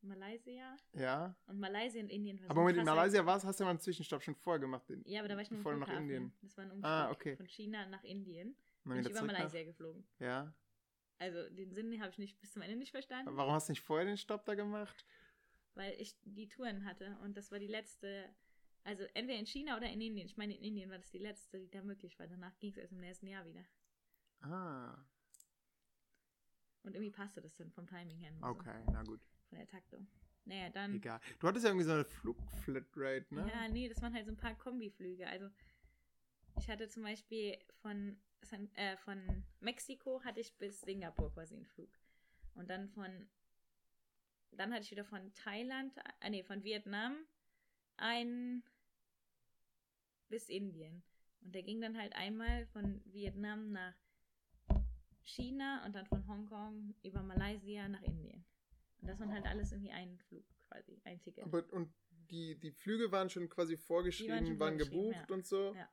Malaysia. Ja. Und Malaysia und Indien Aber Moment, in Malaysia warst, hast du ja mal einen Zwischenstopp schon vorher gemacht. Den, Ja, aber da war ich nur im bevor du nach. Indien. Das war ein Umstieg Ah, okay. von China nach Indien. Bin ich über zurück nach- Malaysia geflogen. Ja. Also den Sinn habe ich nicht bis zum Ende nicht verstanden, Warum hast du nicht vorher den Stopp da gemacht? weil ich die Touren hatte und das war die letzte. Also entweder in China oder in Indien. Ich meine, in Indien war das die letzte, die da möglich war. Danach ging es erst im nächsten Jahr wieder. Ah, Und irgendwie passte das dann vom Timing her. nur so, okay, na gut. von der Taktung. Naja, dann. Egal. Du hattest ja irgendwie so eine Flugflatrate, ne? Ja, nee, das waren halt so ein paar Kombiflüge. Also ich hatte zum Beispiel von, San, äh, von Mexiko hatte ich bis Singapur quasi einen Flug. Und dann von, dann hatte ich wieder von Thailand, äh, nee, von Vietnam einen bis Indien. Und der ging dann halt einmal von Vietnam nach China und dann von Hongkong über Malaysia nach Indien. Und das waren halt alles irgendwie ein Flug quasi, ein Ticket. Aber, und die, die Flüge waren schon quasi vorgeschrieben, schon waren vorgeschrieben, gebucht ja. und so. Ja.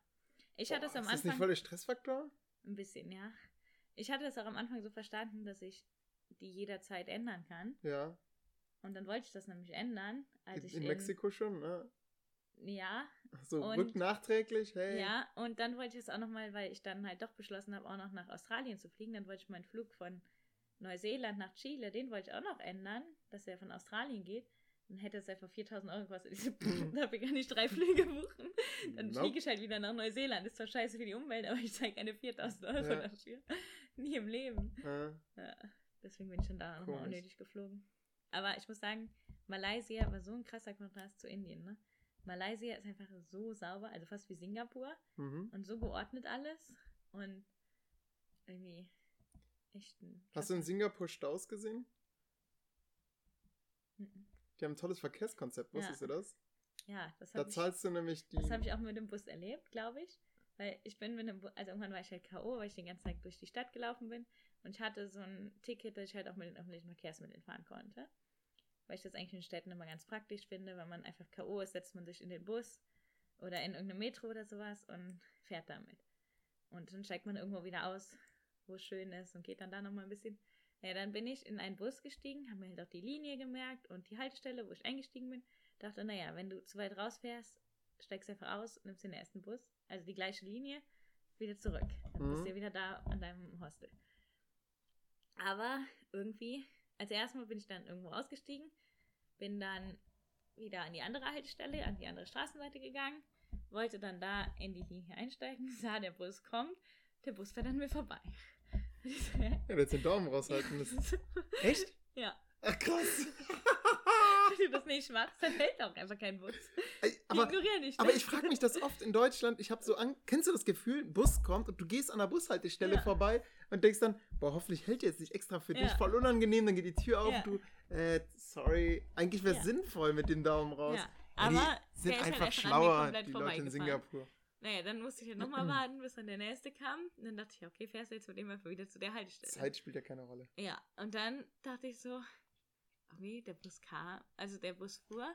Ich hatte es Boah, am ist das nicht Anfang voll der Stressfaktor? ein bisschen, ja. Ich hatte es auch am Anfang so verstanden, dass ich die jederzeit ändern kann. Ja. Und dann wollte ich das nämlich ändern, als In, ich in in, Mexiko schon, ne? Ja, Ach So, Und- nachträglich, hey. ja. Und dann wollte ich es auch nochmal, weil ich dann halt doch beschlossen habe, auch noch nach Australien zu fliegen. Dann wollte ich meinen Flug von Neuseeland nach Chile, den wollte ich auch noch ändern, dass er von Australien geht. Dann hätte es einfach 4000 Euro gekostet. Ich so, dafür kann ich drei Flüge buchen. Dann Nope. fliege ich halt wieder nach Neuseeland. Ist zwar scheiße für die Umwelt, aber ich zahle keine 4000 Euro Ja. dafür. Nie im Leben. Äh, Ja, deswegen bin ich dann da nochmal Komisch. unnötig geflogen. Aber ich muss sagen, Malaysia war so ein krasser Kontrast zu Indien, ne? Malaysia ist einfach so sauber, also fast wie Singapur mhm. und so geordnet alles und irgendwie echt ein Hast du in Singapur Staus gesehen? Mhm. Die haben ein tolles Verkehrskonzept, Ja. wusstest du das? Ja, das Da habe ich, zahlst du nämlich die. das hab ich auch mit dem Bus erlebt, glaube ich. Weil ich bin mit dem Bus, also irgendwann war ich halt K.O., weil ich den ganzen Tag durch die Stadt gelaufen bin. Und ich hatte so ein Ticket, dass ich halt auch mit den öffentlichen Verkehrsmitteln fahren konnte. Weil ich das eigentlich in Städten immer ganz praktisch finde. Wenn man einfach K.O. ist, setzt man sich in den Bus oder in irgendeine Metro oder sowas und fährt damit. Und dann steigt man irgendwo wieder aus, wo es schön ist und geht dann da nochmal ein bisschen. Ja, dann bin ich in einen Bus gestiegen, habe mir halt auch die Linie gemerkt und die Haltestelle, wo ich eingestiegen bin. Dachte, naja, wenn du zu weit rausfährst, steigst einfach aus, nimmst den ersten Bus, also die gleiche Linie, wieder zurück. Dann bist Mhm. du ja wieder da an deinem Hostel. Aber irgendwie, als erstes Mal bin ich dann irgendwo ausgestiegen, bin dann wieder an die andere Haltestelle, an die andere Straßenseite gegangen, wollte dann da in die Linie einsteigen, sah, der Bus kommt, der Bus fährt an mir vorbei. Ja, du hättest den Daumen raushalten müssen. Echt? ja, Ach, krass. wenn du das nicht machst, dann hält auch einfach kein Bus. Die aber, dich. aber ich frage mich das oft in Deutschland. Ich habe so an. Kennst du das Gefühl, ein Bus kommt und du gehst an der Bushaltestelle Ja. vorbei und denkst dann, boah, hoffentlich hält der jetzt nicht extra für dich. Ja. Voll unangenehm, dann geht die Tür auf Ja. und du, äh, sorry. Eigentlich wäre es sinnvoll mit dem Daumen raus. Ja, Aber die aber sind halt einfach schlauer, die Leute in. Singapur. Naja, dann musste ich halt nochmal warten, bis dann der nächste kam. Und dann dachte ich, okay, fährst du jetzt mit dem einfach wieder zu der Haltestelle. Zeit spielt ja keine Rolle. Ja, und dann dachte ich so, okay, der Bus kam, also der Bus fuhr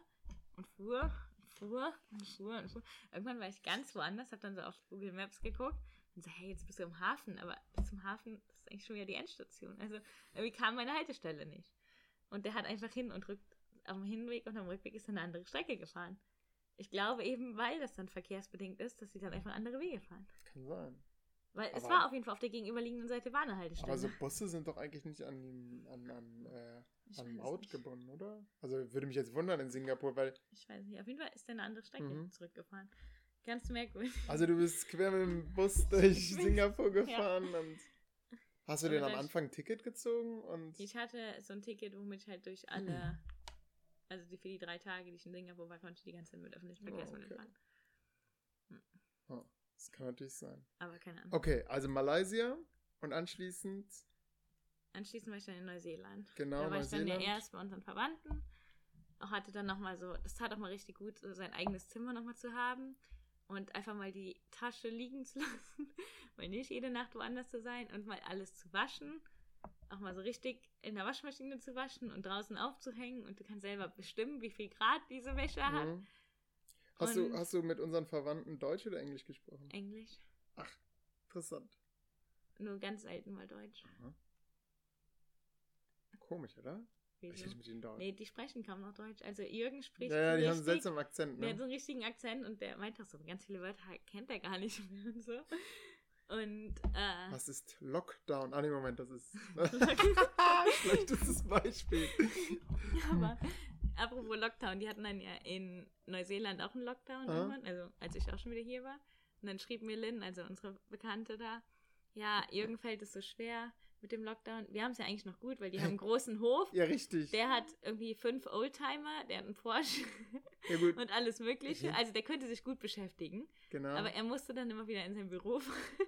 und fuhr und fuhr und fuhr und fuhr. Irgendwann war ich ganz woanders, hab dann so auf Google Maps geguckt und so, hey, jetzt bist du im Hafen, aber bis zum Hafen das ist eigentlich schon wieder die Endstation. Also irgendwie kam meine Haltestelle nicht. Und der hat einfach hin und rückt auf dem Hinweg und am Rückweg ist er eine andere Strecke gefahren. Ich glaube eben, weil das dann verkehrsbedingt ist, dass sie dann einfach andere Wege fahren. Kann sein. Weil es Aber- war auf jeden Fall auf der gegenüberliegenden Seite war eine Haltestelle. Aber so Busse sind doch eigentlich nicht an, dem- an, an, äh, an Maut nicht. gebunden, oder? Also würde mich jetzt wundern in Singapur, weil, Ich weiß nicht. Auf jeden Fall ist er eine andere Strecke Mhm. zurückgefahren. Ganz merkwürdig. also du bist quer mit dem Bus durch Singapur gefahren und hast du denn am Anfang ein Ticket gezogen und Ich hatte so ein Ticket, womit ich halt durch alle, also die, für die drei Tage, die ich in Singapur war, konnte ich die ganze Zeit mit öffentlichen Oh, Verkehrsmitteln okay. fahren. oh, das kann natürlich sein. Aber keine Ahnung. Okay, also Malaysia und anschließend Anschließend war ich dann in Neuseeland. genau da war ich dann ja Neuseeland. erst bei unseren Verwandten. Auch hatte dann nochmal so, das tat auch mal richtig gut, so sein eigenes Zimmer nochmal zu haben. Und einfach mal die Tasche liegen zu lassen, weil nicht jede Nacht woanders zu sein und mal alles zu waschen. Auch mal so richtig in der Waschmaschine zu waschen und draußen aufzuhängen und du kannst selber bestimmen, wie viel Grad diese Wäsche hat. Mhm. Hast, du, hast du mit unseren Verwandten Deutsch oder Englisch gesprochen? Englisch. Interessant. Nur ganz selten mal Deutsch. Komisch, oder? Ich Wieso? rede mit ihnen Deutsch. Nee, die sprechen kaum noch Deutsch. Also Jürgen spricht ja, ja, die haben einen richtig, seltsamen Akzent, Der hat ne? so einen richtigen Akzent und der meint auch so, ganz viele Wörter kennt er gar nicht mehr und so. Und, äh, Was ist Lockdown? Ah, nee, Moment, das ist. Schlechtestes Beispiel. aber apropos Lockdown, die hatten dann ja in Neuseeland auch einen Lockdown Aha. irgendwann, also als ich auch schon wieder hier war. Und dann schrieb mir Lynn, also unsere Bekannte da, ja, Jürgen fällt es so schwer mit dem Lockdown. Wir haben es ja eigentlich noch gut, weil die haben einen großen Hof. Ja, richtig. Der hat irgendwie fünf Oldtimer, der hat einen Porsche ja, und alles Mögliche. Mhm. Also der könnte sich gut beschäftigen. Genau. Aber er musste dann immer wieder in sein Büro fahren.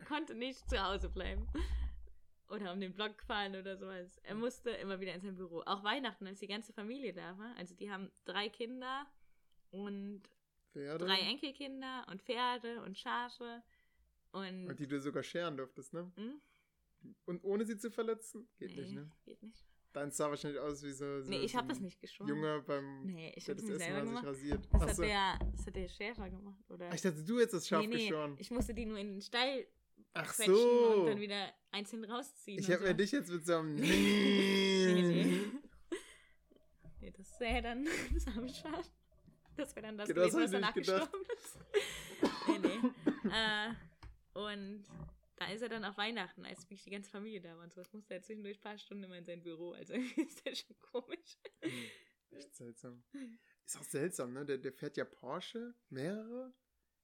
Er konnte nicht zu Hause bleiben. Oder um den Block fahren oder sowas. Er musste immer wieder in sein Büro. Auch Weihnachten, als die ganze Familie da war. Also die haben drei Kinder und Pferde. drei Enkelkinder und Pferde und Schafe. Und. Und die du sogar scheren durftest, ne? Hm? Und ohne sie zu verletzen? Geht nee, nicht, ne? geht nicht. Deins sah wahrscheinlich aus wie so. so Nee, ich habe das nicht geschoren. Junge beim. Nee, ich habe das nicht sich gemacht. rasiert. Das Ach hat, der, das hat der Schäfer gemacht. Oder? Ach, ich dachte, du jetzt das Schaf nee, nee, geschoren. ich musste die nur in den Stall Ach so. und dann wieder einzeln rausziehen. Ich habe so. mir dich jetzt mit so einem. Nee, nee. nee, das wäre dann Schaf. Das wäre dann das, Ja, das gewesen, was danach gedacht. gestorben ist. nee, nee. Äh, und da ist er dann auf Weihnachten, als wirklich die ganze Familie da war und so. Das musste er zwischendurch ein paar Stunden immer in sein Büro. Also irgendwie ist das schon komisch. Echt seltsam. Ist auch seltsam, ne? Der, der fährt ja Porsche, mehrere.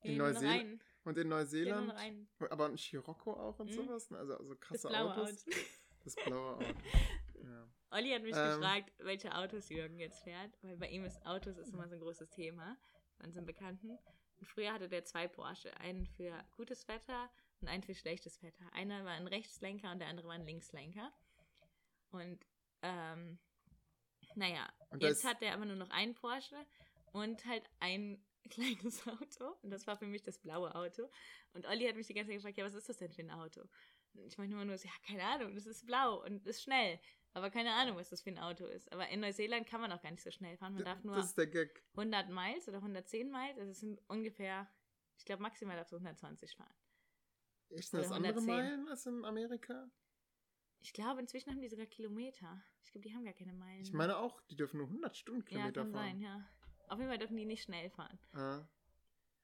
In noch Neuseeland. einen. Und in Neuseeland. einen. Aber ein Scirocco auch und Mhm. sowas. ne? Also, also Das krasse blaue Autos. Auto. Das blaue Auto. Ja. Olli hat mich Ähm. gefragt, welche Autos Jürgen jetzt fährt, weil bei ihm ist Autos ist immer so ein großes Thema bei unseren Bekannten. Und früher hatte der zwei Porsche, einen für gutes Wetter und einen für schlechtes Wetter. Einer war ein Rechtslenker und der andere war ein Linkslenker. Und ähm, naja, Und jetzt hat er aber nur noch einen Porsche und halt ein kleines Auto. Und das war für mich das blaue Auto. Und Olli hat mich die ganze Zeit gefragt, ja, was ist das denn für ein Auto? Und ich meine immer nur so, ja, keine Ahnung, das ist blau und ist schnell. Aber keine Ahnung, was das für ein Auto ist. Aber in Neuseeland kann man auch gar nicht so schnell fahren. Man darf nur Das ist der Gag. 100 Miles oder 110 Miles. Also es sind ungefähr, ich glaube, maximal darfst du 120 fahren. Sind das andere 110. Meilen als in Amerika? Ich glaube, inzwischen haben die sogar Kilometer. Ich glaube, die haben gar keine Meilen. Ich meine auch, die dürfen nur 100 ja, Stundenkilometer kann fahren. sein, ja. Auf jeden Fall dürfen die nicht schnell fahren. Ah.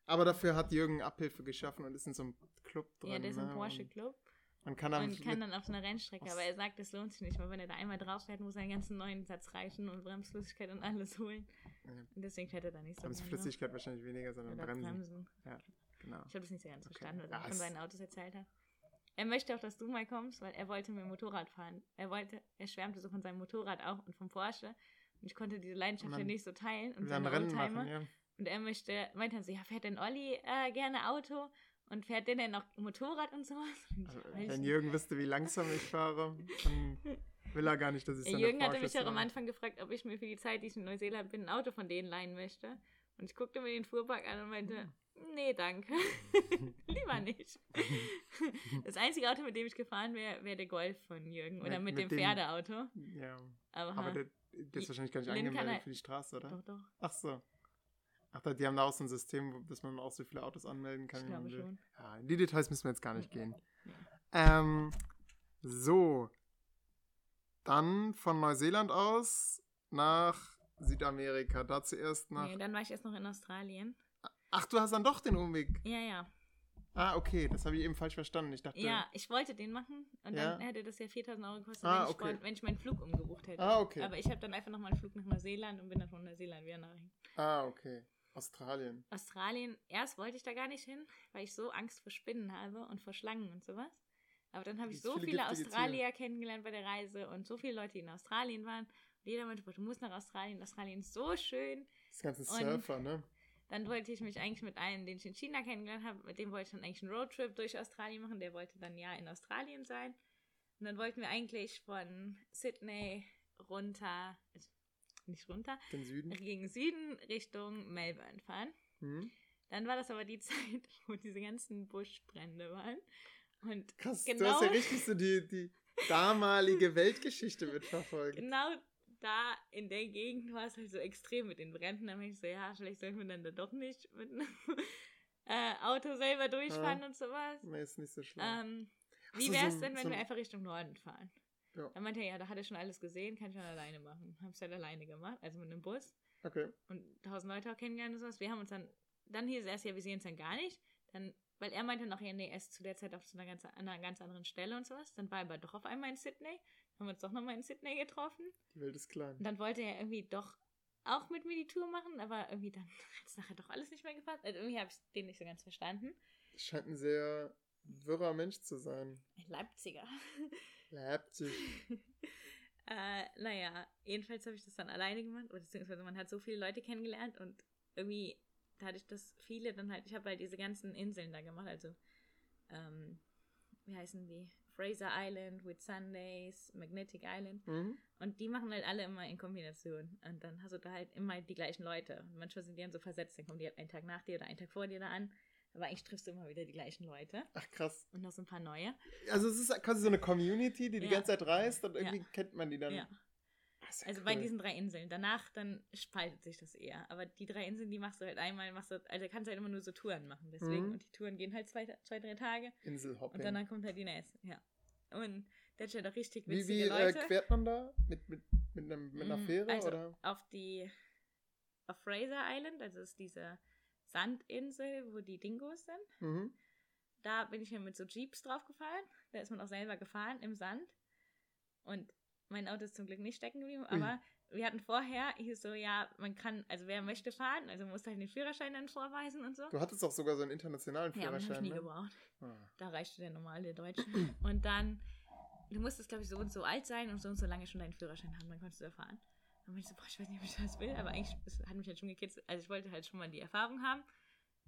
Aber dafür hat Jürgen Abhilfe geschaffen und ist in so einem Club drin. ja, der ist im ne? Porsche Und Club Man kann dann, und kann dann auf einer Rennstrecke. Aber er sagt, das lohnt sich nicht, weil wenn er da einmal drauf fährt, muss er einen ganzen neuen Satz reichen und Bremsflüssigkeit und alles holen. Ja. Und deswegen fährt er da nicht so. Bremsflüssigkeit wahrscheinlich weniger, sondern Oder Bremsen. Bremsen. Genau. Ich habe das nicht so ganz Okay. verstanden, was er Ja, von es- seinen Autos erzählt hat. Er möchte auch, dass du mal kommst, weil er wollte mit dem Motorrad fahren. Er wollte, er schwärmte so von seinem Motorrad auch und vom Porsche. Und ich konnte diese Leidenschaft dann- ja nicht so teilen. Und seine Rennen Oldtimer. machen, ja. Und er möchte, meinte dann so, ja, fährt denn Olli äh, gerne Auto? Und fährt der denn noch Motorrad und sowas? Also, wenn. Jürgen wüsste, wie langsam ich fahre, dann will er gar nicht, dass ich seine Jürgen hatte mich auch am. Anfang gefragt, ob ich mir für die Zeit, die ich in Neuseeland bin, ein Auto von denen leihen möchte. Und ich guckte mir den Fuhrpark an und meinte, nee, danke. Lieber nicht. Das einzige Auto, mit dem ich gefahren wäre, wäre der Golf von Jürgen. Oder Mit- mit, mit dem dem- Pferdeauto. Ja, Aber, aber der, ist wahrscheinlich gar nicht Lynn angemeldet für die Straße, oder? doch, doch. Ach so. Ach, die haben da auch so ein System, dass man auch so viele Autos anmelden kann. Ich glaube schon. Ja, in die Details müssen wir jetzt gar nicht gehen. Ähm, so. Dann von Neuseeland aus nach Südamerika. Da zuerst nach. Nee, dann war ich erst noch in Australien. Ach, du hast dann doch den Umweg. Ja, ja. Ah, okay, das habe ich eben falsch verstanden. Ich dachte. Ja, ich wollte den machen und Ja. dann hätte das ja 4000 Euro gekostet, Ah, wenn, ich okay. wollt- wenn ich meinen Flug umgebucht hätte. Ah, okay. Aber ich habe dann einfach nochmal einen Flug nach Neuseeland und bin dann von Neuseeland wieder nach Ah, okay. Australien. Australien. Erst wollte ich da gar nicht hin, weil ich so Angst vor Spinnen habe und vor Schlangen und sowas. Aber dann habe ich so viele viele Australier kennengelernt bei der Reise und so viele Leute, die in Australien waren. Und jeder meinte, du musst nach Australien. Australien ist so schön. Das ganze Surfer, ne? Dann wollte ich mich eigentlich mit einem, den ich in China kennengelernt habe, mit dem wollte ich dann eigentlich einen Roadtrip durch Australien machen. Der wollte dann ja in Australien sein. Und dann wollten wir eigentlich von Sydney runter, also nicht runter, Den Süden. gegen Süden Richtung Melbourne fahren. Hm? Dann war das aber die Zeit, wo diese ganzen Buschbrände waren. Und Krass, du Genau. hast ja richtig so die, die damalige Weltgeschichte mitverfolgt. genau da in der Gegend war es halt so extrem mit den Bränden. Dann bin ich so, ja, vielleicht sollten wir dann da doch nicht mit einem äh, Auto selber durchfahren Ja. und sowas. Nee, ist nicht so schlimm. Ähm, wie so, wäre es so- denn, wenn so- wir einfach Richtung Norden fahren? Ja. Dann meinte er, ja, da hat er schon alles gesehen, kann ich schon alleine machen. Hab's halt alleine gemacht, also mit einem Bus Okay. und tausend Leute auch kennengelernt und sowas. Wir haben uns dann, dann hieß es erst, ja, wir sehen uns dann gar nicht. Dann, weil er meinte noch, ja, nee, er ist zu der Zeit auf so einer ganz, an einer ganz anderen Stelle und sowas. Dann war er aber doch auf einmal in Sydney. Haben wir uns doch nochmal in Sydney getroffen. Die Welt ist klein. Und dann wollte er irgendwie doch auch mit mir die Tour machen, aber irgendwie dann hat es nachher doch alles nicht mehr gepasst. Also irgendwie habe ich den nicht so ganz verstanden. Das scheint ein sehr wirrer Mensch zu sein. Ein Leipziger. Leipzig. äh, naja, jedenfalls habe ich das dann alleine gemacht, oder beziehungsweise man hat so viele Leute kennengelernt und irgendwie dadurch, dass viele dann halt, ich habe halt diese ganzen Inseln da gemacht, also ähm, wie heißen die? Fraser Island, Whitsundays, Magnetic Island. Mhm. Und die machen halt alle immer in Kombination. Und dann hast du da halt immer die gleichen Leute. Und manchmal sind die dann so versetzt, dann kommen die halt einen Tag nach dir oder einen Tag vor dir da an. Aber eigentlich triffst du immer wieder die gleichen Leute. Ach krass. Und noch so ein paar neue. Also es ist quasi so eine Community, die die Ja. ganze Zeit reist und irgendwie Ja. kennt man die dann. Ja. Ist ja Also cool. bei diesen drei Inseln. Danach dann spaltet sich das eher. Aber die drei Inseln, die machst du halt einmal, machst du, also kannst du halt immer nur so Touren machen. Deswegen, Mhm. und die Touren gehen halt zwei, zwei drei Tage. Inselhopping. Und danach kommt halt die nächste. Ja. Und der hat ja doch richtig wie witzige wie äh, Leute. quert man da? Mit, mit, mit, einem, mit einer Mm, Fähre? also oder? auf die auf Fraser Island, also ist diese Sandinsel, wo die Dingos sind. Mhm. da bin ich mir mit so Jeeps draufgefallen. Da ist man auch selber gefahren im Sand. Und mein Auto ist zum Glück nicht stecken geblieben, aber wir hatten vorher, hieß so, ja, man kann, also wer möchte fahren, also muss halt den Führerschein dann vorweisen und so. Du hattest auch sogar so einen internationalen Ja, aber den Führerschein. habe ich nie ne? gebraucht. Ah. Da reichte der normale Deutsche. Und dann, du musstest, glaube ich, so und so alt sein und so und so lange schon deinen Führerschein haben, dann konntest du da fahren. Dann bin ich so, boah, ich weiß nicht, ob ich das will, aber eigentlich das hat mich halt schon gekitzelt. Also ich wollte halt schon mal die Erfahrung haben.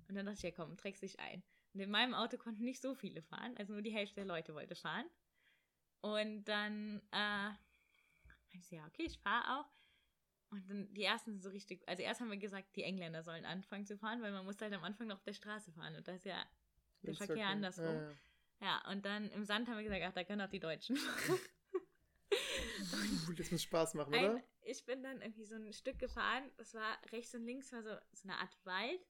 Und dann dachte ich, ja komm, trägst dich ein. Und in meinem Auto konnten nicht so viele fahren, also nur die Hälfte der Leute wollte fahren. Und dann, äh, meinte ich, so, ja, okay, ich fahre auch. Und dann die ersten sind so richtig, also erst haben wir gesagt, die Engländer sollen anfangen zu fahren, weil man muss halt am Anfang noch auf der Straße fahren. Und da ist ja der Ist Verkehr okay. andersrum. Ja, ja. Ja, und dann im Sand haben wir gesagt, ach, da können auch die Deutschen fahren. Das muss Spaß machen, Ein, oder? ich bin dann irgendwie so ein Stück gefahren, das war rechts und links war so, so eine Art Wald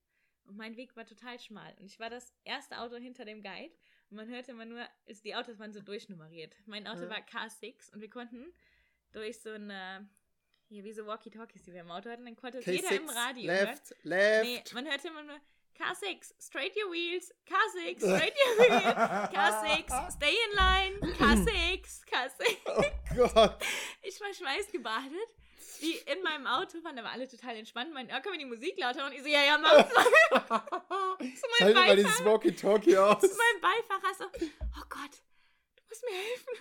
und mein Weg war total schmal. Und ich war das erste Auto hinter dem Guide und man hörte immer nur, ist, die Autos waren so durchnummeriert. Mein Auto Ja. war K6 und wir konnten durch so eine, hier wie so Walkie-Talkies, die wir im Auto hatten, dann konnte jeder im K6, Radio hören. left, left. Nee, man hörte immer nur K6, straight your wheels, K6, straight your wheels, K6, stay in line, K6, K6. Oh Gott. Ich war schweißgebadet. Die in meinem Auto waren aber alle total entspannt. Meinten, ja, können wir die Musik lauter? Und ich so, ja, ja, mach mal. Schalt mal dieses Walkie-Talkie aus. mein Beifahrer so, oh Gott, du musst mir helfen.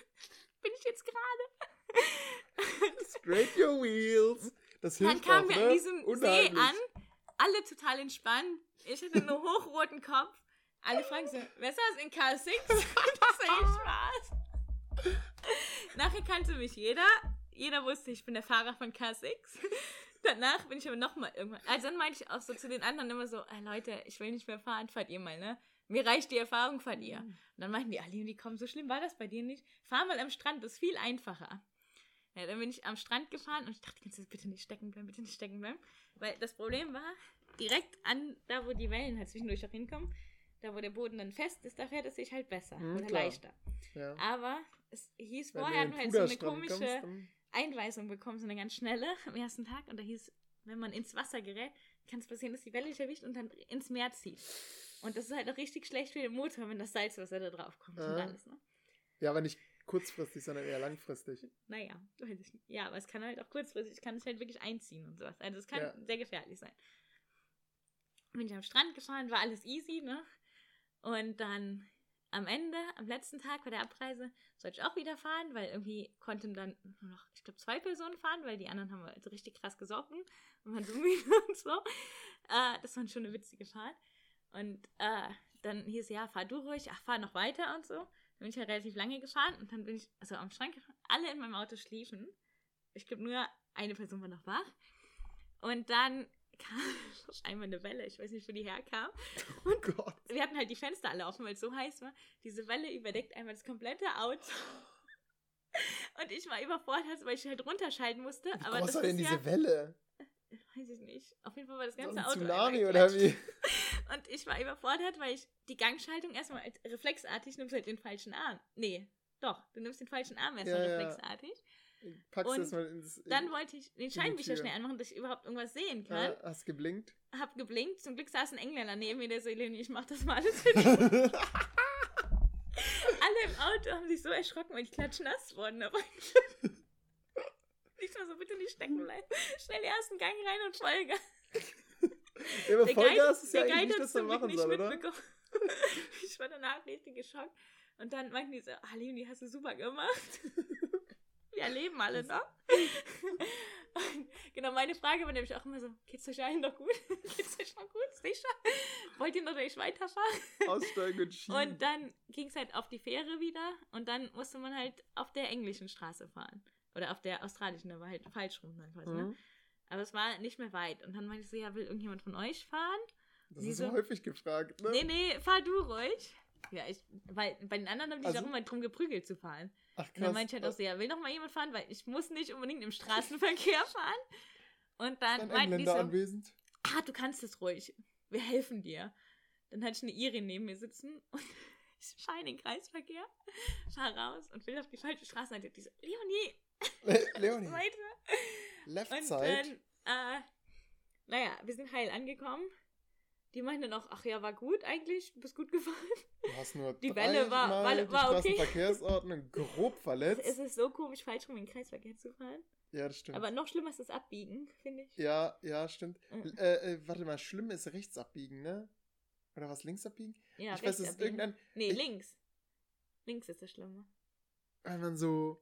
Bin ich jetzt gerade? Straight your wheels. Das hilft Dann kamen auch, wir ne? an diesem See an, alle total entspannt. Ich hatte einen hochroten Kopf. Alle fragen so, wer ist das in K6? Das ist echt Spaß. Nachher kannte mich jeder. Jeder wusste, ich bin der Fahrer von K6. Danach bin ich aber nochmal irgendwann. Also dann meinte ich auch so zu den anderen immer so, "Ey, Leute, ich will nicht mehr fahren, fahrt ihr mal, ne? Mir reicht die Erfahrung, fahrt ihr. Und dann meinten die, Ali, die kommen, so schlimm war das bei dir nicht. Fahr mal am Strand, das ist viel einfacher. Ja, dann bin ich am Strand gefahren und ich dachte, kannst du bitte nicht stecken bleiben, bitte nicht stecken bleiben. Weil das Problem war, direkt an, da wo die Wellen halt zwischendurch auch hinkommen, da wo der Boden dann fest ist, da fährt es sich halt besser Mhm, oder klar. leichter. Ja. Aber es hieß Wenn vorher, du halt so eine komische kommst, Einweisung bekommen, so eine ganz schnelle am ersten Tag. Und da hieß, wenn man ins Wasser gerät, kann es passieren, dass die Welle dich erwischt und dann ins Meer zieht. Und das ist halt auch richtig schlecht für den Motor, wenn das Salzwasser da drauf kommt und Ah. alles, ne? Ja, aber nicht kurzfristig, sondern eher langfristig. Naja, weiß ich nicht. Ja, aber es kann halt auch kurzfristig, kann es halt wirklich einziehen und sowas. Also es kann Ja. sehr gefährlich sein. Bin ich am Strand gefahren, war alles easy, ne? Und dann am Ende, am letzten Tag bei der Abreise, sollte ich auch wieder fahren, weil irgendwie konnten dann nur noch, ich glaube, zwei Personen fahren, weil die anderen haben also richtig krass gesoffen und waren so müde und so. Äh, das war schon eine witzige Fahrt. Und äh, dann hieß ja, fahr du ruhig, ach, fahr noch weiter und so. Dann bin ich halt relativ lange gefahren und dann bin ich, also am gefahren, alle in meinem Auto schliefen. Ich glaube, nur eine Person war noch wach. Und dann kam einmal eine Welle, ich weiß nicht, wo die herkam. Oh Gott. Wir hatten halt die Fenster alle offen, weil es so heiß war. Diese Welle überdeckt einmal das komplette Auto. Und ich war überfordert, weil ich halt runterschalten musste. Wie aber groß war denn ist diese ja, Welle? weiß ich nicht. Auf jeden Fall war das So ganze ein Auto. Tsunami oder wie? Und ich war überfordert, weil ich die Gangschaltung erstmal als reflexartig nimmst halt den falschen Arm. Nee, doch, du nimmst den falschen Arm erstmal Ja, ja. reflexartig. Packst Und das mal ins. Dann wollte ich den Scheinwischer schnell anmachen, dass ich überhaupt irgendwas sehen kann. ja, hast geblinkt. Hab geblinkt. Zum Glück saß ein Engländer neben mir, der so, Eleni, ich mach das mal alles für dich. Alle im Auto haben sich so erschrocken, weil ich klatschnass worden aber Ich war so, bitte nicht stecken bleiben. Schnell den ersten Gang rein und Vollgas. Ja, aber Der Vollgas ist ja eigentlich Guide nicht, was man machen soll, oder? ich war danach richtig geschockt. Und dann meinten die so, Halim, die hast du super gemacht. Wir erleben alle noch. Und genau, meine Frage war nämlich auch immer so, geht's euch allen noch gut? geht's euch noch gut? Sicher? Wollt ihr noch durch weiterfahren? Aussteigen und schieben. Und dann ging es halt auf die Fähre wieder und dann musste man halt auf der englischen Straße fahren. Oder auf der australischen, da war halt falsch rum dann quasi, ne? Aber es war nicht mehr weit. Und dann meinte ich so, ja, will irgendjemand von euch fahren? Das Sie ist so- so häufig gefragt, ne? Nee, nee, fahr du ruhig. Ja, ich, weil bei den anderen haben die sich Also- auch immer drum geprügelt zu fahren. Ach Und dann krass. meinte ich halt auch so, ja, will noch mal jemand fahren, weil ich muss nicht unbedingt im Straßenverkehr fahren. Und dann ein meinten die so, anwesend? ah, du kannst es ruhig. Wir helfen dir. Dann hatte ich eine Irin neben mir sitzen und ich fahre in den Kreisverkehr, fahr raus und will auf die falsche Straßenseite. Die so, Leonie, Le Leonie, weiter. Left Und Side. dann, äh, naja, wir sind heil angekommen. Die meinen dann auch, ach ja, war gut eigentlich, du bist gut gefahren. Du hast nur Die Welle war- war- die war okay. Straßenverkehrsordnung grob verletzt. Es ist so komisch, falsch rum in den Kreisverkehr zu fahren. ja, das stimmt. Aber noch schlimmer ist das Abbiegen, finde ich. ja, ja, stimmt. Mhm. Äh, äh, warte mal, schlimm ist rechts abbiegen, ne? Oder was, links abbiegen? Ja, ich weiß, es rechts ist irgendein, Nee, ich- links. Links ist das Schlimme. wenn man so,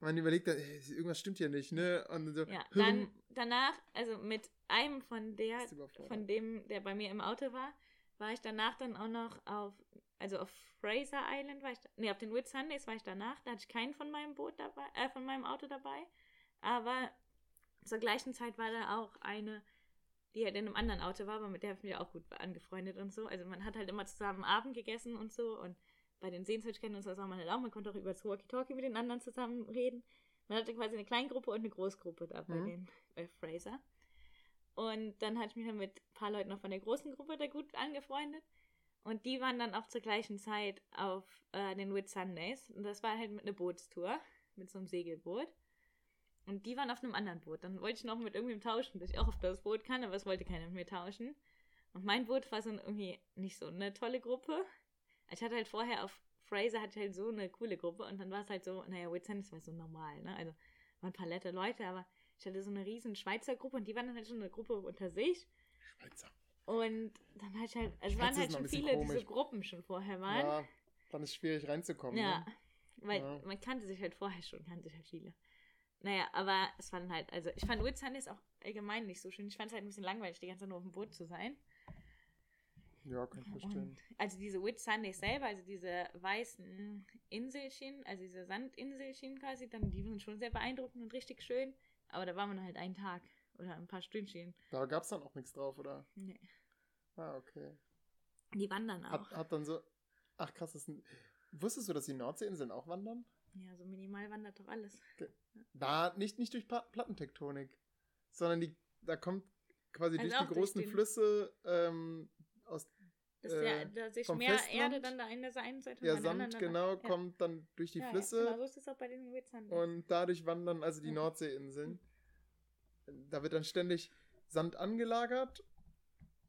man überlegt, dann, äh, irgendwas stimmt hier nicht, ne? Und so, Ja, hm, dann danach, also mit einem von der, von dem, der bei mir im Auto war, war ich danach dann auch noch auf, also auf Fraser Island war ich, nee, auf den Whit Sundays war ich danach, da hatte ich keinen von meinem Boot dabei, äh, von meinem Auto dabei, aber zur gleichen Zeit war da auch eine, die halt in einem anderen Auto war, aber mit der habe ich mich auch gut angefreundet und so, also man hat halt immer zusammen Abend gegessen und so und bei den Sehenswürdigkeiten und so sah man halt auch, man konnte auch über das Walkie-Talkie mit den anderen zusammen reden. Man hatte quasi eine Kleingruppe und eine Großgruppe da bei Mhm. den bei Fraser. Und dann hatte ich mich dann mit ein paar Leuten noch von der großen Gruppe da gut angefreundet. Und die waren dann auch zur gleichen Zeit auf äh, den Whit Sundays. Und das war halt mit einer Bootstour, mit so einem Segelboot. Und die waren auf einem anderen Boot. Dann wollte ich noch mit irgendwem tauschen, dass ich auch auf das Boot kann, aber es wollte keiner mit mir tauschen. Und mein Boot war so irgendwie nicht so eine tolle Gruppe. Ich hatte halt vorher auf Fraser hatte halt so eine coole Gruppe und dann war es halt so, naja, Whit Sundays war so normal, ne? Also waren ein paar nette Leute, aber ich hatte so eine riesen Schweizer Gruppe und die waren dann halt schon eine Gruppe unter sich. Schweizer. Und dann hatte ich halt, also es waren ist halt schon viele, die komisch. so Gruppen schon vorher waren. Ja, dann ist es schwierig reinzukommen. Ja, Ne? weil Ja. man kannte sich halt vorher schon, kannte sich halt viele. Naja, aber es waren halt, also ich fand Whit Sundays auch allgemein nicht so schön. Ich fand es halt ein bisschen langweilig, die ganze Zeit nur auf dem Boot zu sein. Ja, kann ich verstehen. Und also diese Whit Sundays selber, also diese weißen Inselchen, also diese Sandinselchen quasi, dann, die sind schon sehr beeindruckend und richtig schön. Aber da waren wir halt einen Tag oder ein paar Stündchen. Da gab es dann auch nichts drauf, oder? Nee. Ah, okay. Die wandern auch. Hat, hat dann so. Ach krass, das sind. Wusstest du, dass die Nordseeinseln auch wandern? Ja, so minimal wandert doch alles. Da nicht, nicht durch Plattentektonik, sondern die, da kommt quasi Also durch die durch großen den- Flüsse ähm, Dass Äh, der, da sich mehr Festland? Erde dann da in der einen Seite ja, und bei der anderen Sand, dann- genau, ja. kommt dann durch die ja, Flüsse Ja, genau, so ist es auch bei den Sundays. und dadurch wandern also die Ja. Nordseeinseln. Da wird dann ständig Sand angelagert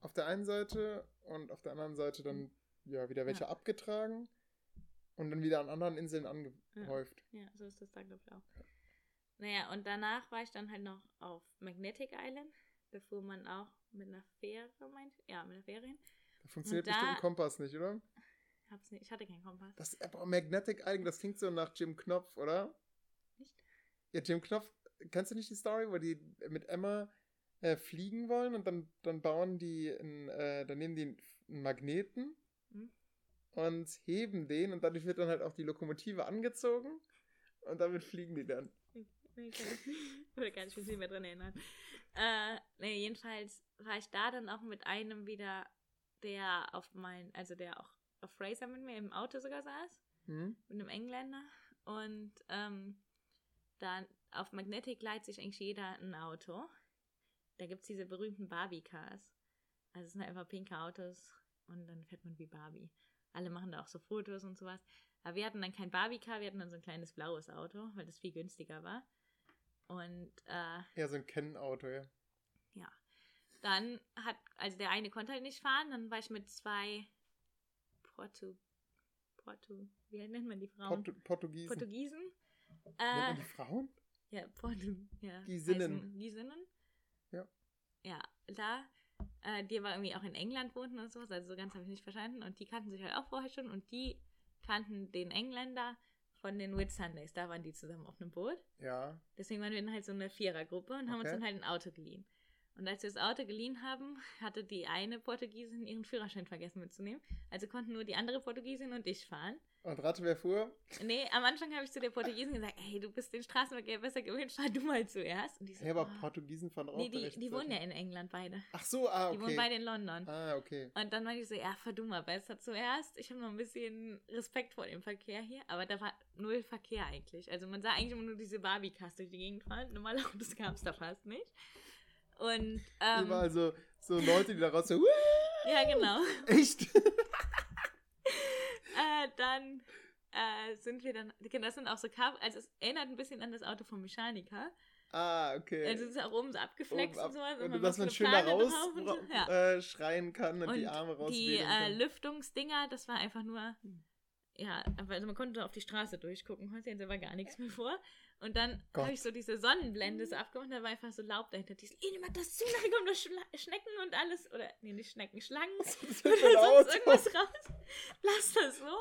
auf der einen Seite und auf der anderen Seite dann ja wieder welche Ja. abgetragen und dann wieder an anderen Inseln angehäuft. Ja, so ist das da, glaube ich, auch. Naja, und danach war ich dann halt noch auf Magnetic Island. Da fuhr man auch mit einer Fähre, meint Ja, mit einer Fähre hin. Da funktioniert da- bestimmt ein Kompass nicht, oder? Hab's nicht, ich hatte keinen Kompass. Das aber Magnetic Island, das klingt so nach Jim Knopf, oder? Nicht? Ja, Jim Knopf, kennst du nicht die Story, wo die mit Emma äh, fliegen wollen und dann, dann bauen die, einen, äh, dann nehmen die einen Magneten Hm? und heben den und dadurch wird dann halt auch die Lokomotive angezogen und damit fliegen die dann. Nee, kann ich ich mich nicht mehr dran erinnern. Äh, nee, jedenfalls war ich da dann auch mit einem wieder, der auf mein, also der auch auf Fraser mit mir im Auto sogar saß. Hm? mit einem Engländer. Und ähm, dann auf Magnetic leiht sich eigentlich jeder ein Auto. Da gibt es diese berühmten Barbie-Cars. Also es sind einfach pinke Autos und dann fährt man wie Barbie. Alle machen da auch so Fotos und sowas. Aber wir hatten dann kein Barbie-Car, wir hatten dann so ein kleines blaues Auto, weil das viel günstiger war. Und äh, Ja, so ein Kennauto, ja. Dann hat, also der eine konnte halt nicht fahren, dann war ich mit zwei Portu, Portu, wie nennt man die Frauen? Portu Portugiesen. Portugiesen. Nennt Äh, man die Frauen? ja, Portu, ja. Gisinnen. heißen Gisinnen. Ja. Ja, da, äh, die aber irgendwie auch in England wohnten und sowas, also so ganz habe ich nicht verstanden. Und die kannten sich halt auch vorher schon und die kannten den Engländer von den Whit Sundays. Da waren die zusammen auf einem Boot. Ja. Deswegen waren wir dann halt so eine Vierergruppe und haben uns Okay. dann halt ein Auto geliehen. Und als wir das Auto geliehen haben, hatte die eine Portugiesin ihren Führerschein vergessen mitzunehmen. Also konnten nur die andere Portugiesin und ich fahren. Und rate, wer fuhr? Nee, am Anfang habe ich zu der Portugiesin gesagt, hey, du bist den Straßenverkehr besser gewöhnt, fahr du mal zuerst. Und die so, Ja, aber "Oh." Portugiesen fahren auch Nee, die, die wohnen ja in England beide. Ach so, ah, Die wohnen okay. beide in London. Ah, okay. Und dann meinte ich so, ja, fahr du mal besser zuerst. Ich habe noch ein bisschen Respekt vor dem Verkehr hier, aber da war null Verkehr eigentlich. Also man sah eigentlich immer nur diese Barbie-Cars durch die Gegend fahren. Normale Autos gab es da fast nicht. Und, ähm, Überall so, so Leute, die daraus so, ja, genau. echt? äh, dann äh, sind wir dann, genau, das sind auch so Car also es erinnert ein bisschen an das Auto vom Mechaniker. Ah, okay. Also es ist auch oben so abgeflext Oben ab- und sowas. und man dass man schön da raus und Ja. äh, schreien kann und, die Arme die rauswedeln äh, kann. Lüftungsdinger, das war einfach nur, ja, aber also man konnte auf die Straße durchgucken, heute jetzt aber gar nichts mehr vor. Und dann habe ich so diese Sonnenblende so abgemacht, da war einfach so Laub dahinter. Die so, eh, mach das zu, da kommen doch Schla Schnecken und alles. Oder, nee, nicht Schnecken, Schlangen. Das oder sonst irgendwas raus. Lass das so.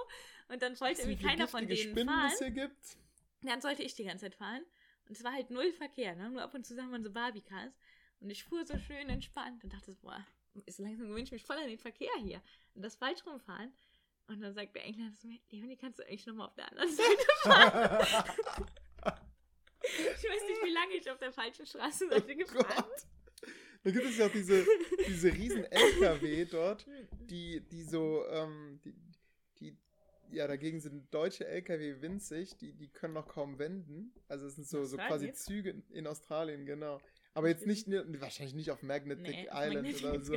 Und dann wollte irgendwie keiner von denen Spinnen fahren. es hier gibt? Dann sollte ich die ganze Zeit fahren. Und es war halt null Verkehr, ne? Nur ab und zu sah man so Barbie-Cars. Und ich fuhr so schön entspannt und dachte so, boah, ist langsam gewöhne ich mich voll an den Verkehr hier. Und das falsch rumfahren. Und dann sagt der Engländer zu mir, Leonie, kannst du eigentlich nochmal auf der anderen Seite fahren? ich weiß nicht, wie lange ich auf der falschen Straßenseite Oh gefahren Gott. Da gibt es ja auch diese, diese riesen LKW dort, bin. die, die so, ähm, die, die, ja, dagegen sind deutsche LKW winzig, die, die können noch kaum wenden. Also es sind so, so quasi? Züge in Australien, genau. Aber jetzt nicht, nur- wahrscheinlich nicht auf Magnetic Nee, Island Magnetic oder so.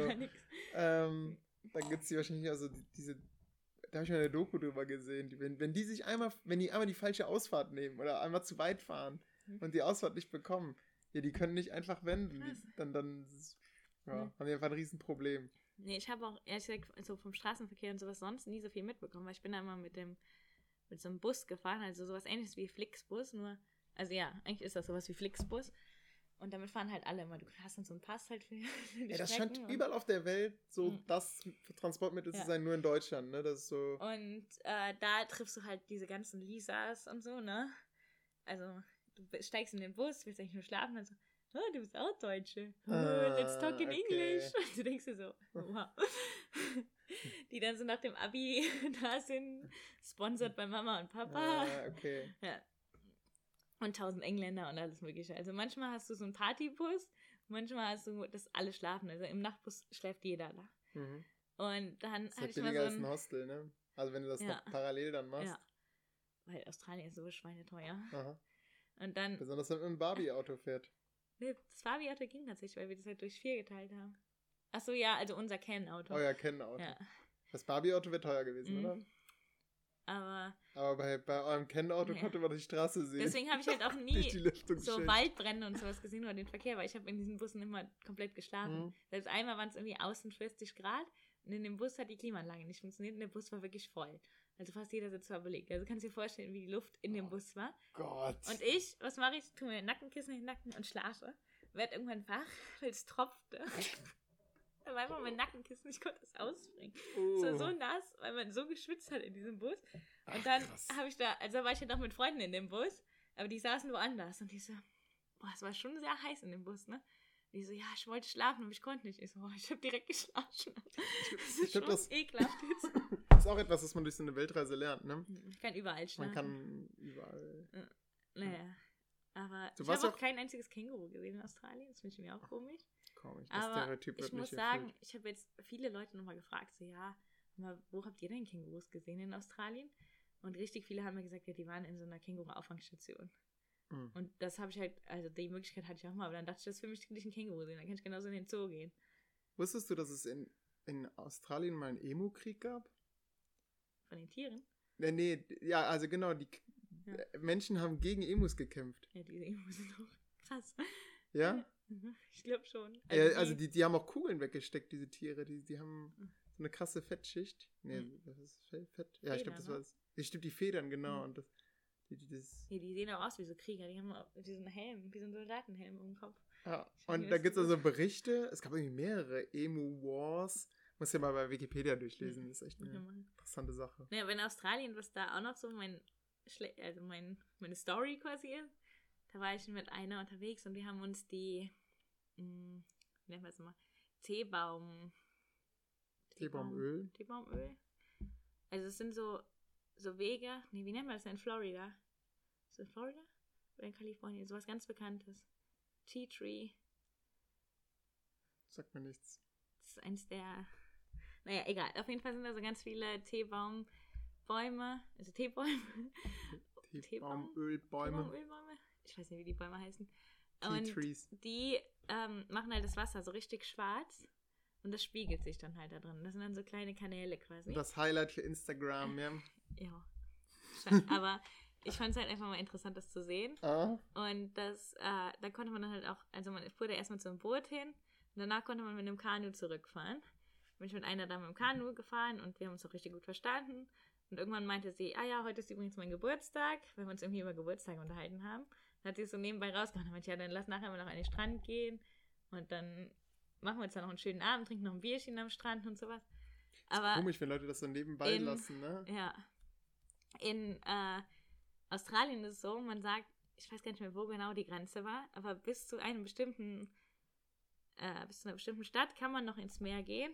Ähm, dann gibt es die wahrscheinlich also die- diese, da habe ich mal eine Doku drüber gesehen, wenn, wenn die sich einmal, wenn die einmal die falsche Ausfahrt nehmen oder einmal zu weit fahren. Und die Ausfahrt nicht bekommen, ja, die können nicht einfach wenden. Die, dann, dann, ja, Mhm. haben die einfach ein Riesenproblem. Nee, ich habe auch ehrlich gesagt so vom Straßenverkehr und sowas sonst nie so viel mitbekommen, weil ich bin da immer mit dem mit so einem Bus gefahren, also sowas ähnliches wie Flixbus, nur also ja, eigentlich ist das sowas wie Flixbus und damit fahren halt alle immer. Du hast dann so einen Pass halt für die Ja, das Strecken scheint überall auf der Welt so Mhm. das Transportmittel Ja. zu sein, nur in Deutschland, ne? Das ist so. und äh, da triffst du halt diese ganzen Lisas und so, ne? Also du steigst in den Bus, willst eigentlich nur schlafen, dann so Oh, du bist auch Deutsche. Oh, let's talk in Ah, okay. English. Und du denkst dir so, wow. Die dann so nach dem Abi da sind, sponsert bei Mama und Papa. Ah, okay. Ja. Und tausend Engländer und alles Mögliche. Also manchmal hast du so einen Partybus, manchmal hast du, dass alle schlafen. Also im Nachtbus schläft jeder da. Mhm. Und dann Das hatte halt ich mal so als ein ein. Hostel, ne? Also wenn du das Ja. noch parallel dann machst. Ja. Weil Australien ist so schweineteuer. Aha. Und dann. Besonders wenn man mit einem Barbie-Auto fährt. Nee, das Fabi-Auto ging tatsächlich, weil wir das halt durch vier geteilt haben. Achso, ja, also unser Ken-Auto. Euer Ken-Auto. Ja. Das Barbie-Auto wäre teuer gewesen, Mhm. oder? Aber Aber bei, bei eurem Ken-Auto Ja. konnte man die Straße sehen. deswegen habe ich halt auch nie die so. Waldbrände und sowas gesehen oder den Verkehr, weil ich habe in diesen Bussen immer komplett geschlafen. Mhm. Selbst einmal waren es irgendwie außen 40 Grad und in dem Bus hat die Klimaanlage nicht funktioniert und der Bus war wirklich voll. Also fast jeder Sitz war belegt. Also kannst du dir vorstellen, wie die Luft in dem Bus war. Gott. Und ich, was mache ich? Tu mir ein Nackenkissen in den Nacken und schlafe. Werd irgendwann wach, weil es tropfte. Da war einfach mein Nackenkissen, ich konnte es ausspringen. Es war so Oh. nass, weil man so geschwitzt hat in diesem Bus. Und Ach, dann habe ich da, also da war ich ja noch mit Freunden in dem Bus, aber die saßen woanders und die so, boah, es war schon sehr heiß in dem Bus, ne? Die so, ja, ich wollte schlafen, aber ich konnte nicht. Ich so, boah, ich habe direkt geschlafen. Das ist ich schon das- ekelhaft jetzt. Das ist auch etwas, was man durch so eine Weltreise lernt, ne? Ich kann überall schlafen. Man kann überall. Naja. Aber Du ich habe auch- auch kein einziges Känguru gesehen in Australien. Das finde ich mir auch komisch. Komisch. Das Aber Stereotyp wird ich muss sagen, erfüllt. ich habe jetzt viele Leute nochmal gefragt, so ja, mal, wo habt ihr denn Kängurus gesehen in Australien? Und richtig viele haben mir gesagt, ja, die waren in so einer Känguru-Auffangstation. Mhm. Und das habe ich halt, also die Möglichkeit hatte ich auch mal, aber dann dachte ich, das ist für mich nicht ein Känguru sehen, dann kann ich genauso in den Zoo gehen. Wusstest du, dass es in, in Australien mal einen Emu-Krieg gab? Von den Tieren. Nee, nee, ja, also genau, die Ja. Menschen haben gegen Emus gekämpft. Ja, diese Emus sind auch krass. Ja? Mhm, Ich glaube schon. Also, also die, die haben auch Kugeln weggesteckt, diese Tiere. Die, die haben Mhm. so eine krasse Fettschicht. Nee, Mhm. das ist Fe- Fett. Ja, ich Federn, glaube, das ne? war es. Ja, stimmt, die Federn, genau. Mhm. Und das, die, die, das, ja, die sehen auch aus wie so Krieger, die haben auch diesen Helm, wie so einen Soldatenhelm den Kopf. ja. Ich Und da gibt es das also Berichte. Es gab irgendwie mehrere Emu-Wars. Muss ja mal bei Wikipedia durchlesen. Das ist echt eine mal- interessante Sache. Ja, aber in Australien, was da auch noch so mein, Schle also mein, meine Story quasi ist, da war ich mit einer unterwegs und wir haben uns die, mh, wie nennt man das immer, Teebaum... Teebaumöl. Teebaumöl. Also es sind so, so Wege, nee, wie nennt man das denn in Florida? Ist das in Florida? Oder in Kalifornien? Sowas ganz Bekanntes. Tea Tree. Sagt mir nichts. Das ist eins der. Naja, egal. Auf jeden Fall sind da so ganz viele Teebaumbäume. Also Teebäume. Teebaum? Teebaumölbäume. Teebaumölbäume. Ich weiß nicht, wie die Bäume heißen. Und die ähm, machen halt das Wasser so richtig schwarz. Und das spiegelt sich dann halt da drin. Das sind dann so kleine Kanäle quasi. Das Highlight für Instagram, ja. Ja. Aber ich fand es halt einfach mal interessant, das zu sehen. Ah, Und das, äh, da konnte man dann halt auch, also man fuhr da erstmal zum Boot hin und danach konnte man mit einem Kanu zurückfahren. Bin ich mit einer Dame im Kanu gefahren und wir haben uns auch richtig gut verstanden. Und irgendwann meinte sie, ah ja, heute ist übrigens mein Geburtstag, weil wir uns irgendwie über Geburtstag unterhalten haben. Dann hat sie es so nebenbei rausgehauen. Dann meinte ja, dann lass nachher mal noch an den Strand gehen und dann machen wir uns dann noch einen schönen Abend, trinken noch ein Bierchen am Strand und sowas. Aber komisch, wenn Leute das so nebenbei in- lassen, ne? ja. In äh, Australien ist es so, man sagt, ich weiß gar nicht mehr, wo genau die Grenze war, aber bis zu einem bestimmten, äh, bis zu einer bestimmten Stadt kann man noch ins Meer gehen.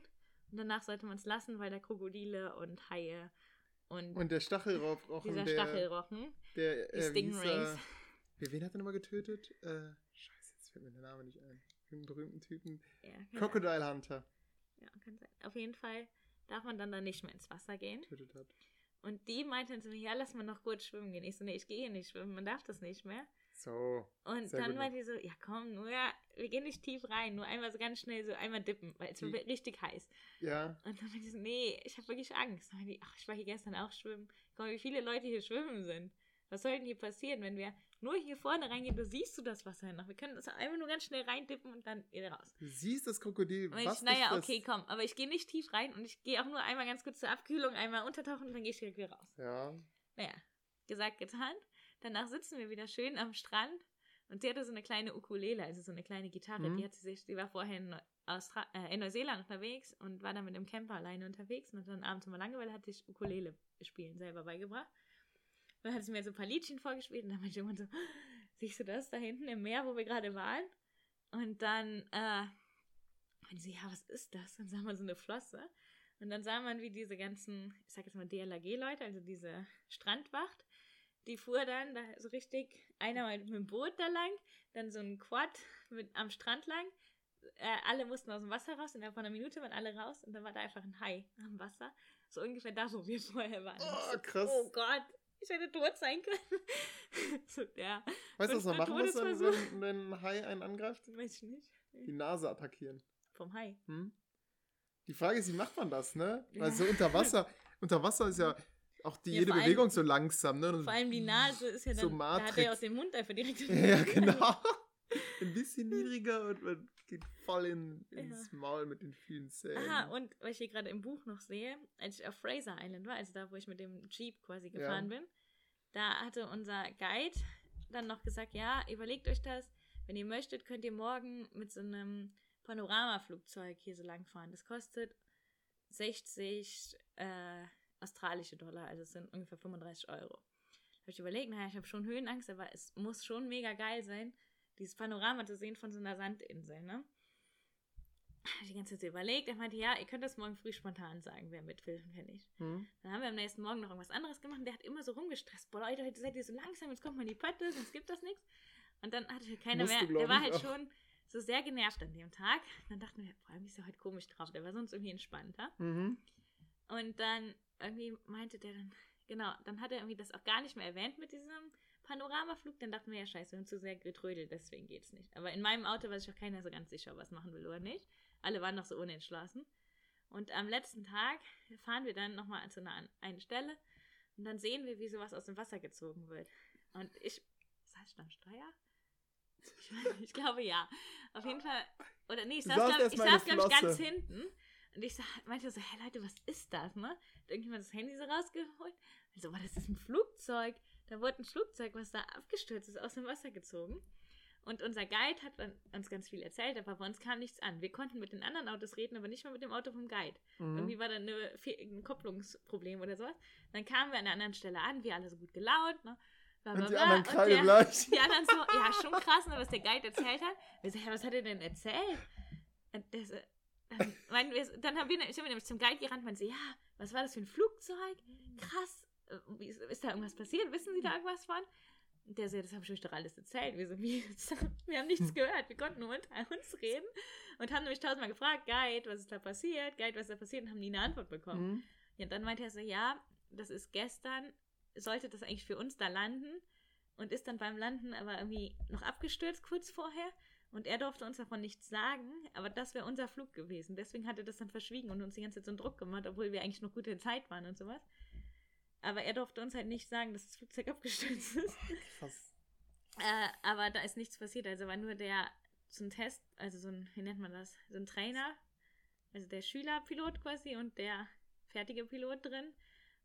Und danach sollte man es lassen, weil da Krokodile und Haie und, Und der Stachelrochen, dieser der, Stachelrochen, der, äh, Stingrays. er? Wer- Wen hat er nochmal getötet? Äh, scheiße, jetzt fällt mir der Name nicht ein. Einen berühmten Typen. Ja, Crocodile Hunter Ja, kann sein. Auf jeden Fall darf man dann da nicht mehr ins Wasser gehen. getötet hat. Und die meinten zu mir, ja, lass mal noch kurz schwimmen gehen. Ich so, nee, ich gehe hier nicht schwimmen, man darf das nicht mehr. So. Und dann meinte die so, ja komm, nur, wir gehen nicht tief rein, nur einmal so ganz schnell so einmal dippen, weil es wird richtig heiß. Ja. Und dann meinte ich so, nee, ich habe wirklich Angst. Dann die, ach, ich war hier gestern auch schwimmen. Guck mal, wie viele Leute hier schwimmen sind. Was soll denn hier passieren, wenn wir nur hier vorne reingehen, da siehst du das Wasser noch. Wir können das einfach nur ganz schnell reindippen und dann wieder raus. Du siehst das Krokodil. Und was ich, naja, dich okay, komm, aber ich gehe nicht tief rein und ich gehe auch nur einmal ganz kurz zur Abkühlung, einmal untertauchen und dann gehe ich direkt wieder raus. Ja. Naja, gesagt, getan. Danach sitzen wir wieder schön am Strand und sie hatte so eine kleine Ukulele, also so eine kleine Gitarre. Mhm. Die, hat sie sich, die war vorher in, Austra äh, in Neuseeland unterwegs und war dann mit dem Camper alleine unterwegs und dann abends immer Langeweile, hat sich Ukulele spielen selber beigebracht. Und dann hat sie mir so ein paar Liedchen vorgespielt und dann meinte ich so, siehst du das da hinten im Meer, wo wir gerade waren? Und dann, äh, meinte sie, ja, was ist das? Dann sah man so eine Flosse. Und dann sah man, wie diese ganzen, ich sag jetzt mal DLRG-Leute, also diese Strandwacht, die fuhr dann da so richtig, einer mit dem Boot da lang, dann so ein Quad mit, am Strand lang. Äh, alle mussten aus dem Wasser raus, innerhalb von einer Minute waren alle raus und dann war da einfach ein Hai am Wasser. So ungefähr da, wo wir vorher waren. Oh, So, krass. Oh Gott, ich hätte tot sein können. so, ja, Weißt du, was man machen muss, wenn, wenn, wenn ein Hai einen angreift? weiß ich nicht. Die Nase attackieren. Vom Hai. Hm? Die Frage ist, wie macht man das, ne? Ja. Weil so unter Wasser, unter Wasser ist ja auch die Ja, jede vor allem- Bewegung so langsam, ne? Vor allem die Nase ist ja dann, So da hat er ja aus dem Mund einfach direkt. Ja, genau. Ein bisschen niedriger und man geht voll in, ins Ja. Maul mit den vielen Zähnen. Aha, und was ich hier gerade im Buch noch sehe, als ich auf Fraser Island war, also da, wo ich mit dem Jeep quasi gefahren bin, da hatte unser Guide dann noch gesagt, ja, überlegt euch das, wenn ihr möchtet, könnt ihr morgen mit so einem Panoramaflugzeug hier so lang fahren. Das kostet 60 äh, australische Dollar, also es sind ungefähr 35 Euro. Habe ich überlegt, naja, ich habe schon Höhenangst, aber es muss schon mega geil sein, dieses Panorama zu sehen von so einer Sandinsel, ne? Hab ich die ganze Zeit überlegt. Er meinte, ja, ihr könnt das morgen früh spontan sagen, wer mit will und wer nicht. Hm? Dann haben wir am nächsten Morgen noch irgendwas anderes gemacht und der hat immer so rumgestresst. Boah, Leute, heute seid ihr so langsam, jetzt kommt mal in die Pötte, sonst gibt das nichts. Und dann hatte keiner Musst mehr. du, der war halt auch. schon so sehr genervt an dem Tag. Dann dachten wir, vor allem ist er heute komisch drauf. Der war sonst irgendwie entspannter. Mhm. Und dann irgendwie meinte der dann, genau, dann hat er irgendwie das auch gar nicht mehr erwähnt mit diesem Panoramaflug. Dann dachten wir, ja, scheiße, wir haben zu sehr getrödelt, deswegen geht's nicht. Aber in meinem Auto war sich auch keiner so ganz sicher, er es machen will oder nicht. Alle waren noch so unentschlossen. Und am letzten Tag fahren wir dann nochmal zu einer einen Stelle und dann sehen wir, wie sowas aus dem Wasser gezogen wird. Und ich, saß ich am Steuer? Ich, ich glaube ja. Auf jeden Fall, oder nee, ich saß, glaub, erst ich saß, der glaube ich, ganz hinten. Und ich sag, meinte so, hey Leute, was ist das, ne? Hat irgendjemand das Handy so rausgeholt? Also, war das ist ein Flugzeug. Da wurde ein Flugzeug, was da abgestürzt ist, aus dem Wasser gezogen. Und unser Guide hat uns ganz viel erzählt, aber bei uns kam nichts an. Wir konnten mit den anderen Autos reden, aber nicht mal mit dem Auto vom Guide. Mhm. Irgendwie war da eine, ein Kopplungsproblem oder sowas. Dann kamen wir an einer anderen Stelle an, wir alle so gut gelaunt, ne? Bla, bla, Und die anderen der- gleich. die anderen so, ja, schon krass, ne, was der Guide erzählt hat. Wir so, ja, was hat er denn erzählt? Und der so, dann, meinen wir, dann haben wir, sind wir nämlich zum Guide gerannt und meinen so, ja, was war das für ein Flugzeug? Krass. Äh, ist, ist da irgendwas passiert? Wissen Sie da irgendwas von? Und der so, das habe ich euch doch alles erzählt. Wir so, wie, wir haben nichts gehört. Wir konnten nur unter uns reden und haben nämlich tausendmal gefragt, Guide, was ist da passiert? Guide, was ist da passiert? Und haben nie eine Antwort bekommen. Mhm. Ja, und dann meinte er so, ja, das ist gestern, sollte das eigentlich für uns da landen und ist dann beim Landen aber irgendwie noch abgestürzt kurz vorher und er durfte uns davon nichts sagen, aber das wäre unser Flug gewesen. Deswegen hat er das dann verschwiegen und uns die ganze Zeit so einen Druck gemacht, obwohl wir eigentlich noch gute Zeit waren und sowas. Aber er durfte uns halt nicht sagen, dass das Flugzeug abgestürzt ist. Krass. Äh, aber da ist nichts passiert. Also war nur der so ein Test, also so ein, wie nennt man das? So ein Trainer, also der Schülerpilot quasi und der fertige Pilot drin.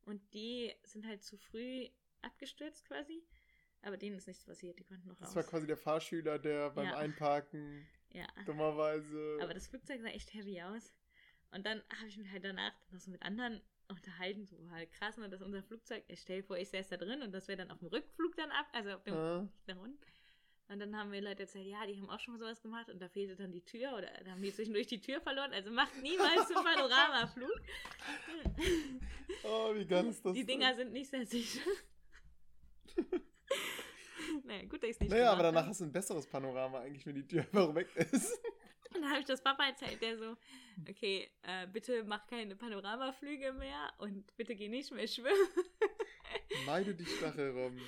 Und die sind halt zu früh abgestürzt quasi. Aber denen ist nichts passiert, die konnten noch Das raus. war quasi der Fahrschüler, der beim Ja. Einparken ja. dummerweise. Aber das Flugzeug sah echt heavy aus. Und dann habe ich mich halt danach noch so mit anderen unterhalten, so halt krass, ne, dass unser Flugzeug, ich stell dir vor, ich säß da drin und das wäre dann auf dem Rückflug dann ab, also auf dem Ah, nach unten. Und dann haben mir Leute erzählt, ja, die haben auch schon mal sowas gemacht und da fehlte dann die Tür oder da haben die zwischendurch die Tür verloren. Also macht niemals einen Panoramaflug. oh, wie ist das? Die? Dinger sind nicht sehr sicher. naja, gut, dass ich es nicht Naja, aber danach hab. hast du ein besseres Panorama eigentlich, wenn die Tür einfach weg ist. Und dann habe ich das Papa erzählt, der so, okay, äh, bitte mach keine Panoramaflüge mehr und bitte geh nicht mehr schwimmen. Meide die Stachelrobben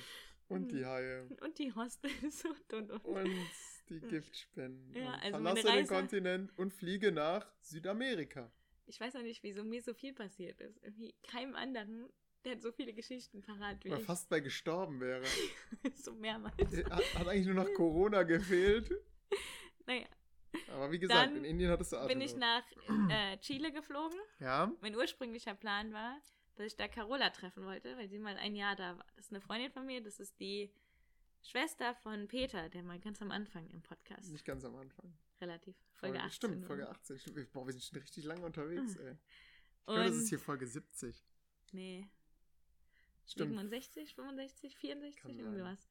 und die Haie Und die Hostels und und und. und die Giftspinnen. Ja, und also verlasse den Reise- Kontinent und fliege nach Südamerika. Ich weiß noch nicht, wieso mir so viel passiert ist. Irgendwie keinem anderen, der hat so viele Geschichten parat wie ich. fast bei gestorben wäre. so mehrmals. Hat, hat eigentlich nur noch Corona gefehlt. Naja, Aber wie gesagt, Dann in Indien hattest du bin ich Atemnot. nach äh, Chile geflogen. Ja, Mein ursprünglicher Plan war, dass ich da Carola treffen wollte, weil sie mal ein Jahr da war. Das ist eine Freundin von mir, das ist die Schwester von Peter, der mal ganz am Anfang im Podcast, nicht ganz am Anfang. relativ, Folge 18. Stimmt. Folge 18. Stimmt. Boah, wir sind schon richtig lange unterwegs, ey. Ich glaube, das ist hier Folge 70. nee, Stimmt. 67, 65, 64, Kann irgendwie sein. was.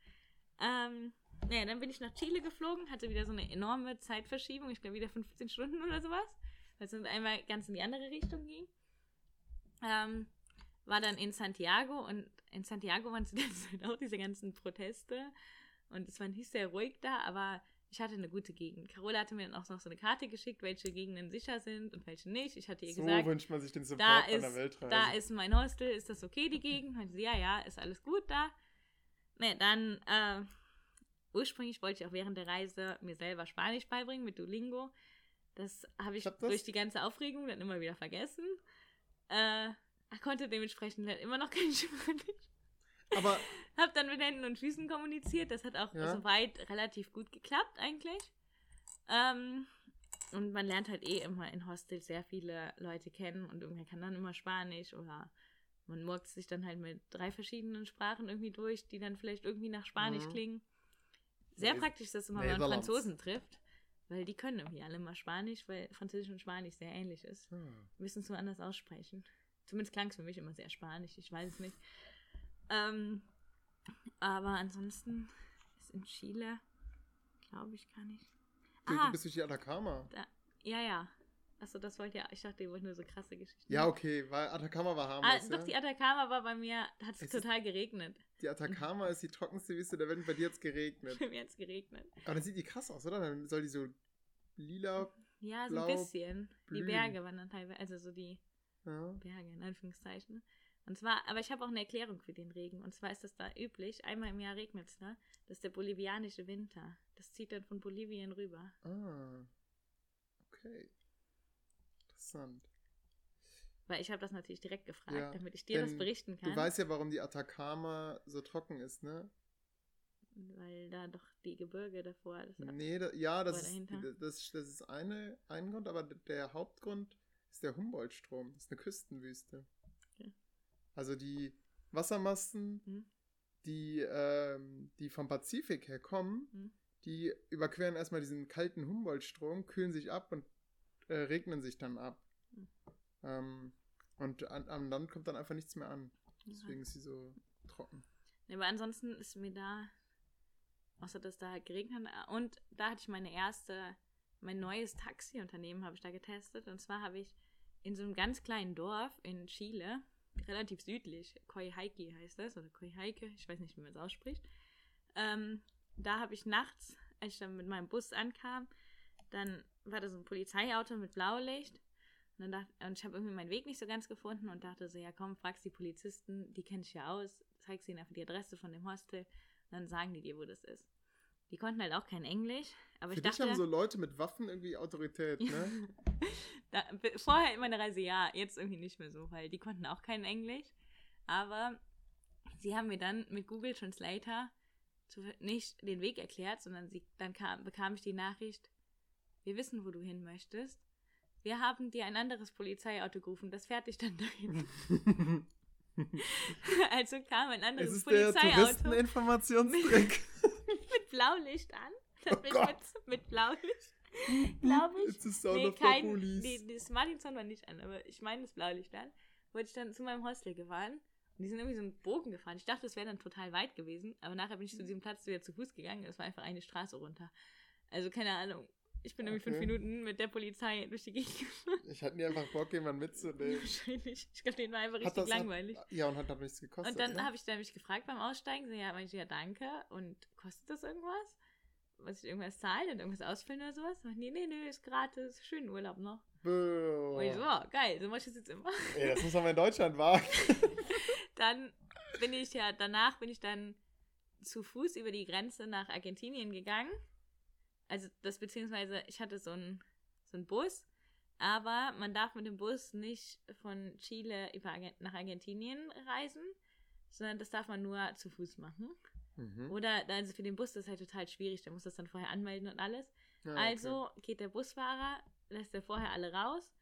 Ähm, naja, dann bin ich nach Chile geflogen, hatte wieder so eine enorme Zeitverschiebung, ich glaube wieder 15 Stunden oder sowas, weil es dann einmal ganz in die andere Richtung ging. Ähm, war dann in Santiago und in Santiago waren zu der Zeit auch diese ganzen Proteste und es war nicht sehr ruhig da, aber ich hatte eine gute Gegend. Carola hatte mir dann auch noch so eine Karte geschickt, welche Gegenden sicher sind und welche nicht. Ich hatte ihr So gesagt, wünscht man sich den Support da von ist, der Weltreise. da ist mein Hostel, ist das okay, die Gegend? Meinte sie, ja, ja, ist alles gut da. Ne, dann, äh, ursprünglich wollte ich auch während der Reise mir selber Spanisch beibringen mit Duolingo. Das habe ich Klappt das? durch die ganze Aufregung dann immer wieder vergessen. Äh, konnte dementsprechend immer noch kein Spanisch. Aber Hab dann mit Händen und Füßen kommuniziert. Das hat auch Ja. soweit relativ gut geklappt eigentlich. Ähm, und man lernt halt eh immer in Hostels sehr viele Leute kennen und irgendwer kann dann immer Spanisch oder man murkt sich dann halt mit drei verschiedenen Sprachen irgendwie durch, die dann vielleicht irgendwie nach Spanisch Mhm. klingen. Sehr Ne- praktisch ist das immer, wenn man Netherlands. Franzosen trifft, weil die können irgendwie alle mal Spanisch, weil Französisch und Spanisch sehr ähnlich ist. hm, müssen es nur anders aussprechen. Zumindest klang es für mich immer sehr spanisch, ich weiß es nicht. Ähm, aber ansonsten ist in Chile, glaube ich, gar nicht. du, Ah. du bist durch die Atacama. Da, ja, ja. Achso, das wollte ja. Ich dachte, ihr wollt nur so krasse Geschichten. Ja, okay, weil Atacama war Ah, harmlos. doch, ja? die Atacama war bei mir, da hat es total geregnet. Die Atacama ist die trockenste Wüste der Welt bei dir hat es geregnet. Bei mir hat es geregnet. Aber dann sieht die krass aus, oder? Dann soll die so lila. Ja, so Blau, ein bisschen. blühen. Die Berge waren dann teilweise, also so die Ja. Berge in Anführungszeichen. Und zwar, aber ich habe auch eine Erklärung für den Regen. Und zwar ist das da üblich, einmal im Jahr regnet es da. Das ist der bolivianische Winter. Das zieht dann von Bolivien rüber. Ah. Okay. Interessant. Weil ich habe das natürlich direkt gefragt, Ja, damit ich dir das berichten kann. Du weißt ja, warum die Atacama so trocken ist, ne? weil da doch die Gebirge davor. Das Nee, da, ja, das ist, das, das ist eine, ein Grund, aber der Hauptgrund ist der Humboldt-Strom. Das ist eine Küstenwüste. Also die Wassermassen, Hm. die, ähm, die vom Pazifik her kommen, Hm. die überqueren erstmal diesen kalten Humboldt-Strom, kühlen sich ab und äh, regnen sich dann ab. Hm. Ähm, und an, am Land kommt dann einfach nichts mehr an. Deswegen ist sie so trocken. Nee, aber ansonsten ist mir da, außer dass da halt geregnet hat, und da hatte ich meine erste, mein neues Taxiunternehmen habe ich da getestet. Und zwar habe ich in so einem ganz kleinen Dorf in Chile, relativ südlich, Coyhaique heißt das, oder Coyhaique, ich weiß nicht, wie man es ausspricht. Ähm, da habe ich nachts, als ich dann mit meinem Bus ankam, dann war da so ein Polizeiauto mit Blaulicht. Und, dann dachte, und ich habe irgendwie meinen Weg nicht so ganz gefunden und dachte so, ja komm, fragst die Polizisten, die kenn ich ja aus, zeigst ihnen einfach die Adresse von dem Hostel und dann sagen die dir, wo das ist. Die konnten halt auch kein Englisch, aber Für ich dich dachte, haben so Leute mit Waffen irgendwie Autorität, ne? da, vorher in meiner Reise ja, jetzt irgendwie nicht mehr so, weil die konnten auch kein Englisch. Aber sie haben mir dann mit Google Translator zu, nicht den Weg erklärt, sondern sie, dann kam, bekam ich die Nachricht, wir wissen, wo du hin möchtest. Wir haben dir ein anderes Polizeiauto gerufen, das fährt dich dann dahin. also kam ein anderes Es ist Polizeiauto. der Touristeninformationstrick. mit Blaulicht an. Das Oh mit, mit Blaulicht, glaube ich. It's the sound Nee, of the kein, police. nee, das Martinson war nicht an, aber ich meine das Blaulicht an. Wurde ich dann zu meinem Hostel gefahren. Und die sind irgendwie so einen Bogen gefahren. Ich dachte, es wäre dann total weit gewesen. Aber nachher bin ich zu diesem Platz wieder zu Fuß gegangen. Es war einfach eine Straße runter. Also keine Ahnung. Ich bin irgendwie fünf Okay. Minuten mit der Polizei durch die Gegend gefahren. Ich hatte nie einfach Bock, jemanden mitzunehmen. Wahrscheinlich. Ich glaube, denen war einfach Hat richtig das- langweilig. Hat, ja, und hat dann nichts gekostet. Und dann ne? habe ich dann mich gefragt beim Aussteigen, so, ja, meinte ich, ja, danke. Und kostet das irgendwas? Muss ich irgendwas zahlen und irgendwas ausfüllen oder sowas? Und, nee, nee, nee, ist gratis, schönen Urlaub noch. Bäh. Und ich so, oh, geil, so mache ich das jetzt immer. Ey, das muss man in Deutschland wagen. Dann bin ich ja, danach bin ich dann zu Fuß über die Grenze nach Argentinien gegangen. Also das beziehungsweise ich hatte so einen so einen Bus, aber man darf mit dem Bus nicht von Chile über Argen- nach Argentinien reisen, sondern das darf man nur zu Fuß machen. Mhm. Oder also für den Bus das ist halt total schwierig, der muss das dann vorher anmelden und alles. Ja, okay. Also geht der Busfahrer, lässt er vorher alle raus.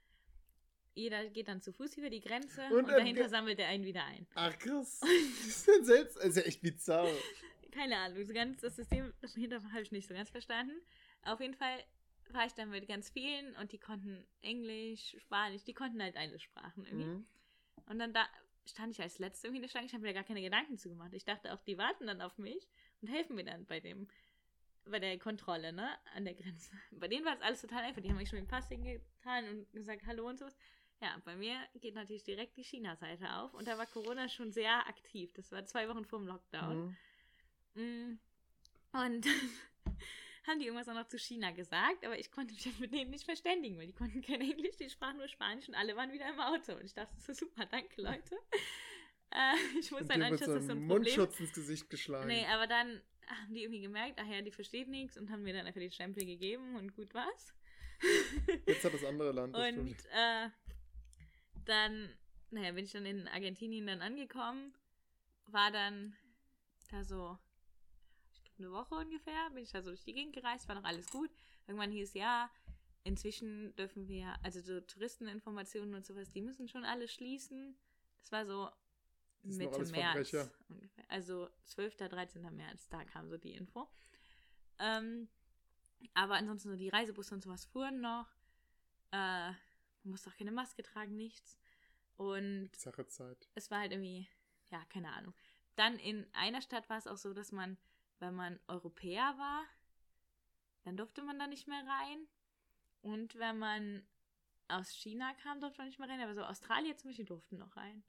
Jeder geht dann zu Fuß über die Grenze Und und, dahinter sammelt er einen wieder ein. Ach krass. Das ist ja selbst. Das ja echt bizarr. Keine Ahnung, so ganz, das System dahinter habe ich nicht so ganz verstanden. Auf jeden Fall war ich dann mit ganz vielen und die konnten Englisch, Spanisch, die konnten halt alle Sprachen irgendwie. Mhm. Und dann da stand ich als Letzte irgendwie in der Schlange, ich habe mir da gar keine Gedanken zu gemacht. Ich dachte auch, die warten dann auf mich und helfen mir dann bei dem, bei der Kontrolle, ne, an der Grenze. Bei denen war es alles total einfach. Die haben mich schon mit dem Pass hingetan und gesagt, hallo und sowas. Ja, bei mir geht natürlich direkt die China-Seite auf und da war Corona schon sehr aktiv. Das war zwei Wochen vor dem Lockdown. Mhm. Mm. Und haben die irgendwas auch noch zu China gesagt, aber ich konnte mich mit denen nicht verständigen, weil die konnten kein Englisch, die sprachen nur Spanisch und alle waren wieder im Auto. Und ich dachte, ist super, danke Leute. Äh, ich muss Und dann anschluss, so das ist so ein Problem. Mundschutz ins Gesicht geschlagen. Nee, aber dann haben die irgendwie gemerkt, ach ja, die versteht nichts und haben mir dann einfach die Stempel gegeben und gut war's. Jetzt hat das andere Land das Und äh, dann, naja, bin ich dann in Argentinien dann angekommen, war dann da so, eine Woche ungefähr, bin ich da so durch die Gegend gereist, war noch alles gut. Irgendwann hieß ja, inzwischen dürfen wir, also so Touristeninformationen und sowas, die müssen schon alle schließen. Das war so Das Mitte März Verbrecher. ungefähr. Also 12. 13. März, da kam so die Info. Ähm, aber ansonsten so die Reisebusse und sowas fuhren noch. Äh, man musste auch keine Maske tragen, nichts. Und Sache Zeit. es war halt irgendwie, ja, keine Ahnung. Dann in einer Stadt war es auch so, dass man, wenn man Europäer war, dann durfte man da nicht mehr rein. Und wenn man aus China kam, durfte man nicht mehr rein. Aber so Australier zum Beispiel durften noch rein.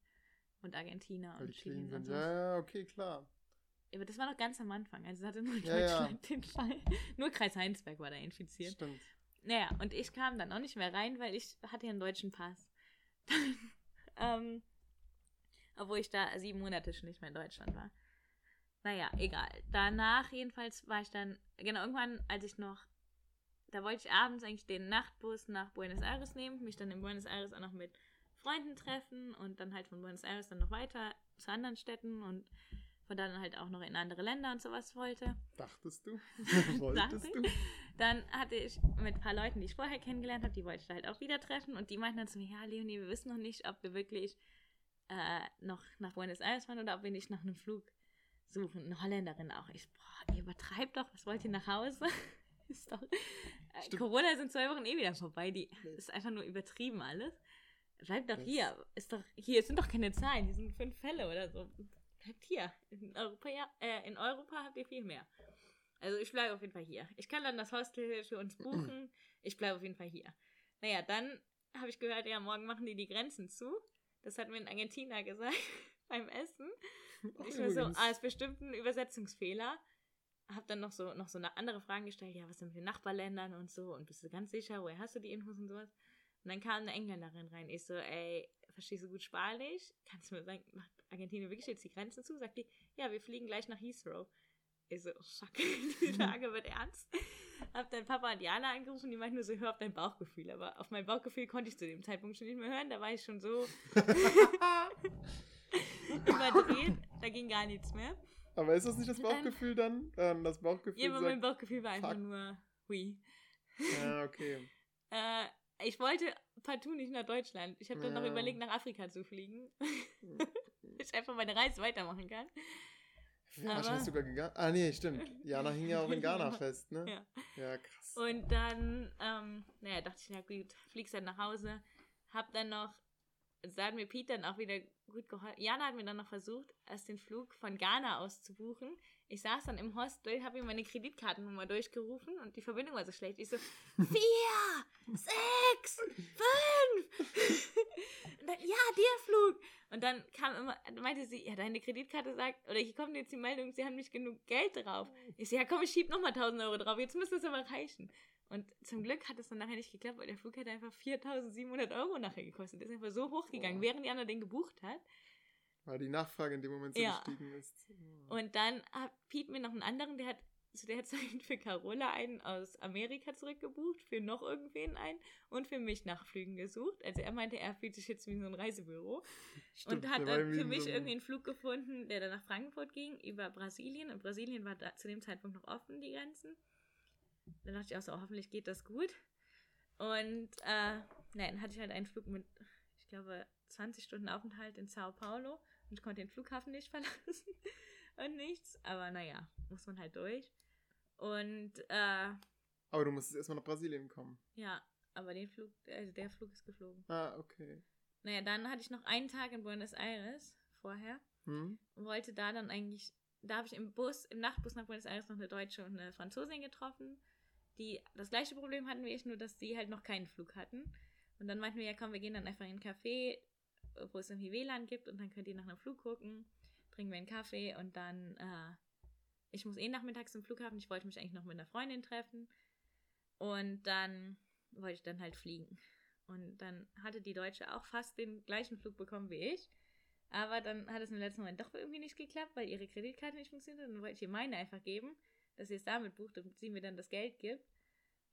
Und Argentinier Weil und Chile und so. Ja, ja, okay, klar. Aber das war noch ganz am Anfang. Also es hatte nur Ja, ja. Deutschland den Fall. Nur Kreis Heinsberg war da infiziert. Stimmt. Naja, und ich kam dann auch nicht mehr rein, weil ich hatte ja einen deutschen Pass. ähm, obwohl ich da sieben Monate schon nicht mehr in Deutschland war. Naja, egal. Danach jedenfalls war ich dann, genau, irgendwann, als ich noch, da wollte ich abends eigentlich den Nachtbus nach Buenos Aires nehmen, mich dann in Buenos Aires auch noch mit Freunden treffen und dann halt von Buenos Aires dann noch weiter zu anderen Städten und von dann halt auch noch in andere Länder und sowas wollte. Dachtest du? Wolltest du? Dann hatte ich mit ein paar Leuten, die ich vorher kennengelernt habe, die wollte ich da halt auch wieder treffen und die meinten dann zu mir, ja, Leonie, wir wissen noch nicht, ob wir wirklich äh, noch nach Buenos Aires fahren oder ob wir nicht nach einem Flug suchen. Eine Holländerin auch. Ich, boah, ihr übertreibt doch, was wollt ihr nach Hause? ist doch, äh. Corona sind zwei Wochen eh wieder vorbei, die ist einfach nur übertrieben alles. Bleibt doch Das- hier. Ist doch, hier es sind doch keine Zahlen, hier sind fünf Fälle oder so. Bleibt hier. In Europa, äh, in Europa habt ihr viel mehr. Also ich bleibe auf jeden Fall hier. Ich kann dann das Hostel für uns buchen. Ich bleibe auf jeden Fall hier. Naja, dann habe ich gehört, ja, morgen machen die die Grenzen zu. Das hat mir ein Argentiner gesagt beim Essen. Ach, Ich war so, ah, ist bestimmt ein Übersetzungsfehler. Hab dann noch so, noch so eine andere Fragen gestellt, ja, was sind mit Nachbarländern und so und bist du ganz sicher, woher hast du die Infos und sowas? Und dann kam eine Engländerin rein. Ich so, ey, verstehst du gut Spanisch? Kannst du mir sagen, macht Argentinien wirklich jetzt die Grenzen zu? Sagt die, ja, wir fliegen gleich nach Heathrow. Ich so, oh, fuck, die Lage wird ernst. Hab dann Papa und Jana angerufen, die meinten nur so, hör auf dein Bauchgefühl. Aber auf mein Bauchgefühl konnte ich zu dem Zeitpunkt schon nicht mehr hören. Da war ich schon so überdreht. Da ging gar nichts mehr. Aber ist das nicht das Bauchgefühl dann? Ähm, das Bauchgefühl Ja, aber mein sagt, Bauchgefühl war einfach fuck. nur hui. ja, okay. Äh, ich wollte partout nicht nach Deutschland. Ich habe dann noch Ja. überlegt, nach Afrika zu fliegen. ich einfach meine Reise weitermachen kann. Wahrscheinlich Aber- sogar gegangen. Ah, nee, stimmt. Jana hing ja auch in Ghana fest, ne? Ja. Ja, krass. Und dann, ähm, naja, dachte ich, na gut, fliegst dann nach Hause. Hab dann noch, hat mir Pete dann auch wieder gut geholfen. Jana hat mir dann noch versucht, erst den Flug von Ghana aus zu buchen. Ich saß dann im Hostel, habe ihm meine Kreditkartennummer durchgerufen und die Verbindung war so schlecht. Ich so, vier, sechs, fünf. Und dann, ja, der Flug. Und dann kam immer, meinte sie, ja, deine Kreditkarte sagt, oder hier kommt jetzt die Meldung, sie haben nicht genug Geld drauf. Ich so, ja komm, ich schieb nochmal 1000 Euro drauf, jetzt müsste es aber reichen. Und zum Glück hat es dann nachher nicht geklappt, weil der Flug hat einfach 4700 Euro nachher gekostet. Ist einfach so hochgegangen, Boah. während Jana den gebucht hat. Weil die Nachfrage in dem Moment so Ja. gestiegen ist. Und dann hat Pete mir noch einen anderen, der hat zu der Zeit für Carola einen aus Amerika zurückgebucht, für noch irgendwen einen und für mich Nachflügen gesucht. Also er meinte, er fühlt sich jetzt wie so ein Reisebüro. Stimmt, und hat dann für mich irgendwie einen Flug gefunden, der dann nach Frankfurt ging, über Brasilien. Und Brasilien war da zu dem Zeitpunkt noch offen, die Grenzen. Dann dachte ich auch so, oh, hoffentlich geht das gut. Und äh, nein, dann hatte ich halt einen Flug mit, ich glaube, 20 Stunden Aufenthalt in Sao Paulo und ich konnte den Flughafen nicht verlassen und nichts. Aber naja, muss man halt durch. Und äh, Aber du musstest erstmal nach Brasilien kommen. ja, aber den Flug, also der Flug ist geflogen. Ah, okay. Naja, dann hatte ich noch einen Tag in Buenos Aires vorher. Hm? und wollte da dann eigentlich, da habe ich im Bus, im Nachtbus nach Buenos Aires noch eine Deutsche und eine Franzosin getroffen, die das gleiche Problem hatten wie ich, nur dass die halt noch keinen Flug hatten. Und dann meinten wir, ja komm, wir gehen dann einfach in ein Café, wo es irgendwie WLAN gibt und dann könnt ihr nach einem Flug gucken, trinken wir einen Kaffee und dann, äh, ich muss eh nachmittags zum Flughafen, ich wollte mich eigentlich noch mit einer Freundin treffen und dann wollte ich dann halt fliegen. Und dann hatte die Deutsche auch fast den gleichen Flug bekommen wie ich. Aber dann hat es im letzten Moment doch irgendwie nicht geklappt, weil ihre Kreditkarte nicht funktioniert hat. Dann wollte ich ihr meine einfach geben, dass sie es damit bucht und sie mir dann das Geld gibt.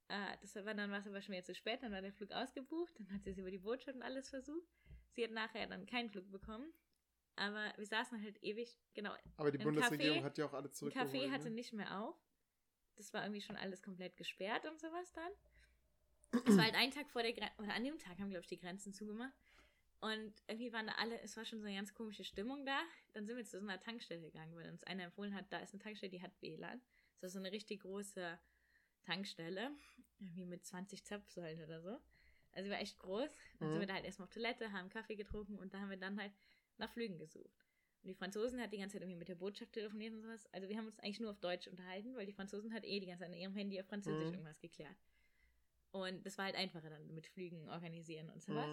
Äh, das war dann war es aber schon wieder zu spät, dann war der Flug ausgebucht, dann hat sie es über die Botschaft und alles versucht. Sie hat nachher dann keinen Flug bekommen. Aber wir saßen halt ewig, genau, Aber die Bundesregierung Café- hat ja auch alle zurückgeholt. Café hatte ne? nicht mehr auf. Das war irgendwie schon alles komplett gesperrt und sowas dann. Es war halt ein Tag vor der Grenze, oder an dem Tag haben, glaube ich, die Grenzen zugemacht. Und irgendwie waren da alle, es war schon so eine ganz komische Stimmung da. Dann sind wir zu so einer Tankstelle gegangen, weil uns einer empfohlen hat, da ist eine Tankstelle, die hat WLAN. Das ist so eine richtig große Tankstelle. Irgendwie mit 20 Zapfsäulen oder so. Also die war echt groß. Dann Mhm. sind wir da halt erstmal auf Toilette, haben Kaffee getrunken und da haben wir dann halt nach Flügen gesucht. Und die Franzosen hat die ganze Zeit irgendwie mit der Botschaft telefoniert und sowas. Also wir haben uns eigentlich nur auf Deutsch unterhalten, weil die Franzosen hat eh die ganze Zeit an ihrem Handy auf Französisch Mhm. irgendwas geklärt. Und das war halt einfacher dann mit Flügen organisieren und sowas.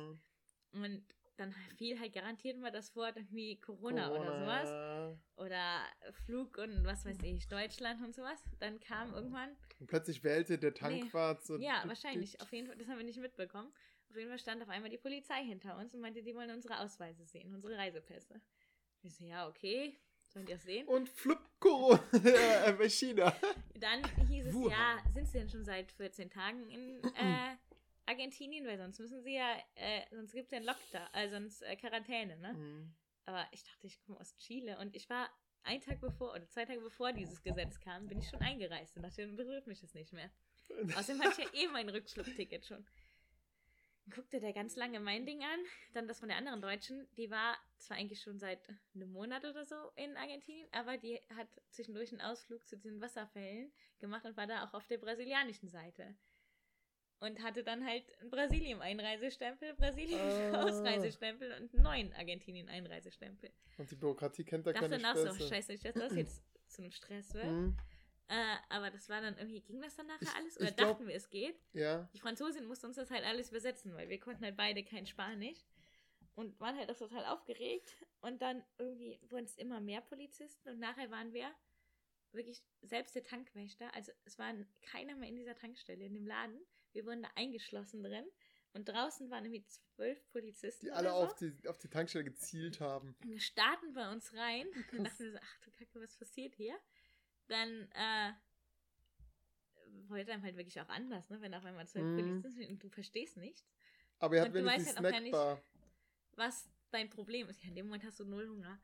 Hm. Und dann fiel halt garantiert mal das Wort irgendwie Corona, oder sowas. Oder Flug und was weiß ich, Deutschland und sowas. Dann kam irgendwann Und plötzlich wählte der Tankwart so. ja, wahrscheinlich. Auf jeden Fall, das haben wir nicht mitbekommen. Auf jeden Fall stand auf einmal die Polizei hinter uns und meinte, die wollen unsere Ausweise sehen, unsere Reisepässe. Ich so, ja, okay. Sollen die das sehen? Und flupp Corona äh, bei China. Dann hieß es, ja, sind sie denn schon seit 14 Tagen in äh, Argentinien? Weil sonst müssen sie ja, äh, sonst gibt es ja einen Lockdown, äh, sonst äh, Quarantäne, ne? Hm. Aber ich dachte, ich komme aus Chile und ich war einen Tag bevor oder zwei Tage bevor dieses Gesetz kam, bin ich schon eingereist und dachte, dann berührt mich das nicht mehr. Außerdem hatte ich ja eh mein Rückflugticket schon. Dann guckte der ganz lange mein Ding an, dann das von der anderen Deutschen, die war zwar eigentlich schon seit einem Monat oder so in Argentinien, aber die hat zwischendurch einen Ausflug zu diesen Wasserfällen gemacht und war da auch auf der brasilianischen Seite. Und hatte dann halt einen Brasilien-Einreisestempel, Ah. Brasilien-Ausreisestempel und einen neuen Argentinien-Einreisestempel. Und die Bürokratie kennt da Dachte keine dann auch so, scheiße, nicht, dass das jetzt zu einem Stress wird. Hm. Äh, aber das war dann irgendwie, ging das dann nachher Ich- alles? Oder glaub- dachten wir, es geht? Ja. Die Franzosin musste uns das halt alles übersetzen, weil wir konnten halt beide kein Spanisch. Und waren halt auch total aufgeregt. Und dann irgendwie wurden es immer mehr Polizisten. Und nachher waren wir wirklich, selbst der Tankwächter, also es war keiner mehr in dieser Tankstelle, in dem Laden. Wir wurden da eingeschlossen drin. Und draußen waren irgendwie zwölf Polizisten. Die alle so. auf die, auf die Tankstelle gezielt haben. Und wir starten bei uns rein und dachten wir so, ach du Kacke, was passiert hier? Dann äh, wollte einem halt wirklich auch anders, ne? wenn auf einmal zwölf Mhm. Polizisten sind und du verstehst nichts, Aber ihr habt wenigstens weißt halt auch gar nicht- was dein Problem ist. Ja, in dem Moment hast du null Hunger.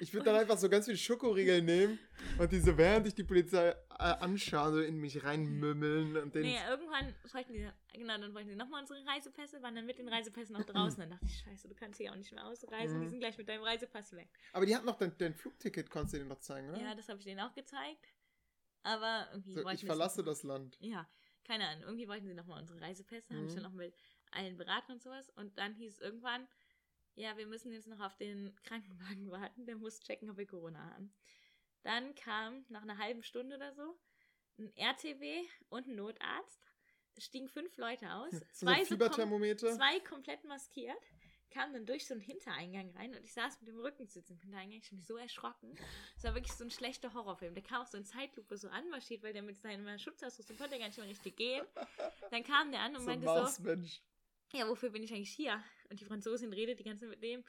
Ich würde dann einfach so ganz viele Schokoriegel nehmen und diese, während ich die Polizei äh, anschaue, so in mich reinmümmeln und den. Nee, irgendwann wollten die, genau, dann wollten sie nochmal unsere Reisepässe, waren dann mit den Reisepässen noch draußen. Dann dachte ich, scheiße, du kannst hier auch nicht mehr ausreisen, Mhm. die sind gleich mit deinem Reisepass weg. Aber die hatten noch dein, dein Flugticket, konntest du denen noch zeigen, oder? Ja, das habe ich denen auch gezeigt. Aber irgendwie so, ich verlasse das Land. Ja, keine Ahnung. Irgendwie wollten sie nochmal unsere Reisepässe, haben Mhm. sich dann noch mit allen beraten und sowas. Und dann hieß es irgendwann, ja, wir müssen jetzt noch auf den Krankenwagen warten, der muss checken, ob wir Corona haben. Dann kam nach einer halben Stunde oder so ein RTW und ein Notarzt. Es stiegen fünf Leute aus, zwei, so kom Fieberthermometer. zwei komplett maskiert, kamen dann durch so einen Hintereingang rein und ich saß mit dem Rücken zu diesem Hintereingang. Ich habe mich so erschrocken. Es war wirklich so ein schlechter Horrorfilm. Der kam auch so in Zeitlupe so anmarschiert, weil der mit seiner Schutzausrüstung konnte er gar nicht mehr richtig gehen. Dann kam der an und so ein meinte so. Ja, wofür bin ich eigentlich hier? Und die Franzosin redet die ganze Zeit mit dem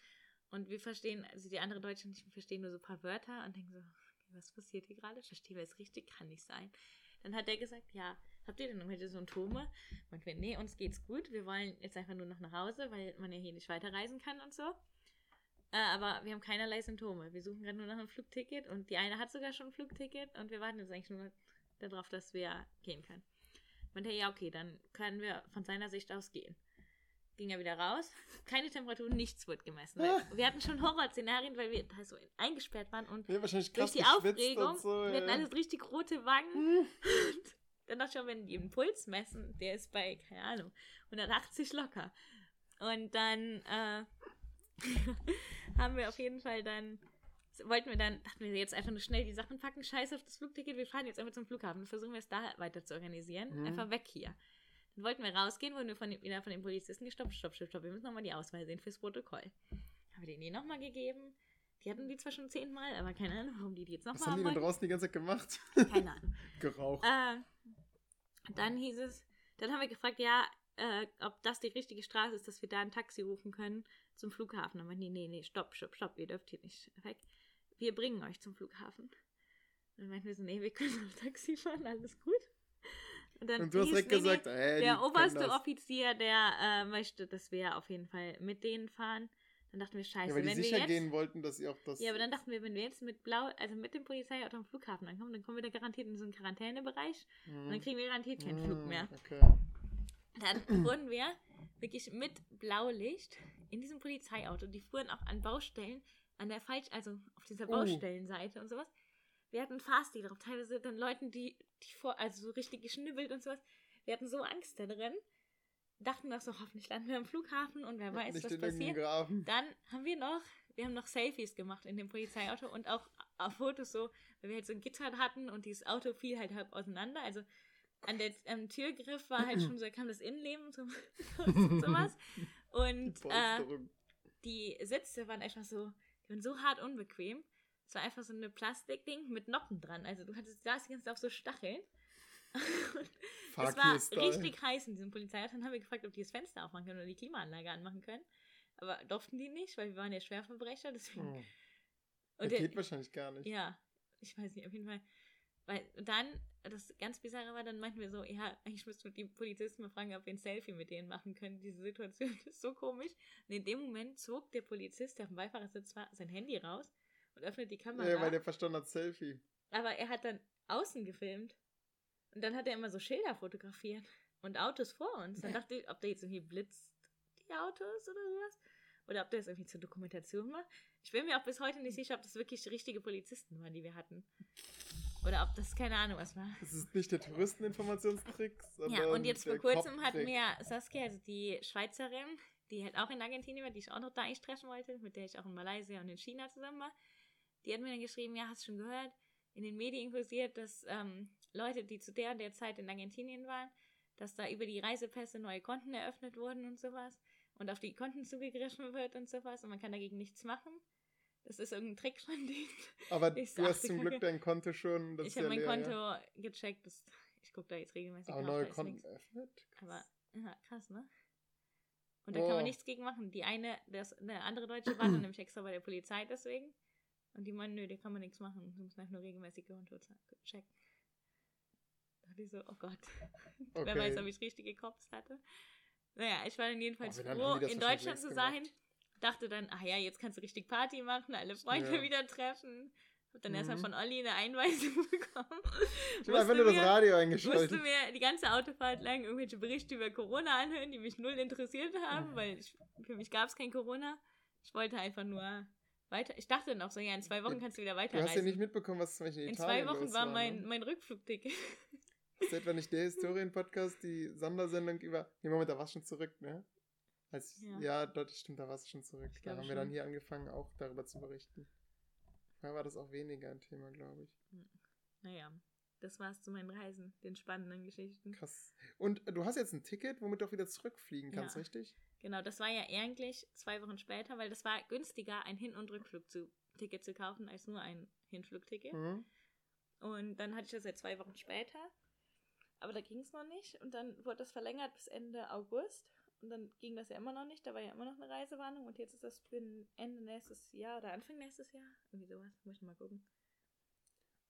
und wir verstehen, also die andere Deutsche nicht, wir verstehen nur so ein paar Wörter und denken so, was passiert hier gerade? Verstehen wir es richtig? Kann nicht sein. Dann hat er gesagt, ja, habt ihr denn irgendwelche Symptome? Und wir, nee, uns geht's gut. Wir wollen jetzt einfach nur noch nach Hause, weil man ja hier nicht weiterreisen kann und so. Äh, aber wir haben keinerlei Symptome. Wir suchen gerade nur nach einem Flugticket und die eine hat sogar schon ein Flugticket und wir warten jetzt eigentlich nur darauf, dass wir gehen können. Und er, ja, okay, dann können wir von seiner Sicht aus gehen. Ging er wieder raus. Keine Temperatur, nichts wird gemessen. Weil wir hatten schon Horrorszenarien, weil wir da so eingesperrt waren und Ja, durch die Aufregung, und so. wir hatten ja. alles richtig rote Wangen. Dann dachte ich schon, wenn die den Puls messen, der ist bei, keine Ahnung, 180 locker. Und dann äh, haben wir auf jeden Fall dann, wollten wir dann, dachten wir jetzt einfach nur schnell die Sachen packen, scheiß auf das Flugticket, wir fahren jetzt einfach zum Flughafen und versuchen wir es da weiter zu organisieren. Mhm. Einfach weg hier. Wollten wir rausgehen, wurden wir von, den- wieder von den Polizisten gestoppt, stopp, stopp, stopp, wir müssen nochmal die Ausweise sehen fürs Protokoll. Haben wir denen die nochmal gegeben. Die hatten die zwar schon zehnmal, aber keine Ahnung, warum die die jetzt Was nochmal haben haben die denn wollten. draußen die ganze Zeit gemacht? Keine Ahnung. Geraucht. Äh, dann hieß es, dann haben wir gefragt, ja, äh, ob das die richtige Straße ist, dass wir da ein Taxi rufen können zum Flughafen. Dann meinten die, nee, nee, stopp, stopp, stopp, ihr dürft hier nicht weg. Wir bringen euch zum Flughafen. Dann meinten wir so, nee, wir können auf Taxi fahren, alles gut. Dann Und du hast direkt gesagt, ey, die der oberste. Offizier, der äh, möchte, dass wir auf jeden Fall mit denen fahren. Dann dachten wir, scheiße, Ja, weil die wenn wir sicher jetzt... gehen wollten, dass ihr auch das. Ja, aber dann dachten wir, wenn wir jetzt mit Blau, also mit dem Polizeiauto am Flughafen ankommen, dann kommen wir da garantiert in so einen Quarantänebereich Mhm. und dann kriegen wir garantiert keinen Flug mehr. Okay. Dann wurden wir wirklich mit Blaulicht in diesem Polizeiauto, die fuhren auch an Baustellen, an der falsch, also auf dieser Oh. Baustellenseite und sowas. Wir hatten Fasti drauf, teilweise dann Leuten, die, die vor, also so richtig geschnibbelt und sowas. Wir hatten so Angst da drin, dachten noch so, hoffentlich landen wir am Flughafen und wer weiß, Nicht was passiert. Dann haben wir noch, wir haben noch Selfies gemacht in dem Polizeiauto und auch auf Fotos so, weil wir halt so ein Gitter hatten und dieses Auto fiel halt halb auseinander. Also an der am Türgriff war halt schon so, da kam das Innenleben zum sowas. Und Die äh, die Sitze waren einfach so, die waren so hart unbequem. Es war einfach so eine Plastikding mit Noppen dran. Also du hattest da die ganze Zeit auf so Stacheln. Es war Style. richtig heiß in diesem Polizeiauto. Dann haben wir gefragt, ob die das Fenster aufmachen können oder die Klimaanlage anmachen können. Aber durften die nicht, weil wir waren ja Schwerverbrecher. Deswegen. Hm. Und Das der- geht wahrscheinlich gar nicht. ja, ich weiß nicht, auf jeden Fall. Weil dann, das ganz Bizarre war, dann meinten wir so, ja, eigentlich müssten wir die Polizisten mal fragen, ob wir ein Selfie mit denen machen können. Diese Situation ist so komisch. Und in dem Moment zog der Polizist, der auf dem Beifahrersitz war, sein Handy raus und öffnet die Kamera. Ja, weil der verstanden hat, Selfie. Aber er hat dann außen gefilmt. Und dann hat er immer so Schilder fotografiert und Autos vor uns. Dann dachte ich, ob der jetzt irgendwie blitzt die Autos oder sowas. Oder ob der das irgendwie zur Dokumentation macht. Ich bin mir auch bis heute nicht sicher, ob das wirklich richtige Polizisten waren, die wir hatten. Oder ob das keine Ahnung was war. Das ist nicht der Touristeninformationstrick, sondern Ja, und jetzt vor kurzem hat mir Saskia, also die Schweizerin, die halt auch in Argentinien war, die ich auch noch da eigentlich treffen wollte, mit der ich auch in Malaysia und in China zusammen war, die hat mir dann geschrieben, ja, hast du schon gehört, in den Medien kursiert, dass ähm, Leute, die zu der und der Zeit in Argentinien waren, dass da über die Reisepässe neue Konten eröffnet wurden und sowas und auf die Konten zugegriffen wird und sowas und man kann dagegen nichts machen. Das ist irgendein Trick von denen. Aber du hast zum Glück dein Konto schon. Ich habe ja mein leer, Konto Ja. gecheckt. Das, ich gucke da jetzt regelmäßig Aber neue Konten eröffnet? Aber, ja, krass, ne? Und da kann Boah. man nichts gegen machen. Die eine, das, eine andere Deutsche war dann nämlich extra bei der Polizei deswegen. Und die meinen, nö, da kann man nichts machen. Du musst einfach nur regelmäßig ze- checken. Da dachte ich so, oh Gott. Wer Okay. weiß, ob ich richtig gekopst hatte. Naja, ich war dann jedenfalls Oh, froh, in Deutschland zu sein. gemacht? Dachte dann, ach ja, jetzt kannst du richtig Party machen, alle Freunde Ja. wieder treffen. Hab dann Mhm. erstmal von Olli eine Einweisung bekommen. Ich habe einfach nur das Radio musste eingeschaltet. mir die ganze Autofahrt lang irgendwelche Berichte über Corona anhören, die mich null interessiert haben, Mhm. weil ich, für mich gab es kein Corona. Ich wollte einfach nur weiter. Ich dachte noch so, ja, in zwei Wochen kannst du wieder Du hast weiterreisen. ja nicht mitbekommen, was zum Beispiel in in Italien zwei Wochen los war ne? mein, mein Rückflugticket. Das ist etwa nicht der Historien-Podcast, die Sondersendung über. Nee, Moment, da warst du schon zurück, ne? Als, Ja. ja. dort stimmt, da warst du schon zurück. Ich Da haben wir dann schon. hier angefangen, auch darüber zu berichten. Da war das auch weniger ein Thema, glaube ich. Naja, das war's zu meinen Reisen, den spannenden Geschichten. Krass. Und du hast jetzt ein Ticket, womit du auch wieder zurückfliegen kannst, Ja. richtig? Genau, das war ja eigentlich zwei Wochen später, weil das war günstiger, ein Hin- und Rückflugticket zu kaufen, als nur ein Hinflugticket. Mhm. Und dann hatte ich das ja zwei Wochen später. Aber da ging es noch nicht. Und dann wurde das verlängert bis Ende August. Und dann ging das ja immer noch nicht. Da war ja immer noch eine Reisewarnung. Und jetzt ist das für Ende nächstes Jahr oder Anfang nächstes Jahr. Irgendwie sowas. Muss ich mal gucken.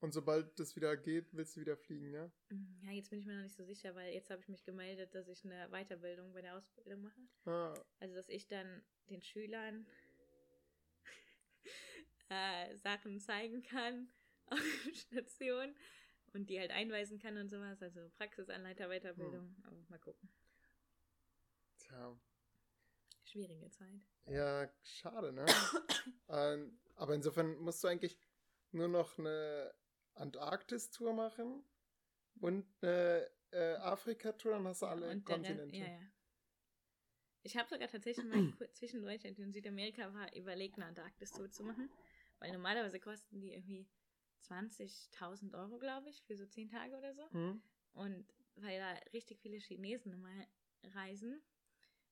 Und sobald das wieder geht, willst du wieder fliegen, ja? Mm, Ja, jetzt bin ich mir noch nicht so sicher, weil jetzt habe ich mich gemeldet, dass ich eine Weiterbildung bei der Ausbildung mache. Ah, Also, dass ich dann den Schülern äh, Sachen zeigen kann auf der Station und die halt einweisen kann und sowas. Also Praxisanleiter, Weiterbildung. Aber mal gucken. tja. Schwierige Zeit. Ja, schade, ne? ähm, aber insofern musst du eigentlich nur noch eine Antarktis-Tour machen und eine äh, Afrika-Tour, dann hast du alle und der Kontinente. Ja, ja. Ich habe sogar tatsächlich mal zwischendurch, als ich in Südamerika war, überlegt, eine Antarktis-Tour zu machen. Weil normalerweise kosten die irgendwie 20.000 Euro, glaube ich, für so 10 Tage oder so. Hm? Und weil da richtig viele Chinesen immer reisen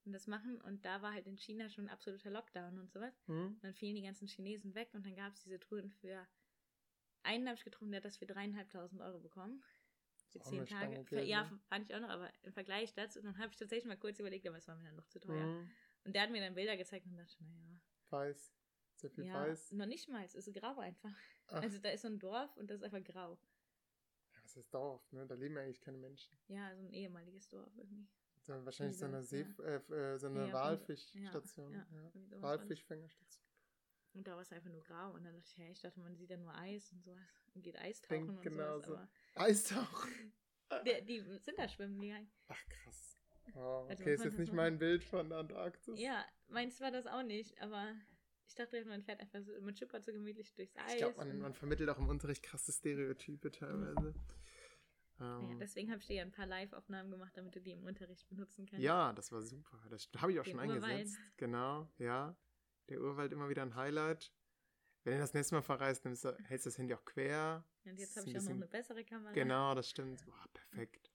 und das machen. Und da war halt in China schon absoluter Lockdown und sowas. Hm? Und dann fielen die ganzen Chinesen weg und dann gab es diese Touren für. Einen habe ich getrunken, der hat das für dreieinhalbtausend Euro bekommen. Für zehn Tage. Für, ja, ne? fand ich auch noch, aber im Vergleich dazu, dann habe ich tatsächlich mal kurz überlegt, aber es war mir dann noch zu teuer. Hm? Und der hat mir dann Bilder gezeigt und dachte, naja. Weiß. Sehr viel Ja, weiß. noch nicht mal, es ist grau einfach. Ach, Also da ist so ein Dorf und das ist einfach grau. ja, was ist Dorf, ne? Da leben eigentlich keine Menschen. Ja, so ein ehemaliges Dorf irgendwie. Wahrscheinlich so eine, See, Ja. äh, äh, so eine Ja, Walfischstation. ja. Walfischfängerstation. Und da war es einfach nur grau. Und dann dachte ich, ja, ich dachte, man sieht ja nur Eis und sowas. Und geht Eistauchen Klingt und genauso. sowas. Eistauch. Aber die, die sind da schwimmen gegangen. Ach, krass. Wow, Also okay, ist jetzt nicht mein Bild von der Antarktis. Ja, meins war das auch nicht. Aber ich dachte, man fährt einfach so, man schippert so gemütlich durchs Eis. Ich glaube, man, man vermittelt auch im Unterricht krasse Stereotype teilweise. ja, Ähm, deswegen habe ich dir ja ein paar Live-Aufnahmen gemacht, damit du die im Unterricht benutzen kannst. ja, das war super. Das habe ich auch Den schon eingesetzt. Genau, ja. Der Urwald immer wieder ein Highlight. Wenn du das nächste Mal verreist, nimmst du, hältst das Handy auch quer. Und jetzt habe ich ein auch noch bisschen- eine bessere Kamera. Genau, das stimmt. Boah, perfekt.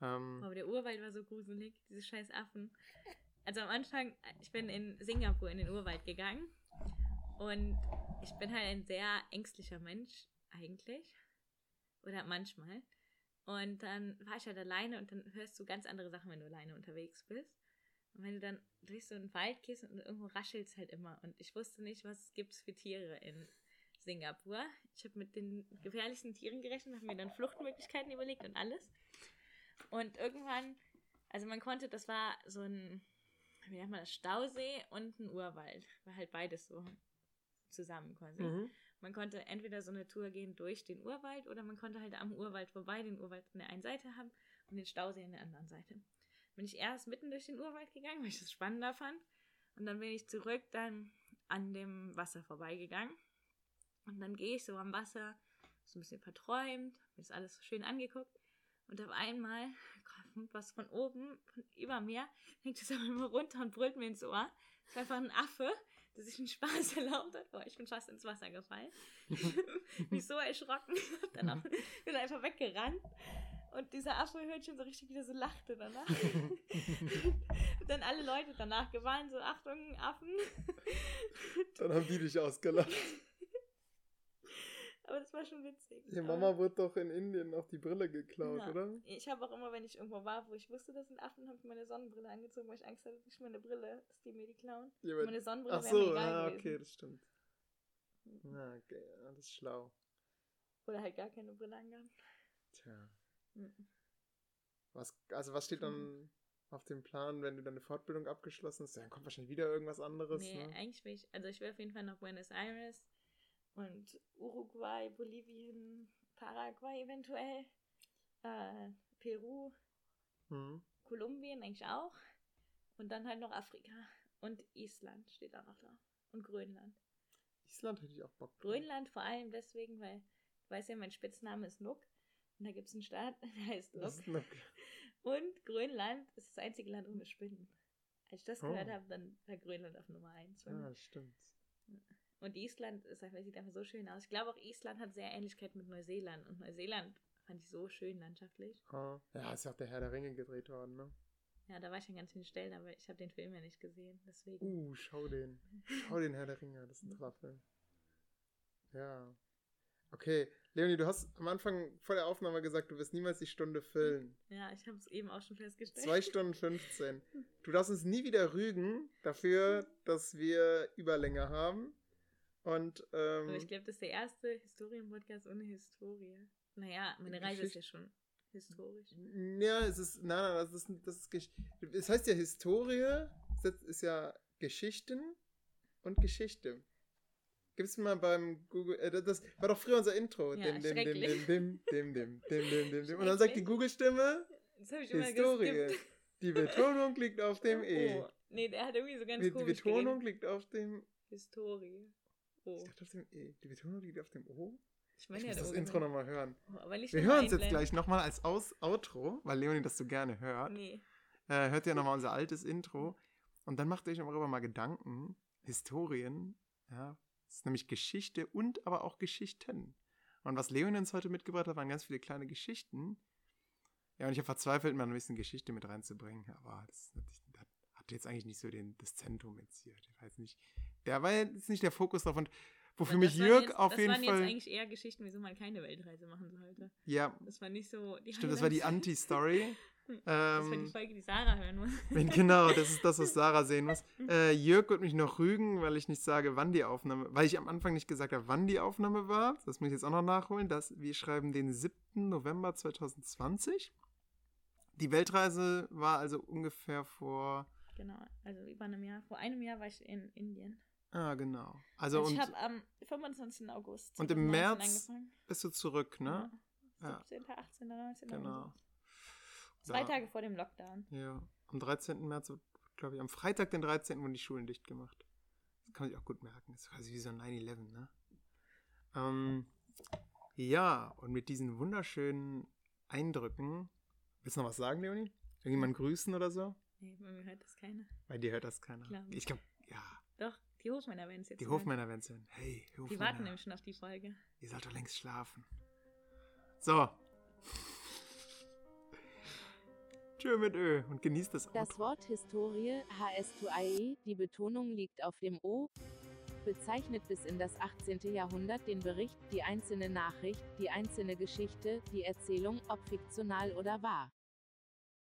Ähm, Aber der Urwald war so gruselig, diese scheiß Affen. Also am Anfang, ich bin in Singapur in den Urwald gegangen und ich bin halt ein sehr ängstlicher Mensch eigentlich. Oder manchmal. Und dann war ich halt alleine und dann hörst du ganz andere Sachen, wenn du alleine unterwegs bist. Und wenn du dann durch so einen Wald gehst und irgendwo raschelt es halt immer. Und ich wusste nicht, was es gibt für Tiere in Singapur. Ich habe mit den gefährlichsten Tieren gerechnet, habe mir dann Fluchtmöglichkeiten überlegt und alles. Und irgendwann, also man konnte, das war so ein, wie nennt man das, Stausee und ein Urwald. War halt beides so zusammen quasi. mhm. Man konnte entweder so eine Tour gehen durch den Urwald oder man konnte halt am Urwald vorbei den Urwald an der einen Seite haben und den Stausee an der anderen Seite. Bin ich erst mitten durch den Urwald gegangen, weil ich das spannender fand. Und dann bin ich zurück dann an dem Wasser vorbeigegangen. Und dann gehe ich so am Wasser, so ein bisschen verträumt, mir das alles so schön angeguckt. Und auf einmal kommt was von oben, von über mir, hängt es aber immer runter und brüllt mir ins Ohr. Es war einfach ein Affe, der sich einen Spaß erlaubt hat. Boah, ich bin fast ins Wasser gefallen. mich so erschrocken. Dann auch, bin einfach weggerannt. Und dieser Affe hört schon so richtig wieder so lachte danach. und dann alle Leute danach gewarnt, so Achtung, Affen. Dann haben die dich ausgelacht. Aber das war schon witzig. Die Mama wurde doch in Indien auch die Brille geklaut, Ja. oder? Ich habe auch immer, wenn ich irgendwo war, wo ich wusste, das sind Affen, habe ich meine Sonnenbrille angezogen, weil ich Angst hatte, dass meine Brille, dass die mir die klauen. Ja, Meine Sonnenbrille Ach wäre mir so, egal ah, gewesen. okay, das stimmt. Ja, okay, ja, das ist schlau. Oder halt gar keine Brille angehabt. Tja. Mhm. Was, also was steht dann auf dem Plan, wenn du deine Fortbildung abgeschlossen hast? Dann kommt wahrscheinlich wieder irgendwas anderes. Nee, ne? eigentlich will ich, also ich will auf jeden Fall nach Buenos Aires und Uruguay, Bolivien, Paraguay eventuell, äh, Peru, Mhm. Kolumbien eigentlich auch und dann halt noch Afrika und Island steht auch noch da und Grönland. Island hätte ich auch Bock. Grönland vor allem deswegen, weil du weißt ja, mein Spitzname ist Nuck und da gibt es einen Staat, der heißt ist noch, Und Grönland ist das einzige Land ohne Spinnen. Als ich das Oh. gehört habe, dann war Grönland auf Nummer 1. ja, das stimmt. Und Island ist einfach, sieht einfach so schön aus. Ich glaube auch Island hat sehr Ähnlichkeit mit Neuseeland. Und Neuseeland fand ich so schön landschaftlich. Ah. Ja, ist ja auch der Herr der Ringe gedreht worden, ne? Ja, da war ich an ganz vielen Stellen, aber ich habe den Film ja nicht gesehen. Deswegen. Uh, schau den. Schau den Herr der Ringe, das ist ein toller Film. Ja. Okay, Leonie, du hast am Anfang vor der Aufnahme gesagt, du wirst niemals die Stunde füllen. Ja, ich habe es eben auch schon festgestellt. Zwei Stunden 15. Du darfst uns nie wieder rügen dafür, dass wir Überlänge haben. Und aber ähm, ich glaube, das ist der erste Historienpodcast ohne Historie. Naja, meine Reise ist ja schon historisch. ja, es ist, nein, nein, das ist, das ist, Gesch- es heißt ja Historie, ist ja Geschichten und Geschichte. Gib's mal beim Google, äh, das war doch früher unser Intro. Ja, dim, dim, dim, dim, dim, dim, dim, dim, dim, dim, dim. Und dann sagt die. Google-Stimme, ich Historie. Die Betonung liegt auf dem E. Oh. Nee, der hat irgendwie so ganz Die komisch Betonung geredet. liegt auf dem, Historie. Oh. ich dachte auf dem E. Die Betonung liegt auf dem O. Ich Ich meine, muss ja, das da Intro nochmal hören. Oh, Wir hören es jetzt gleich nochmal als Aus Outro, weil Leonie das so gerne hört. Nee. Äh, hört ihr nochmal unser altes Intro. Und dann macht euch darüber mal Gedanken. Historien, ja, das ist nämlich Geschichte und aber auch Geschichten. Und was Leonie uns heute mitgebracht hat, waren ganz viele kleine Geschichten. Ja, und ich habe verzweifelt, mal ein bisschen Geschichte mit reinzubringen. Aber das, das hat jetzt eigentlich nicht so den, das Zentrum jetzt hier. War jetzt nicht, der war jetzt nicht der Fokus drauf. Und wofür mich das waren Jörg jetzt, auf das jeden waren Fall. jetzt eigentlich eher Geschichten, wieso man keine Weltreise machen sollte. Ja, Das war nicht so die stimmt, das war die Highlights. Anti-Story. Das war die ähm, Folge, die Sarah hören muss. Wenn, genau, das ist das, was Sarah sehen muss. Äh, Jörg wird mich noch rügen, weil ich nicht sage, wann die Aufnahme, weil ich am Anfang nicht gesagt habe, wann die Aufnahme war. Das muss ich jetzt auch noch nachholen. Das, wir schreiben den 7. November 2020. Die Weltreise war also ungefähr vor. Genau, also über einem Jahr. Vor einem Jahr war ich in Indien. Ah, genau. Also und ich habe am 25. August Und im 2019 März, angefangen. bist du zurück, ne? Ja. Ja. 17., 18., 19. Genau. Zwei. Tage vor dem Lockdown. Ja. Am 13. März, glaube ich, am Freitag, den 13. wurden die Schulen dicht gemacht. Das kann man sich auch gut merken. Das ist quasi wie so ein 9-11, ne? Ähm, ja, und mit diesen wunderschönen Eindrücken. Willst du noch was sagen, Leonie? Irgendjemand grüßen oder so? Nee, bei mir hört das keiner. Bei dir hört das keiner. Klar. Ich glaube, ja. Doch, die Hofmänner werden es jetzt Die hören. Hofmänner werden es hören. Hey, Die Hofmänner. warten nämlich schon auf die Folge. Ihr sollt doch längst schlafen. So. Tschö mit Ö und genießt das Das Outro. Wort Historie, HS2IE, die Betonung liegt auf dem O, bezeichnet bis in das 18. Jahrhundert den Bericht, die einzelne Nachricht, die einzelne Geschichte, die Erzählung, ob fiktional oder wahr.